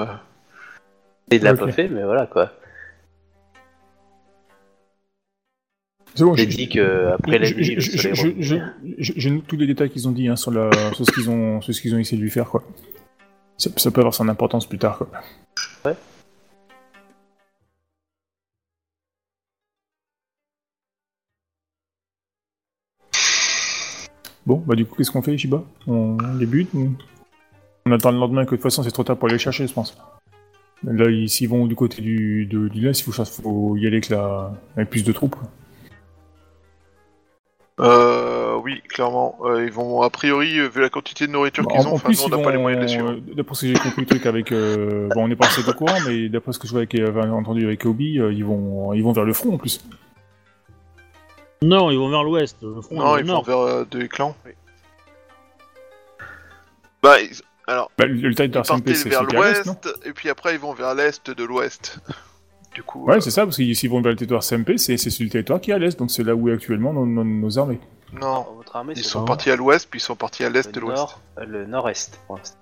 il l'a pas fait, mais voilà quoi. Bon, J'ai je- dit qu'après la nuit, je- note tous les détails qu'ils ont dit hein, sur, la, sur ce qu'ils ont, sur ce qu'ils ont essayé de lui faire, quoi. Ça, ça peut avoir son importance plus tard, quoi. Ouais. Bon, bah du coup, qu'est-ce qu'on fait, Shiba? On les bute ou... On attend le lendemain que de toute façon c'est trop tard pour aller chercher, je pense. Là, ils- s'ils vont du côté du, de, il faut, faut y aller avec, la, avec plus de troupes. quoi. Euh, oui, clairement. Euh, ils vont, a priori, euh, vu la quantité de nourriture qu'ils ont, enfin, nous, on n'a pas les moyens de les suivre. euh, d'après ce que j'ai compris le truc avec, euh, bon, on n'est pas assez au courant, mais d'après ce que je vois avec, euh, entendu avec Obi, euh, ils vont, ils vont vers le front en plus. Non, ils vont vers l'ouest. Le front Non, ils vont vers euh, des clans. Bah, ils- alors, Bah, le, le ils partaient vers l'ouest, et puis après ils vont vers l'est de l'ouest. Du coup, Ouais, euh, c'est ça, parce que s'ils vont vers le territoire SMP, c'est c'est sur le territoire qui est à l'est, donc c'est là où est actuellement nos, nos- nos armées. non, Votre armée, ils sont partis à l'ouest, puis ils sont partis à l'est de le l'ouest. nord, euh, le nord-est pour l'instant.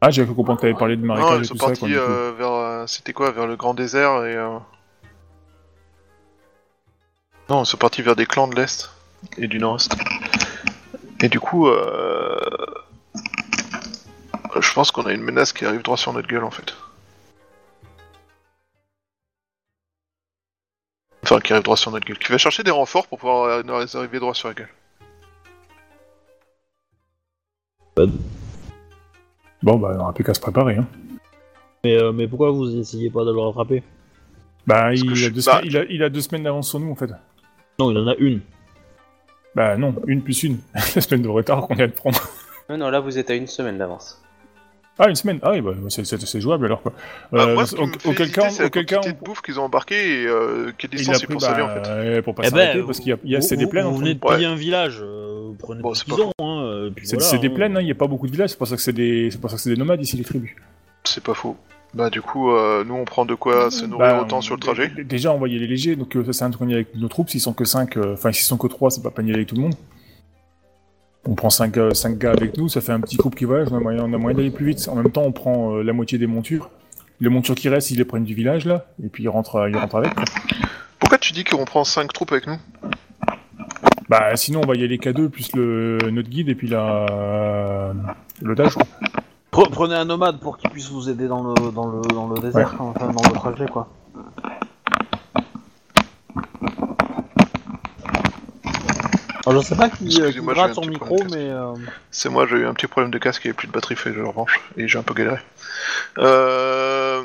Ah, j'avais cru comprendre que t'avais parlé de Non, marécage ils et sont tout ça, partis du euh, vers, euh, c'était quoi, vers le grand désert et. euh, Non, ils sont partis vers des clans de l'est et du nord-est. Et du coup, euh... Je pense qu'on a une menace qui arrive droit sur notre gueule en fait. Enfin, qui arrive droit sur notre gueule. Qui va chercher des renforts pour pouvoir euh, nous arriver droit sur la gueule. Bon, bah, on aura plus qu'à se préparer. Hein. Mais, euh, mais pourquoi vous essayez pas de le rattraper? Bah, il a, deux semaines, il, a, il a deux semaines d'avance sur nous, en fait. Non, il en a une. Bah, non, une plus une. La semaine de retard qu'on vient de prendre. Non, non, là vous êtes à une semaine d'avance. Ah, une semaine Ah oui, bah, c'est- jouable alors, quoi. Bah, Euh, moi, me fait auquel cas, c'est la auquel cas, quantité de bouffe qu'ils ont embarqué et euh, quelle il distance a ils pensent aller en bah, fait. euh, pour pas Eh s'arrêter, ben, parce qu'il y a, il y a- vous- c'est des plaines. Vous venez de Ouais. payer un village, euh, vous prenez Bon, des c'est hein, euh, voilà, des hein. plaines, hein, il n'y a pas beaucoup de villages, c'est pour ça que c'est des, c'est pour ça que c'est des nomades ici les tribus. C'est pas faux. Bah du coup, euh, nous on prend de quoi se nourrir Bah, autant sur le trajet. Déjà envoyer les légers, donc euh, ça c'est un truc qu'on y a avec nos troupes, s'ils sont que 5, enfin s'ils sont que 3, c'est pas aller avec tout le monde. On prend 5, gars avec nous, ça fait un petit groupe qui voyage, on a moyen, d'aller plus vite. En même temps, on prend euh, la moitié des montures. Les montures qui restent, ils les prennent du village là, et puis ils rentrent, ils rentrent avec. quoi. Pourquoi tu dis qu'on prend 5 troupes avec nous? Bah sinon on va y aller K2 plus le, notre guide et puis la l'otage. quoi. Pre- Prenez un nomade pour qu'il puisse vous aider dans le, dans le, dans le désert, enfin dans le trajet quoi. Alors, je sais pas qui, euh, qui Excusez-moi, j'ai gratte un son petit micro, problème de mais... euh, C'est moi, j'ai eu un petit problème de casque et plus de batterie fait de revanche, et j'ai un peu galéré. Euh...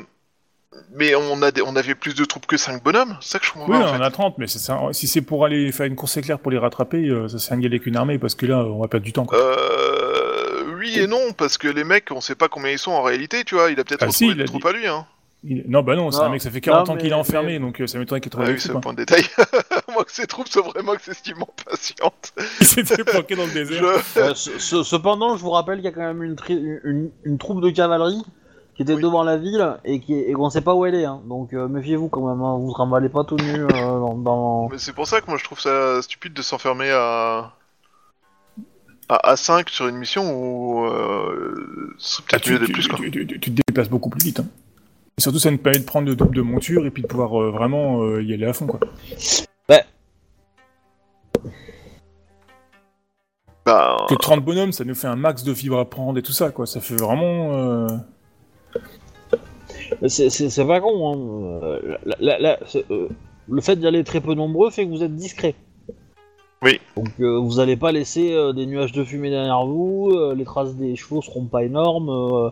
Mais on, a des... on avait plus de troupes que 5 bonhommes, c'est ça que je comprends Oui, pas, en on en fait. a 30, mais c'est ça. Si c'est pour aller faire une course éclair pour les rattraper, euh, ça sert à rien d'y aller avec une armée parce que là on va perdre du temps. Quoi. Euh... Oui et non, parce que les mecs, on sait pas combien ils sont en réalité, tu vois, il a peut-être Ah, retrouvé si, il a dit- à lui, hein. Il- Non, bah non, c'est un mec, ça fait 40 Non, ans qu'il est mais- enfermé, donc euh, ça m'étonnerait qu'il Ah trouve oui, avec c'est quoi. point de détail. moi que ces troupes sont vraiment excessivement patientes. Il s'était planqué dans le désert. Je... euh, ce- ce- cependant, je vous rappelle qu'il y a quand même une, tri- une, une- une troupe de cavalerie qui était Oui. devant la ville et qui et qu'on sait pas où elle est, hein. donc euh, méfiez-vous quand même, hein. vous vous remballez pas tout nu euh, dans... dans- Mais c'est pour ça que moi je trouve ça stupide de s'enfermer à... à A5 sur une mission où euh, c'est Ah, peut-être tu, mieux de tu- plus quoi. tu- tu- tu te déplaces beaucoup plus vite. Hein. Et surtout, ça nous permet de prendre le double de monture et puis de pouvoir euh, vraiment euh, y aller à fond. Quoi. Bah, Que 30 bonhommes, ça nous fait un max de fibres à prendre et tout ça. quoi. Ça fait vraiment. euh, C'est- pas con, hein. La- la- la- c'est, le fait d'y aller très peu nombreux fait que vous êtes discret. Oui. Donc euh, vous allez pas laisser euh, des nuages de fumée derrière vous, euh, les traces des chevaux seront pas énormes, euh,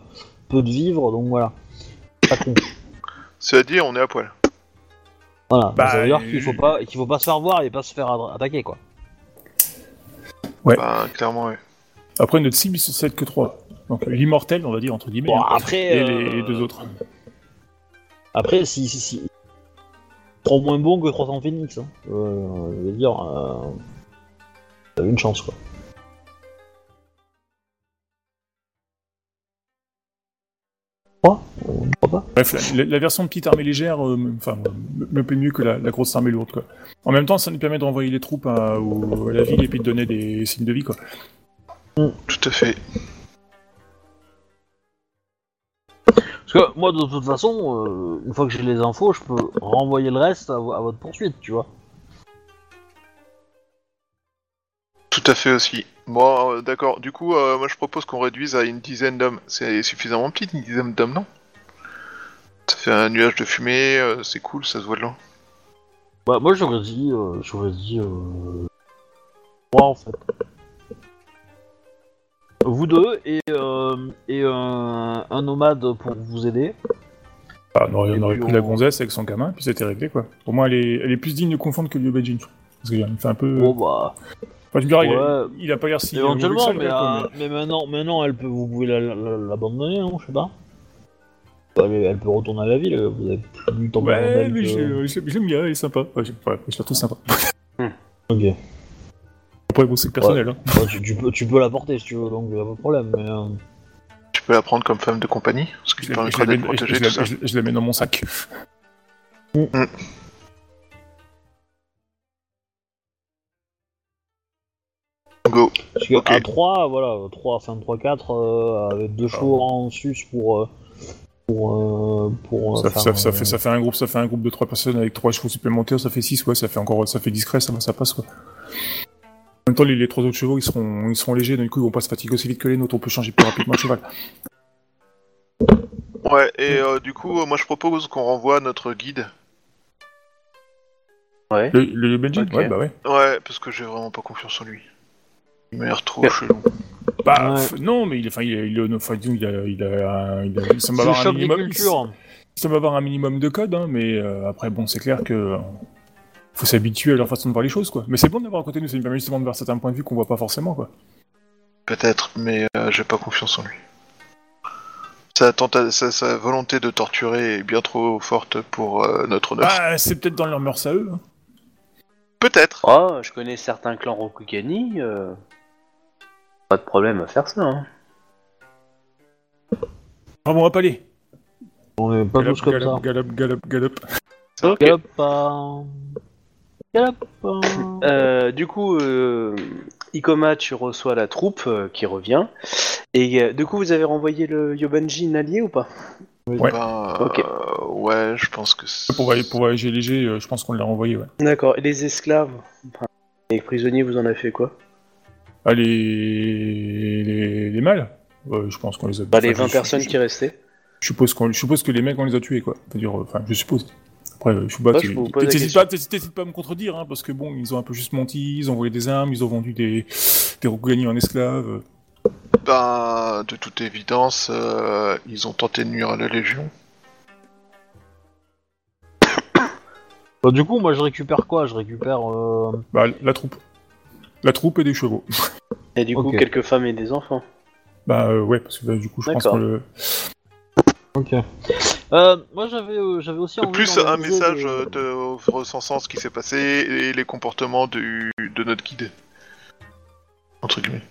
peu de vivres, donc voilà. Pas con. cela dit, on est à poil. Voilà. Bah, ça veut dire euh, qu'il faut pas qu'il faut pas se faire voir et pas se faire attaquer quoi. Ouais. Bah, clairement, ouais. Après, notre cible, c'est que 3. Donc l'immortel, on va dire, entre guillemets. Bon, hein, après, et euh, les, les deux autres. Après, si si si. Trop moins bon que 300 phoenix. Hein. Euh, je veux dire, euh, t'as une chance quoi. On ne croit pas Bref, la, version de petite armée légère, euh, me- enfin, me, me plaît mieux que la, la grosse armée lourde, quoi. En même temps, ça nous permet de renvoyer les troupes à, au- à la ville et puis de donner des signes de vie, quoi. Tout à fait. Parce que moi, de toute façon, euh, une fois que j'ai les infos, je peux renvoyer le reste à votre poursuite, tu vois. Tout à fait aussi. Bon, euh, d'accord. Du coup, euh, moi je propose qu'on réduise à une dizaine d'hommes. C'est suffisamment petit, une dizaine d'hommes, non? Ça fait un nuage de fumée, euh, c'est cool, ça se voit de loin. Bah, moi, j'aurais dit, euh, j'aurais dit, euh... moi en fait. Vous deux et, euh, et un, un nomade pour vous aider. Ah, on aurait, Et on aurait puis pris on- la gonzesse avec son gamin, puis c'était réglé, quoi. Pour moi, elle est, elle est plus digne de confondre que Liu Beijing. Parce qu'il fait un peu... Bon bah, Enfin, me diras, il a- ouais. il, a pas l'air si... éventuellement, mais, gars, euh, mais maintenant, maintenant, elle peut, vous pouvez la- la- l'abandonner, non Je sais pas. Elle, elle peut retourner à la ville. Vous avez plus le temps Ouais, mais que- j'ai- j'aime bien, elle est sympa. Ouais, ouais, je la trouve sympa. Ok. Après, bon, c'est personnel, hein. Tu, tu peux, tu peux la porter si tu veux, donc pas de problème. Mais, euh, Tu peux la prendre comme femme de compagnie, ce qui Je, la- permettra je la je- je la- je- je la mets dans mon sac. Go. Parce que Ok. à 3, voilà, 3, enfin 3-4, euh, avec deux chevaux en sus pour. euh, pour. euh, pour euh, Ça, faire, ça- ça fait, ça fait un groupe, ça fait un groupe de 3 personnes avec 3 chevaux supplémentaires, ça fait 6, ouais, ça fait encore, ça fait discret, ça, passe, quoi. En même temps, les, les trois autres chevaux, ils seront, ils seront légers, donc du coup, ils vont pas se fatiguer aussi vite que les nôtres, on peut changer plus rapidement le cheval. Ouais, et euh, du coup, moi je propose qu'on renvoie notre guide. Ouais. Le, le Benji. Ouais, bah ouais. Ouais, parce que j'ai vraiment pas confiance en lui. Il m'a l'air trop Ouais. chelou. Bah, Ouais. non, mais il, enfin, il, est- il, est- enfin, disons, il, a, il, a, il, a, il semble C'est le avoir un minimum. Il semble avoir un minimum de code, hein, mais euh, après, bon, c'est clair que euh, faut s'habituer à leur façon de voir les choses, quoi. Mais c'est bon d'avoir à côté de nous, ça nous permet justement de voir certains points de vue qu'on voit pas forcément, quoi. Peut-être, mais euh, j'ai pas confiance en lui. Sa, tenta- sa, sa volonté de torturer est bien trop forte pour euh, notre honneur. Ah, c'est peut-être dans leurs mœurs à eux. hein. Peut-être. Oh, je connais certains clans Rokugani. Pas de problème à faire ça. Hein. Ah bon, on va pas aller. On est pas Galop, tous comme galop, ça. galop, galop, galop. Ok. Galop. Euh, du coup, euh, Ikomatch reçoit la troupe euh, qui revient. Et euh, du coup, vous avez renvoyé le Yobanji allié ou pas? Ouais. Ben, Ok. euh, ouais, je pense que c'est... Pour, voyager- pour voyager léger, je pense qu'on l'a renvoyé, ouais. D'accord. Et les esclaves? Enfin, Les prisonniers, vous en avez fait quoi? Ah, les, les, les mâles Ouais, Je pense qu'on les a Bah, les enfin, 20 je- personnes je- qui restaient. Je suppose, qu'on, je suppose que les mecs, on les a tués, quoi. C'est-à-dire, euh, enfin, je suppose. Après, pose la t'hésites pas, pas à me contredire, hein, parce que bon, ils ont un peu juste menti, ils ont volé des armes, ils ont vendu des, des Rokugani en esclaves. Ben, de toute évidence, euh, ils ont tenté de nuire à la Légion. Bah, du coup, moi je récupère quoi? Je récupère. Euh... Bah, la troupe. La troupe et des chevaux. Et du coup, Ok. quelques femmes et des enfants. Bah, euh, ouais, parce que bah, du coup, je pense D'accord. que le. Ok. Euh, moi j'avais euh, j'avais aussi envie Plus un d'organiser message des- euh, de recensant ce qui s'est passé et les comportements du, de notre guide. Entre guillemets.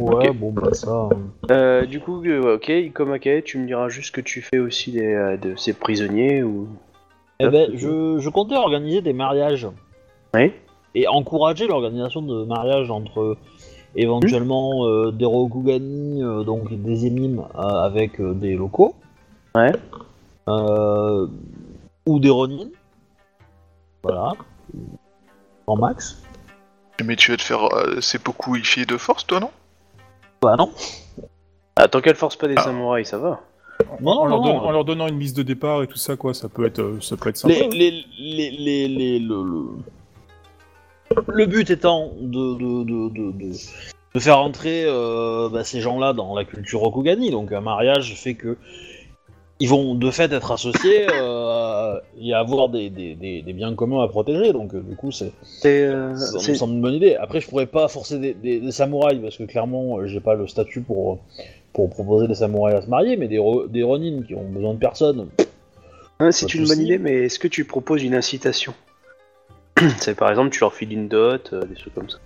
Ouais, bon bah ça. Euh, du coup, euh, ok, Ikomake, tu me diras juste ce que tu fais aussi des, euh, de ces prisonniers ou. Eh ben, je, je comptais organiser des mariages Oui. Et encourager l'organisation de mariages entre euh, éventuellement euh, des Rokugani, euh, donc des émimes euh, avec euh, des locaux. Ouais. Euh, ou des Ronin. Voilà. En max. Mais tu vas te faire euh, c'est beaucoup filles de force, toi, non? Bah non. Ah, tant qu'elle force pas des Ah. samouraïs, ça va? Non, non, en, leur non, don- non. en leur donnant une liste de départ et tout ça, quoi, ça peut être, ça peut être sympa. Les, les, les, les, les- le, le- le but étant de, de, de, de, faire entrer euh, bah, ces gens-là dans la culture Rokugani. Donc un mariage fait que ils vont de fait être associés euh, et avoir des, des, des, des biens communs à protéger. Donc euh, du coup, c'est ça me semble une bonne idée. Après, je pourrais pas forcer des, samouraïs parce que clairement, j'ai pas le statut pour, pour proposer des samouraïs à se marier, mais des, ro- des Ronin qui ont besoin de personne. Hein, c'est une bonne idée, mais est-ce que tu proposes une incitation? C'est par exemple, tu leur files une dot, euh, des trucs comme ça.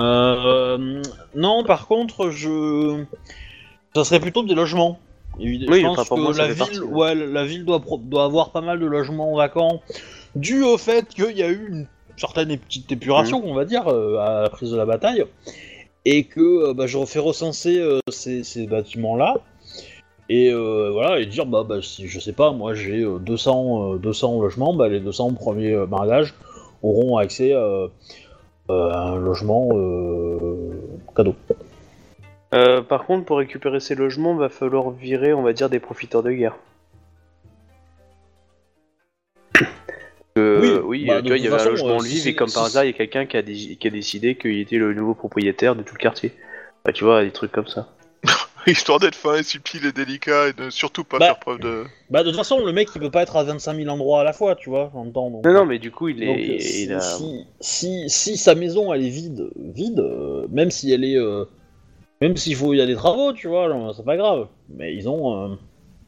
Euh, non, par contre, je. Ça serait plutôt des logements. Évidemment, Oui, je pense que moi, la ville, partie, ouais. ouais, la ville doit, pro- doit avoir pas mal de logements vacants, dû au fait qu'il y a eu une certaine petite épuration, Mhm. on va dire, euh, à la prise de la bataille, et que bah, je refais recenser ces, ces bâtiments-là, et euh, voilà, et dire, bah, bah, si je sais pas, moi j'ai euh, 200, euh, 200 logements, bah, les 200 premiers euh, mariages auront accès euh, euh, à un logement euh, cadeau. Euh, par contre, pour récupérer ces logements, va falloir virer, on va dire, des profiteurs de guerre. Euh, Oui, oui, bah, euh, de tu vois, il y avait façon, un logement euh, libre si et comme par si hasard, il y a quelqu'un qui, qui a décidé qu'il était le nouveau propriétaire de tout le quartier. Bah, tu vois, des trucs comme ça. Histoire d'être fin et subtil et délicat et de surtout pas Bah. faire preuve de... Bah, de toute façon, le mec il peut pas être à 25 000 endroits à la fois, tu vois, en même temps. donc- Non, non, mais du coup, il Donc, est. si, il a... si, si, si sa maison elle est vide, vide, euh, même si elle est, euh, même s'il faut il y a des travaux, tu vois, genre, c'est pas grave. Mais ils ont, euh,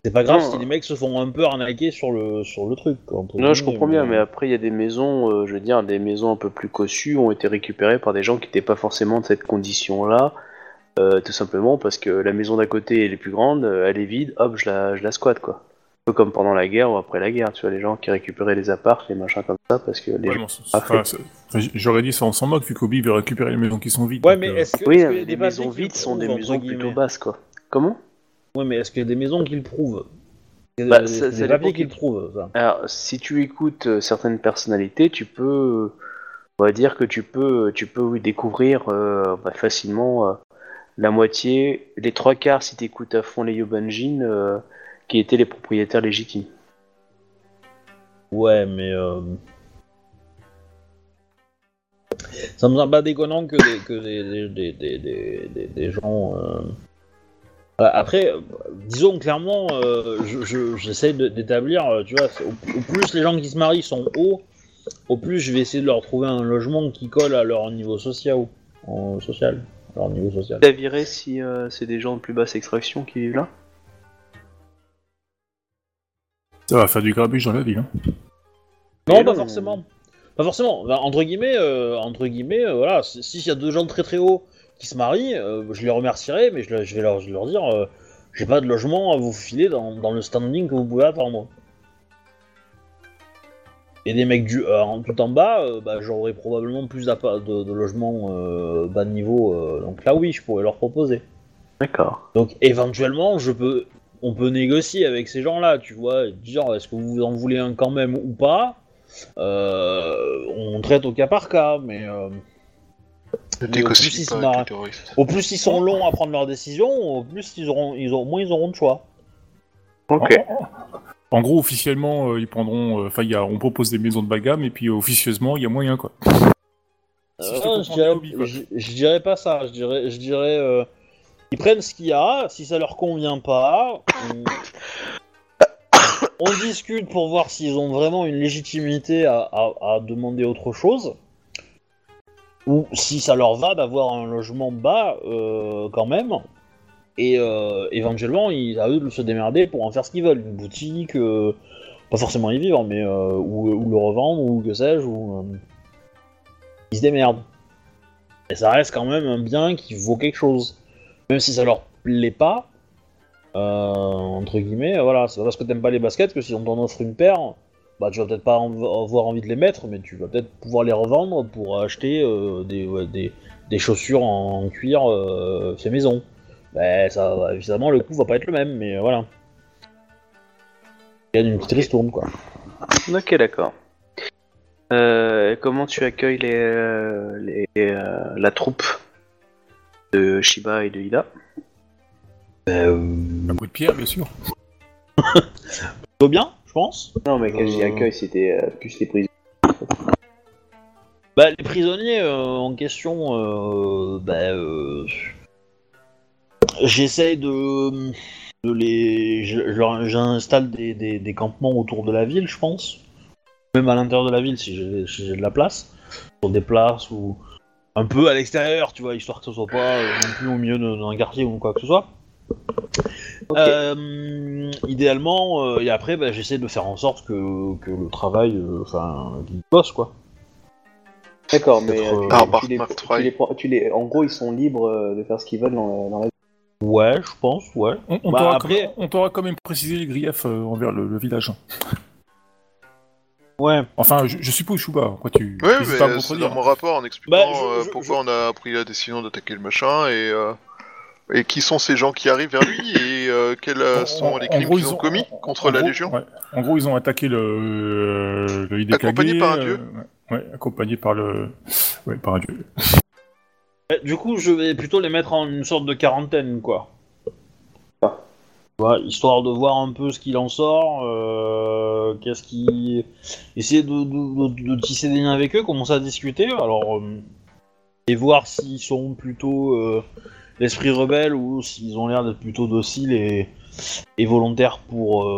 c'est pas grave Non. si les mecs se font un peu arnaquer sur le sur le truc. quoi, entre Non, je comprends bien, mais après, il y a des maisons, euh, je veux dire, des maisons un peu plus cossues ont été récupérées par des gens qui n'étaient pas forcément de cette condition-là, euh, tout simplement parce que la maison d'à côté elle est plus grande, euh, elle est vide, hop, je la, je la squatte, quoi. Un peu comme pendant la guerre ou après la guerre, tu vois, les gens qui récupéraient les apparts, les machins comme ça, parce que les Ouais, gens... bon, c'est- Ah, enfin, c'est- J'aurais dit ça, on s'en moque, vu qu'Obi veut récupérer les maisons qui sont vides. Ouais, mais euh, est-ce que, Oui, des les maisons vides sont des maisons plutôt basses, quoi. Comment? Ouais, mais est-ce qu'il y a des maisons qui le prouvent? Bah, des, papiers dépend qui le prouvent, ça. Alors, si tu écoutes certaines personnalités, tu peux, on va dire que tu peux, tu peux oui, découvrir euh, bah, facilement euh, la moitié, les trois quarts si t'écoutes à fond les Yobanjin, euh, qui étaient les propriétaires légitimes. Ouais, mais. euh, Ça me semble pas déconnant que des, gens. euh, Après, disons clairement, euh, je- je- j'essaie d'établir, tu vois, au, plus les gens qui se marient sont hauts, au plus je vais essayer de leur trouver un logement qui colle à leur niveau social. Leur niveau social. T'as viré si euh, c'est des gens de plus basse extraction qui vivent là Ça va faire du grabuge dans la ville. Hein. Non, pas forcément. Pas forcément. Enfin, entre guillemets, euh, entre guillemets, euh, voilà. si- S'il y a deux gens très très hauts qui se marient, euh, je les remercierai, mais je, vais leur, je vais leur dire, euh, j'ai pas de logement à vous filer dans, dans le standing que vous pouvez attendre. Et des mecs du euh, en- tout en bas, euh, bah, j'aurai probablement plus de, de logements euh, bas de niveau. euh, donc là, oui, je pourrais leur proposer. D'accord. Donc éventuellement, je peux, on peut négocier avec ces gens-là, tu vois, et dire est-ce que vous en voulez un quand même ou pas? Euh, on traite au cas par cas, mais euh, au plus pas au plus ils sont longs à prendre leurs décisions, au plus ils auront, ils auront, moins ils auront de choix. Ok. En, en- en gros, officiellement, euh, ils prendront. euh, Enfin, il y a- on propose des maisons de bas de gamme, et puis euh, officieusement, il y a moyen, quoi. Si je dirais, bien, Obi, quoi. je- je dirais pas ça, je dirais, je dirais, euh, ils prennent ce qu'il y a, si ça leur convient pas, on, on discute pour voir s'ils ont vraiment une légitimité à, à- à demander autre chose, ou si ça leur va d'avoir un logement bas euh, quand même, et euh, éventuellement, ils, à eux de se démerder pour en faire ce qu'ils veulent, une boutique, euh, pas forcément y vivre, mais euh, ou, ou le revendre, ou que sais-je, ou... ils se démerdent. Et ça reste quand même un bien qui vaut quelque chose. Même si ça leur plaît pas, entre guillemets, voilà, c'est parce que t'aimes pas les baskets que si on t'en offre une paire, bah tu vas peut-être pas avoir envie de les mettre, mais tu vas peut-être pouvoir les revendre pour acheter des, des, des chaussures en, cuir fait maison. Ben ça, va- évidemment, le coût va pas être le même, mais euh, voilà. Il y a une petite ristourne, quoi. Ok, d'accord. Euh, comment tu accueilles les, euh, les, euh, la troupe de Shiba et de Ida? Un coup de pierre, bien sûr. Plutôt bien, je pense. Non, mais quand je dis Euh. accueil, c'était euh, plus les prisonniers. Bah, les prisonniers euh, en question, euh, bah, euh, j'essaie de, de les, j'installe des, des, des campements autour de la ville, je pense, même à l'intérieur de la ville si j'ai si de la place, sur des places ou un peu à l'extérieur, tu vois, histoire que ce soit pas euh, non plus au milieu d'un quartier ou quoi que ce soit. Euh, idéalement, euh, et après, bah, j'essaie de faire en sorte que, que le travail, euh, enfin, qu'il bosse quoi. D'accord, mais euh, euh, tu, les, Mark tu Try. les prends- tu les- en gros, ils sont libres euh, de faire ce qu'ils veulent dans, dans la Ouais, je pense, ouais. On, on Bah, t'aura après- quand même- on t'aura quand même précisé les griefs euh, envers le, le village. Ouais. Enfin, je, je suppose, Chouba. Quoi, tu Ouais, n'hésites mais c'est dans mon rapport en expliquant Bah, je- euh, je- pourquoi on a pris la décision d'attaquer le machin et, euh, et qui sont ces gens qui arrivent vers lui et euh, quels euh, En- sont en- les crimes gros, qu'ils ils ont commis en- contre en la gros, Légion. ouais. En gros, ils ont attaqué le, le Hidekage, Accompagné par un euh, dieu. ouais, ouais, accompagné par le, ouais, par un dieu. Euh, Du coup, je vais plutôt les mettre en une sorte de quarantaine, quoi. Ah. Histoire de voir un peu ce qu'il en sort, euh, qu'est-ce qui... Essayer de, de- de- de tisser des liens avec eux, commencer à discuter, alors... euh, et voir s'ils sont plutôt euh, l'esprit rebelle ou s'ils ont l'air d'être plutôt dociles et, et volontaires pour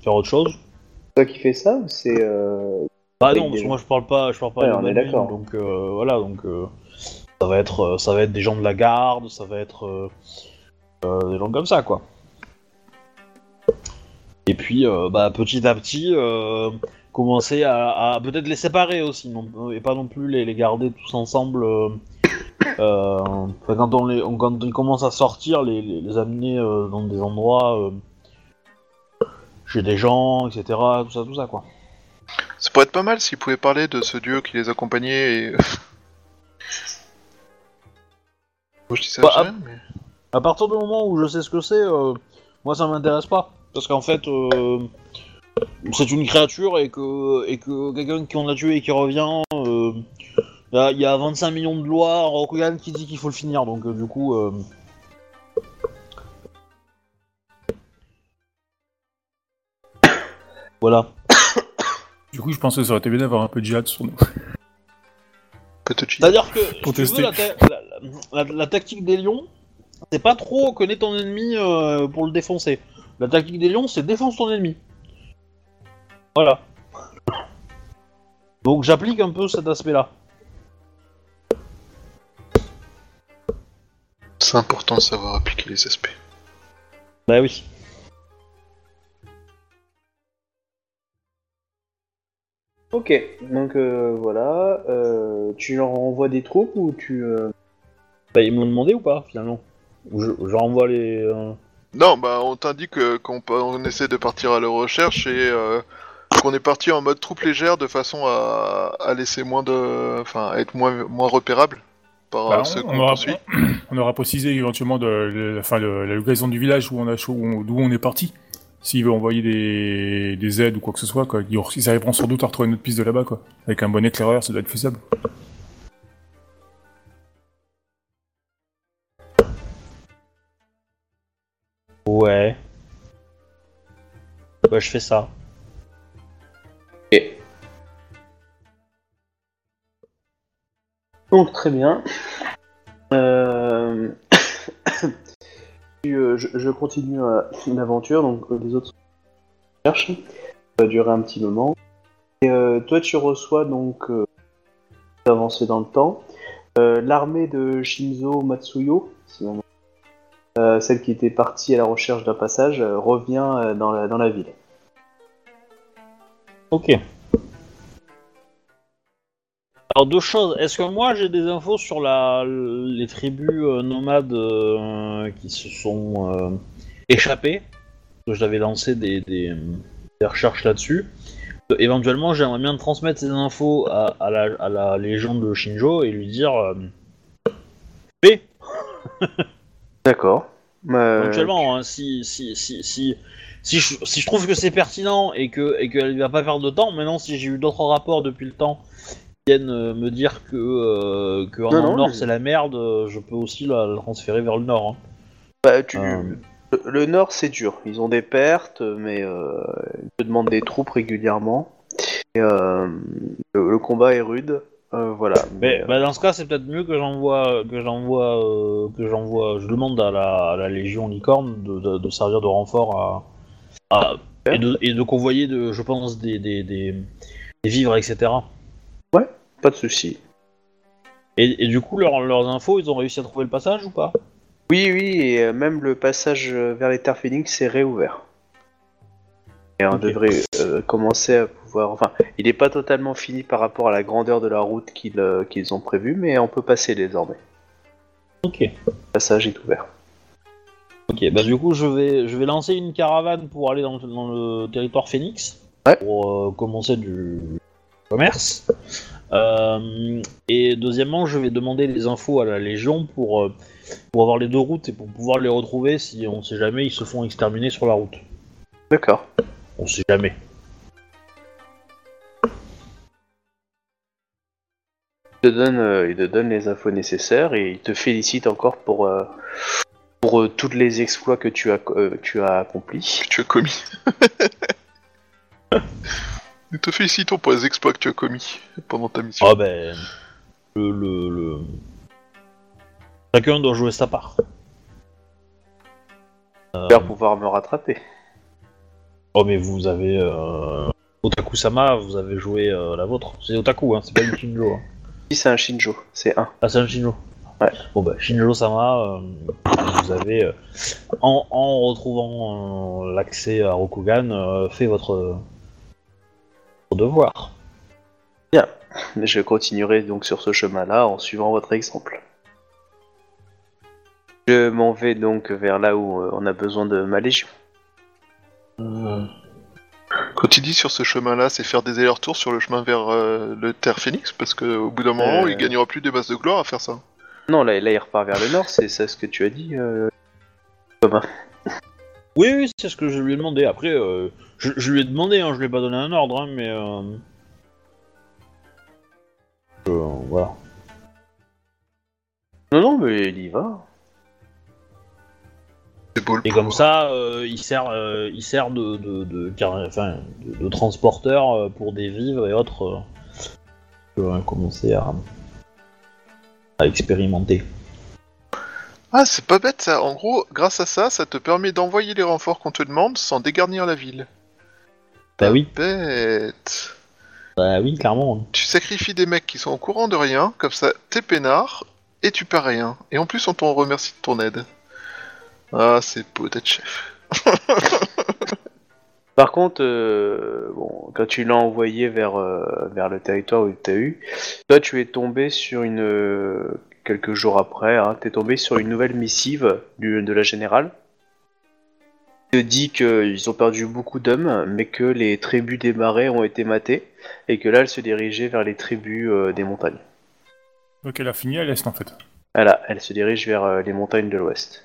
faire autre chose. Toi qui fais ça ou c'est. Bah non, parce des- que moi je parle pas, je parle pas Ouais, on est d'accord. donc voilà, donc ça va être, euh, ça va être des gens de la garde, ça va être euh, euh, des gens comme ça quoi. Et puis bah petit à petit commencer à, peut-être les séparer aussi, et pas non plus les, garder tous ensemble. quand on les, quand ils commencent à sortir, les, amener dans des endroits chez des gens, etc. Tout ça, tout ça quoi. Ça pourrait être pas mal s'ils pouvaient parler de ce dieu qui les accompagnait et. Je dis ça, Bah, rien, mais. À partir du moment où je sais ce que c'est, euh, moi ça m'intéresse pas. Parce qu'en fait, euh, c'est une créature et que, et que quelqu'un qui en a tué et qui revient, euh, Il y, a- il y a 25 millions de lois en Rokugan qui dit qu'il faut le finir, donc euh, du coup. euh, Voilà. Du coup, je pense que ça aurait été bien d'avoir un peu de jihad sur nous. C'est-à-dire que si tu veux, tester. la, ta- la- la- la tactique des lions, c'est pas trop connaître ton ennemi euh, pour le défoncer. La tactique des lions, c'est défonce ton ennemi. Voilà. Donc j'applique un peu cet aspect-là. C'est important de savoir appliquer les aspects. Bah oui. Ok, donc euh, voilà. euh, tu leur envoies des troupes ou tu. euh, Bah ils m'ont demandé ou pas finalement? Ou je, je renvoie les. euh, Non, bah on t'indique euh, qu'on peut- on essaie de partir à leur recherche et euh, qu'on est parti en mode troupe légère de façon à, à laisser moins de, enfin, à être moins moins repérable par Bah, euh, ceux on, qu'on aura, poursuit. on aura précisé éventuellement de, de- enfin, de la localisation du village où on a chaud- où- d'où on est parti. S'il veut envoyer des, des aides ou quoi que ce soit, quoi, ils, ils arriveront sans doute à retrouver notre piste de là-bas, quoi. Avec un bon éclaireur, ça doit être faisable. Ouais. Bah je fais ça. Ok. Donc très bien. Euh, euh, je, je continue euh, l'aventure, donc euh, les autres cherchent. Ça va durer un petit moment. Et euh, toi tu reçois donc euh, d'avancer dans le temps. euh, L'armée de Shinzo Matsuyo, euh, celle qui était partie à la recherche d'un passage, euh, revient euh, dans, la, dans la ville. Ok. Alors deux choses. Est-ce que moi j'ai des infos sur la les tribus euh, nomades euh, qui se sont euh, échappées? Que j'avais lancé des, des, des recherches là-dessus. Euh, éventuellement, j'aimerais bien transmettre ces infos à, à la, à la légion de Shinjo et lui dire fais D'accord. Éventuellement, hein, si, si, si, si, si, je, si je trouve que c'est pertinent et que et qu'elle va pas perdre de temps, maintenant si j'ai eu d'autres rapports depuis le temps viennent euh, me dire que, euh, que Non, non, nord mais- c'est la merde, euh, je peux aussi la, la transférer vers le nord. hein. Bah, tu... Euh. le, le Nord, c'est dur. Ils ont des pertes, mais ils te demandent des troupes régulièrement. Et, le, le combat est rude. Voilà. Mais bah, dans ce cas, c'est peut-être mieux que j'envoie, que j'envoie, que j'envoie. Je demande à la, à la Légion licorne de, de, de servir de renfort à, à- et, de, et de convoyer, de, je pense, des, des, des, des vivres, etc. pas de souci. Et, et du coup, leurs leurs infos, ils ont réussi à trouver le passage ou pas? Oui, oui, et euh, même le passage euh, vers les terres phénix est réouvert. Et on devrait euh, commencer à pouvoir. Enfin, il n'est pas totalement fini par rapport à la grandeur de la route qu'ils euh, qu'ils ont prévue, mais on peut passer désormais. Ok. Le passage est ouvert. Ok, bah du coup, je vais, je vais lancer une caravane pour aller dans, le- dans le territoire Phoenix. Ouais. Pour euh, commencer du commerce. Euh, et deuxièmement, je vais demander les infos à la Légion pour, euh, pour avoir les deux routes et pour pouvoir les retrouver si on sait jamais ils se font exterminer sur la route. D'accord. On sait jamais. Il te donne, euh, il te donne les infos nécessaires et il te félicite encore pour, euh, pour euh, tous les exploits que tu as, euh, tu as accomplis. que tu as commis. Nous te félicitons pour les exploits que tu as commis pendant ta mission. Ah ben. Le, le, le- Chacun doit jouer sa part. J'espère pouvoir me rattraper. Oh mais vous avez euh... Otaku-sama, vous avez joué euh, la vôtre. C'est Otaku, hein, c'est pas une Shinjo. Hein. Si c'est un Shinjo, c'est un. Ah c'est un Shinjo. Ouais. Bon bah Shinjo-sama, euh, vous avez euh, en, en retrouvant euh, l'accès à Rokugan, euh, fait votre, devoir. Je continuerai donc sur ce chemin-là en suivant votre exemple. Je m'en vais donc vers là où euh, on a besoin de ma légion. Quand il dit sur ce chemin-là, c'est faire des allers-retours sur le chemin vers euh, le Terre Phoenix, parce qu'au bout d'un moment, Euh. il gagnera plus des bases de gloire à faire ça. Non, là, là il repart vers le nord, c'est ça ce que tu as dit, euh... Thomas. Oui, oui, c'est ce que je lui ai demandé. Après, euh, je, je lui ai demandé, hein, je lui ai pas donné un ordre, hein, mais... Euh... Euh, voilà. Non, non, mais il y va. C'est beau le Et comme ça, euh, il sert, euh, il sert de, de, de, de, de transporteur euh, pour des vivres et autres. Que, euh, commencer à, à expérimenter. Ah, c'est pas bête ça. En gros, grâce à ça, ça te permet d'envoyer les renforts qu'on te demande sans dégarnir la ville. Bah oui, Bête. bah oui, clairement. Tu sacrifies des mecs qui sont au courant de rien, comme ça t'es peinard et tu perds rien. Et en plus, on t'en remercie de ton aide. Ah, c'est beau d'être chef. Par contre, euh, bon, quand tu l'as envoyé vers, euh, vers le territoire où tu as eu, toi tu es tombé sur une. euh, quelques jours après, hein, tu es tombé sur une nouvelle missive du, de la générale. qui te dit qu'ils ont perdu beaucoup d'hommes, mais que les tribus des marais ont été matées, et que là elle se dirigeait vers les tribus euh, des montagnes. Donc elle a fini à l'est en fait. Voilà, elle se dirige vers euh, les montagnes de l'ouest.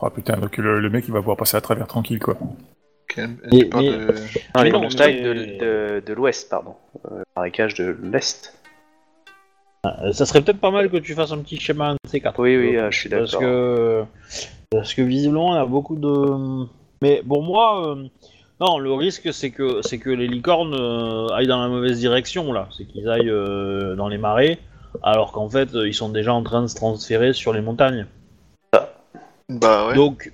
Oh putain, donc le, le mec il va pouvoir passer à travers tranquille quoi. Parles mais- de- Non, les montagnes mais- de, de, de l'ouest, pardon. Euh, marécage de l'est. Euh, Ça serait peut-être pas mal que tu fasses un petit schéma de ces quatre. Oui, oui, euh, je suis Parce d'accord. que, parce que visiblement, il y a beaucoup de. Mais pour moi, euh, non, le risque c'est que c'est que les licornes euh, aillent dans la mauvaise direction là. C'est qu'ils aillent dans les marais, alors qu'en fait, ils sont déjà en train de se transférer sur les montagnes. Bah ouais. Donc,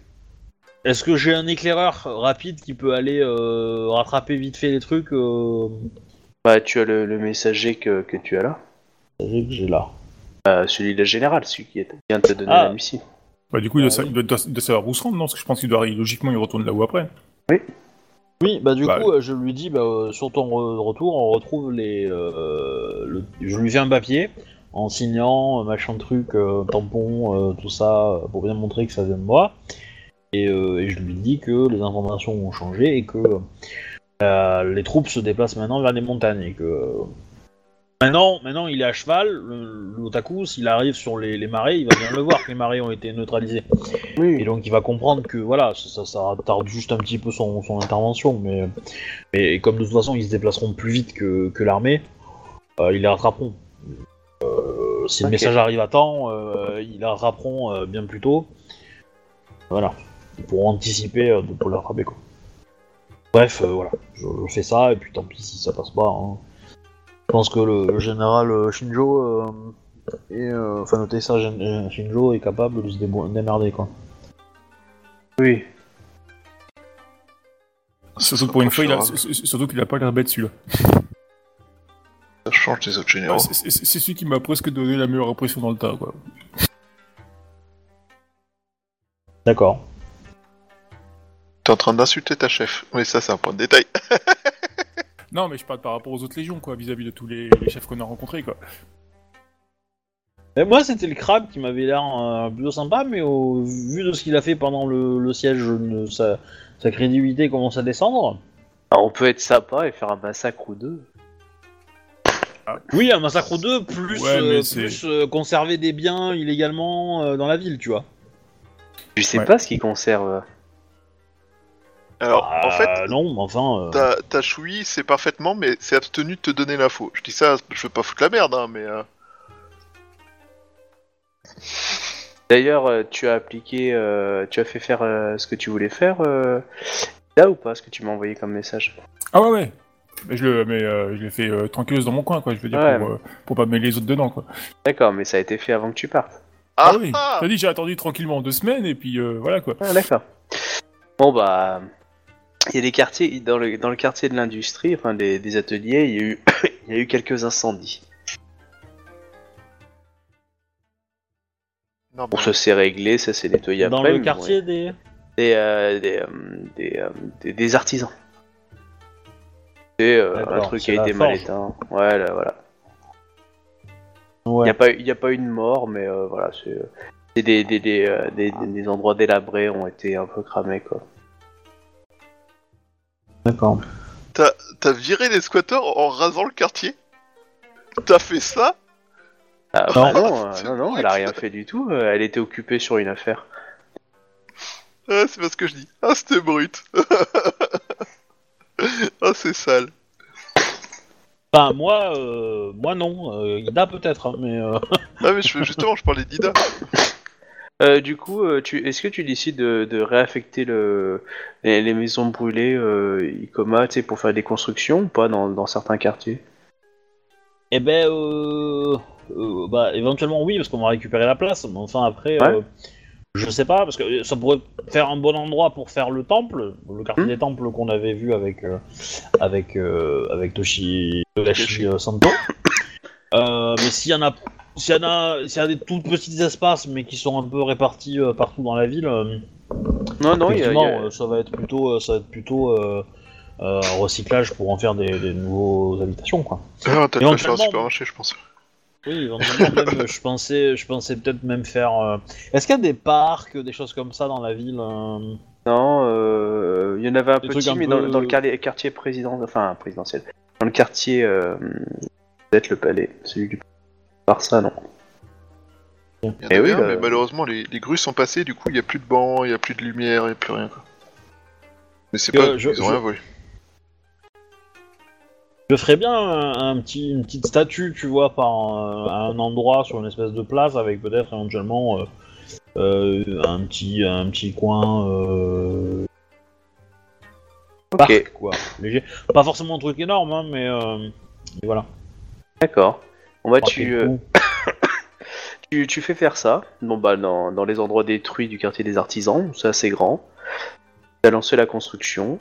est-ce que j'ai un éclaireur rapide qui peut aller rattraper vite fait les trucs. Bah, tu as le, le messager que, que tu as là. Que j'ai là Euh, celui de la générale, celui qui vient de te donner Ah. la missive. Bah du coup il doit, Ah sa- oui. il doit, il doit savoir où se rendre, non? Parce que je pense qu'il doit logiquement il retourne là-haut après. Oui, bah du Bah, coup, euh, je lui dis, bah, euh, sur ton re- retour, on retrouve les. euh, le- Je lui fais un papier en signant, euh, machin truc, euh, tampon, euh, tout ça, euh, pour bien montrer que ça vient de moi. Et, euh, et je lui dis que les informations ont changé et que euh, les troupes se déplacent maintenant vers les montagnes et que. Maintenant, maintenant, il est à cheval, le- l'otaku, s'il arrive sur les, les marais, il va bien le voir que les marais ont été neutralisés. Et donc il va comprendre que voilà, ça, ça, retarde juste un petit peu son, son intervention, mais, mais comme de toute façon ils se déplaceront plus vite que, que l'armée, euh, ils les rattraperont. Euh, si le message arrive à temps, euh, ils les rattraperont bien plus tôt. Voilà, ils pourront anticiper euh, pour les rattraper quoi. Bref, voilà, je, je fais ça et puis tant pis si ça passe pas. hein. Je pense que le, le général euh, Shinjo, euh, est, euh, enfin notez ça, Gen- Shinjo est capable de se démerder quoi. oui. Surtout pour une fois, il a, surtout qu'il a pas l'air bête celui-là. Ça change des autres généraux. C'est- celui qui m'a presque donné la meilleure impression dans le tas quoi. D'accord. T'es en train d'insulter ta chef. Mais ça, c'est un point de détail. Non mais je parle par rapport aux autres légions quoi, vis-à-vis de tous les, les chefs qu'on a rencontrés quoi. Mais moi, c'était le crabe qui m'avait l'air euh, plutôt sympa, mais au vu de ce qu'il a fait pendant le, le siège, je ne- sa, sa crédibilité commence à descendre? Alors, on peut être sympa et faire un massacre ou deux. Oui, un massacre 2, plus, Ouais, mais euh, plus euh, conserver des biens illégalement euh, dans la ville, tu vois. Je sais Ouais. pas ce qu'ils conservent. Alors, en fait, non, mais enfin. euh, ta, ta chouille, c'est parfaitement, mais c'est abstenu de te donner l'info. Je dis ça, je veux pas foutre la merde, hein, mais... euh, D'ailleurs, euh, tu as appliqué, euh, tu as fait faire euh, ce que tu voulais faire euh, là ou pas Ce que tu m'as envoyé comme message? Ah ouais ouais. Mais je le, mais euh, je l'ai fait euh, tranquilleuse dans mon coin quoi. Je veux dire Ouais, pour, euh, pour pas mêler les autres dedans quoi. D'accord, mais ça a été fait avant que tu partes. Ah, Ah, oui. ah T'as dit j'ai attendu tranquillement deux semaines et puis euh, voilà quoi. Ah, d'accord. Bon bah, il y a des quartiers dans le dans le quartier de l'industrie, enfin des, des ateliers, il y a eu il y a eu quelques incendies. Non, Bon, mais- ça s'est réglé, ça s'est nettoyé dans après. le mais quartier ouais. des. des, euh, des, euh, des, euh, des, des artisans. C'est euh, un D'accord, truc c'est qui a la été mal forge. éteint. Ouais, là, voilà. Il Ouais. n'y a, pas eu- y a pas eu de mort, mais euh, voilà, c'est euh, c'est des, des, des, euh, des, des- des endroits délabrés ont été un peu cramés, quoi. D'accord. T'as viré les squatteurs en rasant le quartier? T'as fait ça? Ah, Non. bah non, euh, C'est non, non, brut. elle a rien fait du tout, euh, elle était occupée sur une affaire. Ah, c'est pas ce que je dis. Ah, c'était brut. ah, c'est sale. Enfin, moi, euh, moi non. Euh, Ida peut-être, hein, mais. euh, Ah mais je- justement, je parlais d'Ida. Euh, du coup, euh, tu, est-ce que tu décides de, de réaffecter le, les, les maisons brûlées euh, Icoma, tu sais, pour faire des constructions ou pas dans, dans certains quartiers? Eh ben, euh, bah, éventuellement oui, parce qu'on va récupérer la place. Mais enfin, après, Ouais. je sais pas, parce que ça pourrait faire un bon endroit pour faire le temple, le quartier Hmm. des temples qu'on avait vu avec avec avec Toshi euh, Santo. Mais s'il y en a, s'il y en a, s'il y a des tout petits espaces, mais qui sont un peu répartis euh, partout dans la ville, euh, Non, non, il y a- il y effectivement, a- euh, ça va être plutôt, euh, ça va être plutôt euh, euh, un recyclage pour en faire des, des nouveaux habitations, quoi. Ah, quoi faire un Éventuellement, supermarché, je pense. Oui, éventuellement, même, je pensais, je pensais peut-être même faire. euh, Est-ce qu'il y a des parcs, des choses comme ça dans la ville euh, Non, euh, il y en avait un Des trucs petit, un mais peu- dans, dans le quartier, quartier président, enfin présidentiel, dans le quartier, euh, peut-être le palais, celui du par ça, non. Il y en Eh oui, un, bah- mais malheureusement les, les grues sont passées, du coup il n'y a plus de bancs, il n'y a plus de lumière, il n'y a plus rien quoi. Mais c'est Euh, pas, je- ils ont je- rien volé. Je ferais bien un, un petit, une petite statue, tu vois, par un, à un endroit sur une espèce de place avec peut-être éventuellement euh, euh, un petit, un petit coin. Euh... Parc, quoi, léger. Pas forcément un truc énorme, hein, mais, euh, mais voilà. D'accord. On va tu, le euh, tu, tu fais faire ça, bon bah dans, dans les endroits détruits du quartier des artisans, c'est assez grand. Tu as lancé la construction.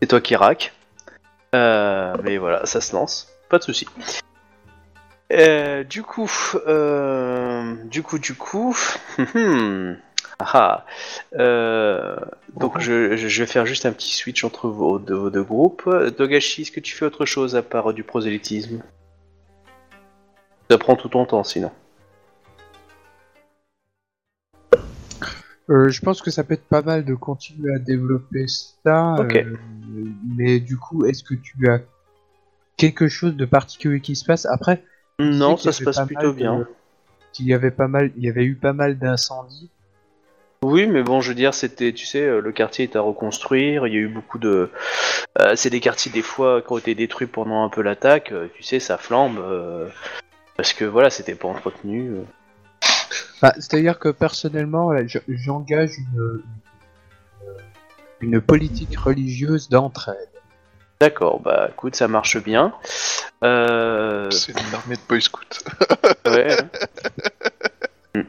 C'est toi qui rack. Euh, mais voilà, ça se lance, pas de souci. Euh, du coup, euh, du coup, du coup, hum, ah, euh, donc je vais faire juste un petit switch entre vos deux, vos deux groupes. Dogashi, est-ce que tu fais autre chose à part du prosélytisme? Ça prend tout ton temps sinon. Euh, je pense que ça peut être pas mal de continuer à développer ça. Ok. euh, mais du coup, est-ce que tu as quelque chose de particulier qui se passe? Après Non, ça se passe pas plutôt bien. Il y avait pas mal, il y avait eu pas mal d'incendies. Oui, mais bon, je veux dire, c'était, tu sais, euh, le quartier est à reconstruire. Il y a eu beaucoup de. euh, c'est des quartiers des fois qui ont été détruits pendant un peu l'attaque. euh, tu sais, ça flambe euh, parce que voilà, c'était pas entretenu. euh. Enfin, C'est-à-dire que personnellement, là, je- j'engage une, une, une politique religieuse d'entraide. D'accord, bah écoute, ça marche bien. Euh, C'est une armée de boy scouts. ouais. Mm.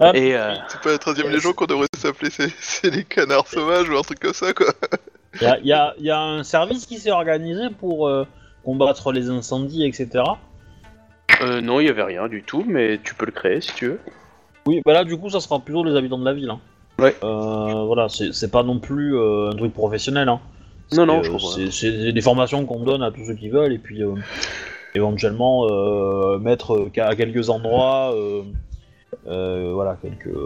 Ah, Et euh, C'est pas la troisième légion qu'on devrait s'appeler, c'est, c'est les canards sauvages ou un truc comme ça quoi. Il y a, y a- y a un service qui s'est organisé pour euh, combattre les incendies, etc. euh, non, il y avait rien du tout, mais tu peux le créer si tu veux. Oui, bah là, du coup, ça sera plutôt les habitants de la ville. Hein. Ouais. Euh, voilà, c'est pas non plus euh, un truc professionnel. Hein. Non, non, C'est, je comprends. c'est- des formations qu'on donne à tous ceux qui veulent, et puis éventuellement mettre à quelques endroits, voilà, quelques.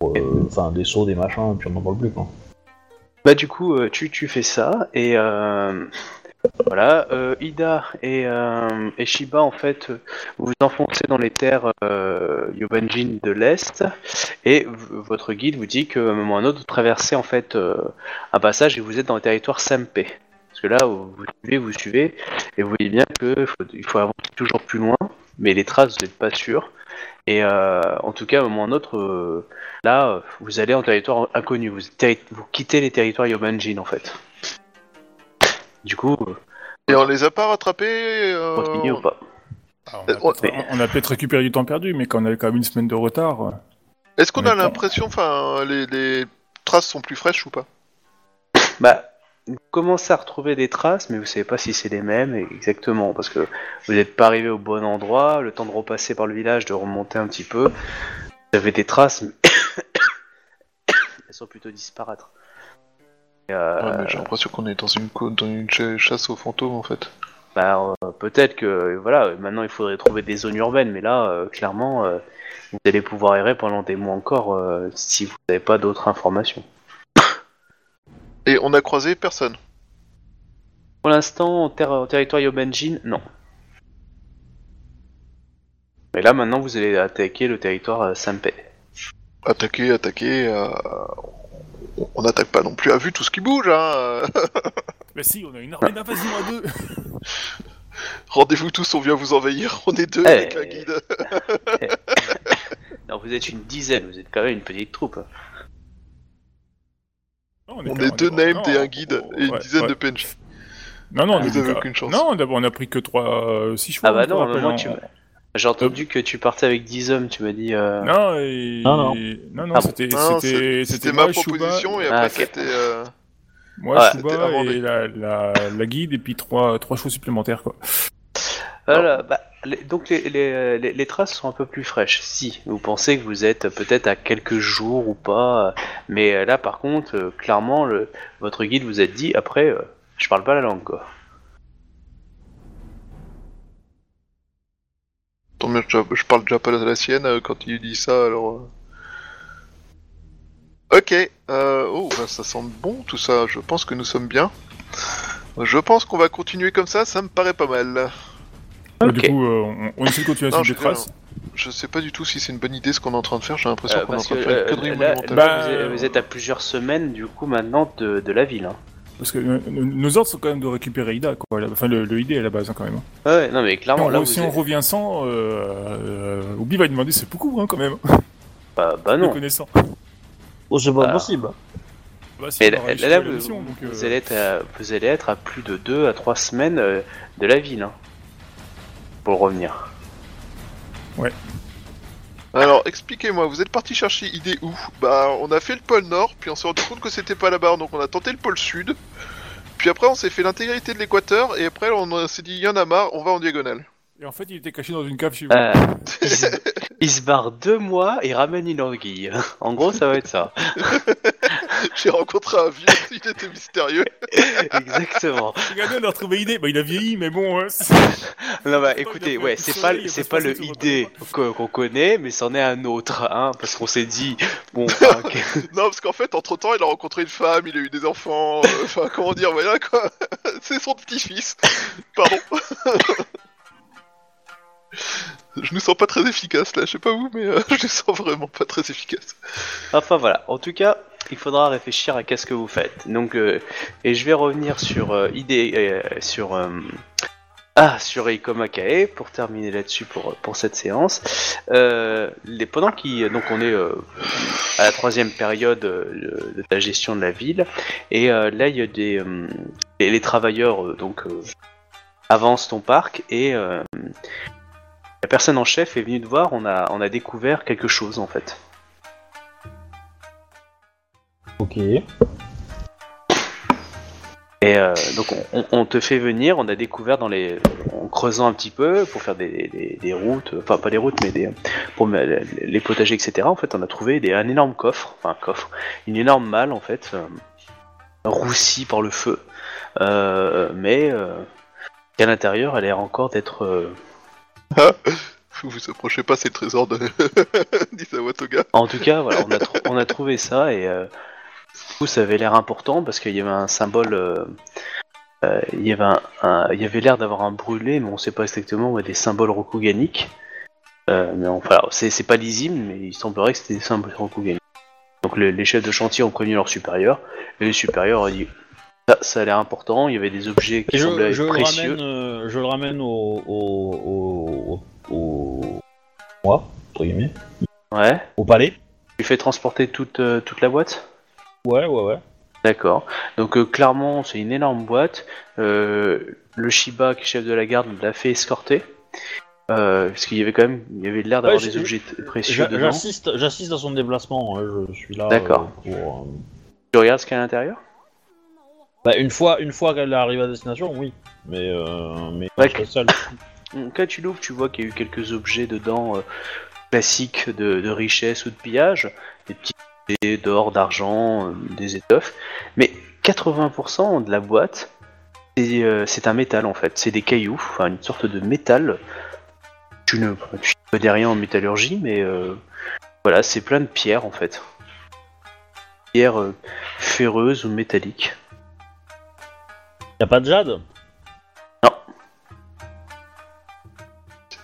Enfin, des sauts, des machins, et puis on n'en parle plus, quoi. Bah du coup, tu, tu fais ça et voilà, euh, Ida et, euh, et Shiba en fait, vous vous enfoncez dans les terres euh, Yobanjin de l'est et votre guide vous dit qu'à un moment ou à un autre vous traversez en fait euh, un passage et vous êtes dans le territoire Sampe. Parce que là, vous suivez, vous suivez et vous voyez bien qu'il faut, il faut avancer toujours plus loin, mais les traces vous n'êtes pas sûr. Et en tout cas, à un moment ou à un autre, Là, vous allez en territoire inconnu, vous, vous quittez les territoires Yobanjin en fait. Du coup, euh, Et on les a pas rattrapés euh, continuez ou pas Ah, on, a peut-être- on a peut-être récupéré du temps perdu, mais quand on avait quand même une semaine de retard. Est-ce qu'on a l'impression, enfin, les, les traces sont plus fraîches ou pas? Bah, vous commencez à retrouver des traces, mais vous savez pas si c'est les mêmes exactement, parce que vous n'êtes pas arrivé au bon endroit, le temps de repasser par le village, de remonter un petit peu. Vous avez des traces, mais elles sont plutôt disparates. Et, euh, Ouais, mais J'ai l'impression qu'on est dans une, dans une ch- chasse aux fantômes en fait. Bah, euh, peut-être que voilà, maintenant il faudrait trouver des zones urbaines, mais là, euh, clairement, vous allez pouvoir errer pendant des mois encore si vous n'avez pas d'autres informations. Et on a croisé personne. Pour l'instant, en, ter- en territoire Yobanjin, non. Mais là, maintenant, vous allez attaquer le territoire euh, Sampe. Attaquer, attaquer. Euh, on- n'attaque pas non plus à vue tout ce qui bouge, hein. Bah si, on a une armée d'invasion à deux. Rendez-vous tous, on vient vous envahir. On est deux Eh. avec un guide. Non, vous êtes une dizaine, vous êtes quand même une petite troupe. hein. Non, On est deux named non, et un guide et une ouais, dizaine ouais. de PNJ. Non, non, on Vous avez aucune chance. Non, d'abord on a pris que 3, 6 chevaux. Ah bah non, rappelle, moment, en- tu J'ai entendu que tu partais avec 10 hommes, tu m'as dit. euh, Non, et... Non, non. non, non, Ah bon. c'était, Non, c'était, c'est- c'était C'était moi, ma proposition et Ah, après c'était. euh, Moi, Ouais, c'était Chouba amendé. et la, la, la guide, et puis 3, trois chevaux supplémentaires, quoi. Voilà, bah, les- donc les, les, les, les traces sont un peu plus fraîches. Si vous pensez que vous êtes peut-être à quelques jours ou pas, euh, mais euh, là par contre, euh, clairement, le, votre guide vous a dit après, euh, je parle pas la langue quoi. Tant mieux, je, je parle déjà pas la sienne euh, quand il dit ça, alors. euh. Ok, euh, oh, bah, ça sent bon tout ça, je pense que nous sommes bien. Je pense qu'on va continuer comme ça, ça me paraît pas mal. Ok. Du coup, euh, on, on essaie de continuer à suivre je des traces. Je sais pas du tout si c'est une bonne idée ce qu'on est en train de faire, j'ai l'impression Euh, qu'on est en train que de faire une euh, connerie là, monumentale. Bah, vous, êtes, vous êtes à plusieurs semaines du coup maintenant de, de la ville. Hein. Parce que euh, nos ordres sont quand même de récupérer Ida, quoi. Enfin, le, le ID à la base, hein, quand même. Ouais, non mais clairement on, là re- vous si on êtes- revient sans, euh, euh, Obi va lui demander, c'est beaucoup, hein, quand même. bah, bah Le non. connaissant. Oh, c'est pas Alors. possible. Bah, si, Mais on là, vous, mission, donc, euh, vous allez être à, vous allez être à plus de 2 à 3 semaines euh, de la ville. Hein, pour revenir. Alors, expliquez-moi, vous êtes parti chercher idée où? Bah, on a fait le pôle Nord, puis on s'est rendu compte que c'était pas là-bas, donc on a tenté le pôle Sud. Puis après, on s'est fait l'intégralité de l'équateur, et après, on s'est dit, y en a marre, on va en diagonale. Et en fait, il était caché dans une cave chez vous. Euh, il, se, il se barre deux mois et ramène une anguille. En gros, ça va être ça. J'ai rencontré un vieux, il était mystérieux. Exactement. Regardez, on a retrouvé idée. Bah, il a vieilli, mais bon. c'est- Non bah écoutez, ouais, c'est pas c'est pas le idée qu'on connaît, mais c'en est un autre, hein, parce qu'on s'est dit bon, enfin, que- Non, parce qu'en fait, entre temps, il a rencontré une femme, il a eu des enfants, euh, enfin, comment dire, voilà quoi. C'est son petit-fils. Pardon. Je nous sens pas très efficace là, je sais pas vous, mais euh, je nous sens vraiment pas très efficace. enfin voilà. En tout cas, il faudra réfléchir à qu'est-ce que vous faites. Donc euh, et je vais revenir sur euh, idée euh, sur euh, ah sur Eiko Makae pour terminer là-dessus pour pour cette séance. Les pendant qui donc on est à la troisième période de la gestion de la ville et là il y a des les, les travailleurs donc avancent ton parc et la personne en chef est venue te voir. On a on a découvert quelque chose en fait. Ok. Et euh, donc on, te fait venir, on a découvert dans les, en creusant un petit peu pour faire des, des- des routes, enfin pas des routes mais des pour les potagers etc. En fait on a trouvé des, un énorme coffre, enfin un coffre, une énorme malle en fait, euh, roussie par le feu, Euh, mais euh, à l'intérieur elle a l'air encore d'être euh, Vous vous approchez pas ces trésors de d'Isawatoga. En tout cas, on a, a trouvé ça et euh, du coup, ça avait l'air important parce qu'il y avait un symbole. euh, euh, il y avait avait l'air d'avoir un brûlé, mais on sait pas exactement ouais, des symboles rokuganiques. Euh, mais c'est pas lisible, mais il semblerait que c'était des symboles rokuganiques. Donc le- les chefs de chantier ont prévenu leurs supérieurs et les supérieurs ont dit ça, ça a l'air important. Il y avait des objets qui semblaient je, le précieux. ramène, euh, je le ramène au, au, au, au, moi, entre guillemets, Ouais. au palais. Tu fais transporter toute euh, toute la boîte? Ouais, ouais, ouais. D'accord. Donc euh, clairement, c'est une énorme boîte. Euh, le Shiba, qui est chef de la garde, l'a fait escorter. Euh, parce qu'il y avait quand même, il y avait l'air d'avoir Ouais, des objets précieux dedans. J'assiste, j'assiste à son déplacement. hein, Je suis là. D'accord. pour, Tu regardes ce qu'il y a à l'intérieur? Bah, une fois, une fois qu'elle arrive à destination, oui. Mais, euh, mais Ouais, seul. Quand tu l'ouvres, tu vois qu'il y a eu quelques objets dedans euh, classiques de, de richesse ou de pillage, des petits objets d'or, d'argent, euh, des étoffes. Mais 80% de la boîte, c'est euh, c'est un métal en fait. C'est des cailloux, enfin une sorte de métal. Tu ne tu ne connais rien en métallurgie, mais euh, voilà, c'est plein de pierres en fait. Pierres euh, ferreuses ou métalliques. Y a pas de jade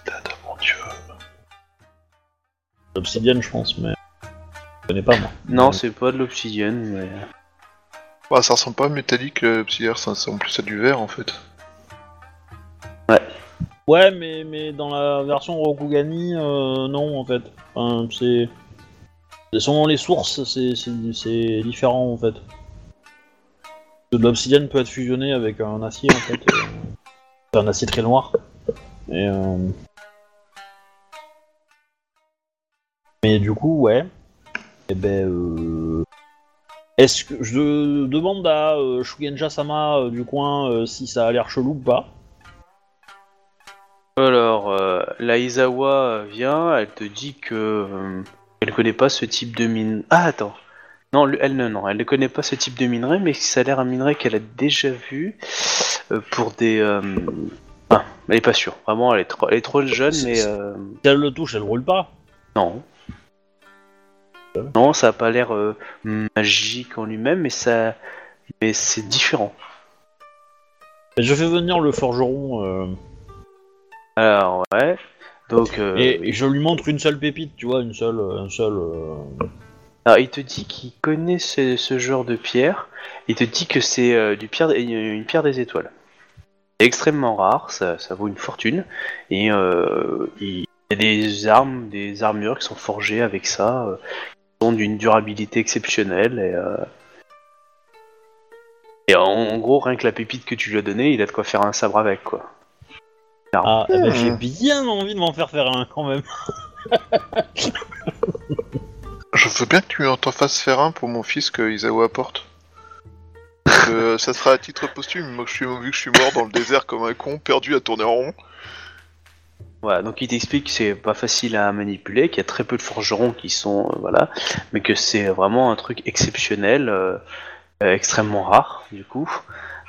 Dada, mon dieu. Obsidienne, je pense, mais. Je connais pas moi. Non, Ouais. c'est pas de l'obsidienne, mais. Bah, ça ressemble pas à métallique, euh, Psyllier, ça ressemble plus à du verre en fait. Ouais, mais, mais dans la version Rokugani, euh, non en fait. Enfin, c'est. Selon les sources, c'est- c'est c'est différent en fait. De l'obsidienne peut être fusionné avec un acier en fait. euh, un acier très noir. Et, euh, Mais du coup, ouais. Et ben. Euh... Est-ce que. Je demande à Shugenja Sama du coin si ça a l'air chelou ou pas. Alors, la Izawa vient, elle te dit que elle connaît pas ce type de mine. Ah attends, non, le- elle non, elle ne connaît pas ce type de minerai, mais ça a l'air un minerai qu'elle a déjà vu euh, pour des. euh, Ah, elle est pas sûre. Vraiment, elle est trop, elle est trop jeune, mais euh, Si elle le touche, elle roule pas. non. Non, ça a pas l'air euh, magique en lui-même, mais ça, mais c'est différent. Je fais venir le forgeron euh, Alors ouais, donc. euh, et, et je lui montre une seule pépite, tu vois, une seule, un seul. euh, Alors, il te dit qu'il connaît ce, ce genre de pierre. Il te dit que c'est euh, du pierre, une pierre des étoiles. C'est extrêmement rare, ça, ça vaut une fortune. Et euh, il y a des armes, des armures qui sont forgées avec ça, euh, qui sont d'une durabilité exceptionnelle. Et, euh, et en, en gros, rien que la pépite que tu lui as donnée, il a de quoi faire un sabre avec, quoi. Ah, eh ben, Hmm. j'ai bien envie de m'en faire faire un quand même. Je veux bien que tu en t'en fasses faire un pour mon fils que Isawa apporte. Que ça sera à titre posthume, moi je suis, vu que je suis mort dans le désert comme un con, perdu à tourner en rond. Voilà, donc il t'explique que c'est pas facile à manipuler, qu'il y a très peu de forgerons qui sont euh, voilà, mais que c'est vraiment un truc exceptionnel, euh, euh, extrêmement rare du coup,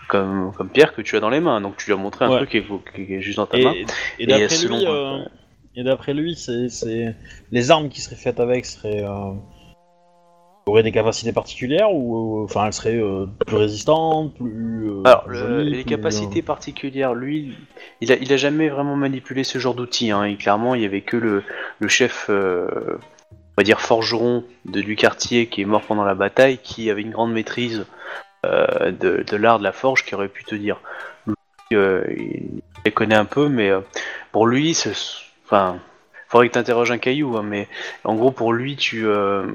comme comme pierre que tu as dans les mains. Donc tu lui as montré un Ouais. truc qui est, qui est juste dans ta main. Et, et d'après lui, euh, euh, et d'après lui, c'est, les armes qui seraient faites avec seraient euh, auraient des capacités particulières ou euh, enfin elles seraient euh, plus résistantes, plus. euh, Alors, plus le- jolies, les plus, capacités particulières, lui, il a, il a jamais vraiment manipulé ce genre d'outils. Hein, et clairement, il y avait que le, le chef, on va dire forgeron de, du quartier qui est mort pendant la bataille, qui avait une grande maîtrise de, de l'art de la forge, qui aurait pu te dire. Lui, il les connaît un peu, mais pour lui, c'est, enfin, faudrait que tu interroges un caillou, hein, mais en gros, pour lui, tu, euh,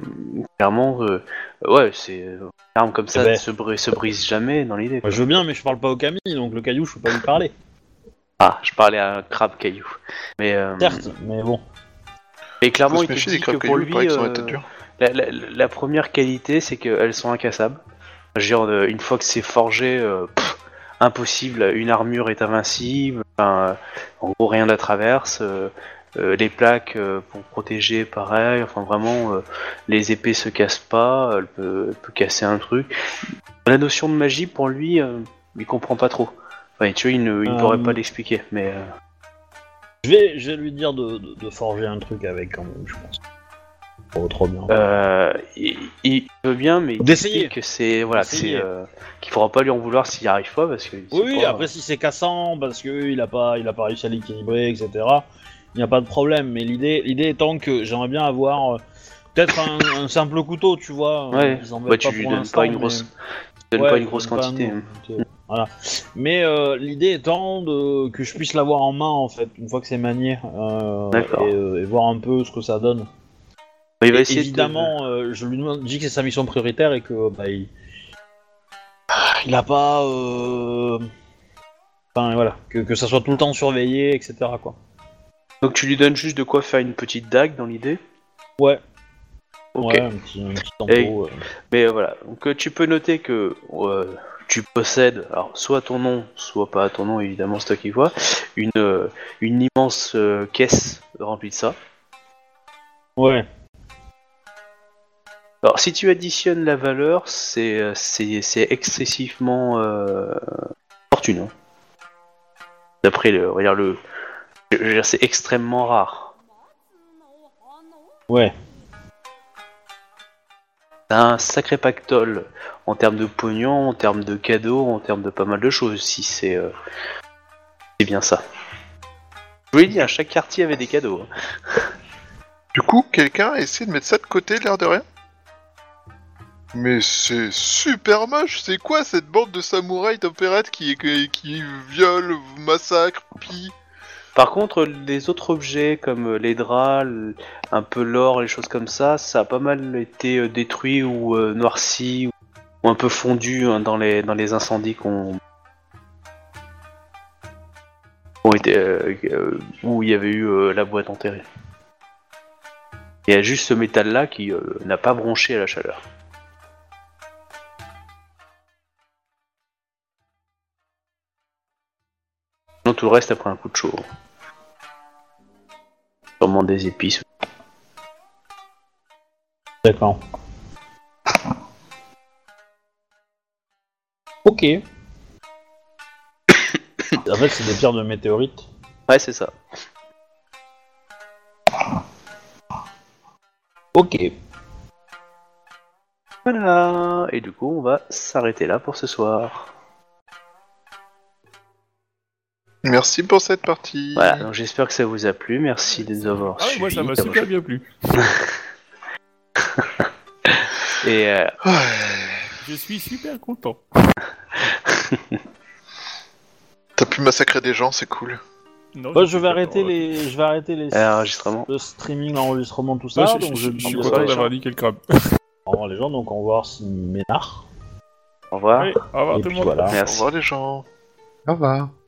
clairement, euh, ouais, c'est une arme comme ça Eh ben. ne se, brise, se brise jamais dans l'idée. Moi, je veux bien, mais je parle pas au Camille, donc le caillou, je peux pas lui parler. Ah, je parlais à un crabe caillou. Mais, euh, Certes, mais bon. et Faut clairement, se il te méfier dit que crabes pour cailloux, il lui, paraît qu'ils sont euh, à tête dure. la, la- la première qualité, c'est qu'elles sont incassables. Je veux dire, euh, une fois que c'est forgé, euh, pff, impossible, une armure est invincible, enfin, euh, en gros, rien ne la traverse. euh, euh, les plaques pour protéger, pareil, enfin vraiment, les épées se cassent pas, elle peut, elle peut casser un truc. La notion de magie, pour lui, il comprend pas trop. Enfin, tu vois, il ne, il pourrait pas l'expliquer, mais... Je vais, je vais lui dire de, de, de forger un truc avec quand même, je pense. Oh, trop bien. Euh, il, il veut bien, mais il D'essayer. explique que c'est voilà, c'est D'essayer. euh, qu'il faudra pas lui en vouloir s'il n'y arrive pas parce que il Oui, sait oui, pas- après si c'est cassant parce que il a pas, il a pas réussi à l'équilibrer, etc. Il n'y a pas de problème. Mais l'idée, l'idée étant que j'aimerais bien avoir euh, peut-être un, un simple couteau, tu vois. euh, Ouais. s'embête Bah, tu pas lui pour donnes l'instant, pas une mais- grosse, tu donnes Ouais, pas une grosse pas quantité. hein. Voilà. Mais euh, l'idée étant de, que je puisse l'avoir en main en fait une fois que c'est manié euh, D'accord. et, euh, et voir un peu ce que ça donne. Il va Et essayer de- évidemment, euh, je lui demande, dis que c'est sa mission prioritaire et que bah, il, il a pas, euh... enfin voilà, que, que ça soit tout le temps surveillé, etc. Quoi. Donc tu lui donnes juste de quoi faire une petite dague dans l'idée? Ouais. Ok. Ouais, un petit, un petit tempo. Et- euh. Mais euh, voilà. Donc tu peux noter que tu possèdes, alors soit ton nom, soit pas ton nom évidemment, c'est toi qui vois, une une immense caisse remplie de ça. Ouais. Alors, si tu additionnes la valeur, c'est euh, c'est c'est excessivement euh, fortuneux. D'après le, dire le, je veux dire, c'est extrêmement rare. Ouais. T'as un sacré pactole en termes de pognon, en termes de cadeaux, en termes de pas mal de choses. Si c'est euh, c'est bien ça. Je vous l'ai dit, hein, chaque quartier avait des cadeaux. hein. Du coup, quelqu'un a essayé de mettre ça de côté, l'air de rien? Mais c'est super moche, c'est quoi cette bande de samouraïs d'opérette qui, qui, qui viole, massacre, Par contre, les autres objets comme les draps, un peu l'or, les choses comme ça, ça a pas mal été euh, détruit ou euh, noirci ou, un peu fondu hein, dans les dans les incendies qu'on été euh, où il y avait eu la boîte enterrée. Il y a juste ce métal là qui n'a pas bronché à la chaleur. Tout le reste a pris un coup de chaud. Sûrement des épices. D'accord. Ok. en fait, c'est des pierres de météorites. Ouais, c'est ça. Ok. Voilà. Et du coup, on va s'arrêter là pour ce soir. Merci pour cette partie. Voilà. Donc, j'espère que ça vous a plu. Merci de nous avoir Ah, suivis. moi ça m'a super bien plu. Et euh, Ouais. Je suis super content. T'as pu massacrer des gens, c'est cool. Non, Moi, je vais arrêter les, je vais arrêter les euh, enregistrement. le streaming, enregistrement, tout ça. Donc je- je, je dis suis au revoir, content les d'avoir gens. dit quelques crabes. revoir les gens, donc on va voir si Ménard. Au revoir. Au revoir Et tout le monde. voilà. Au revoir les gens. Au revoir.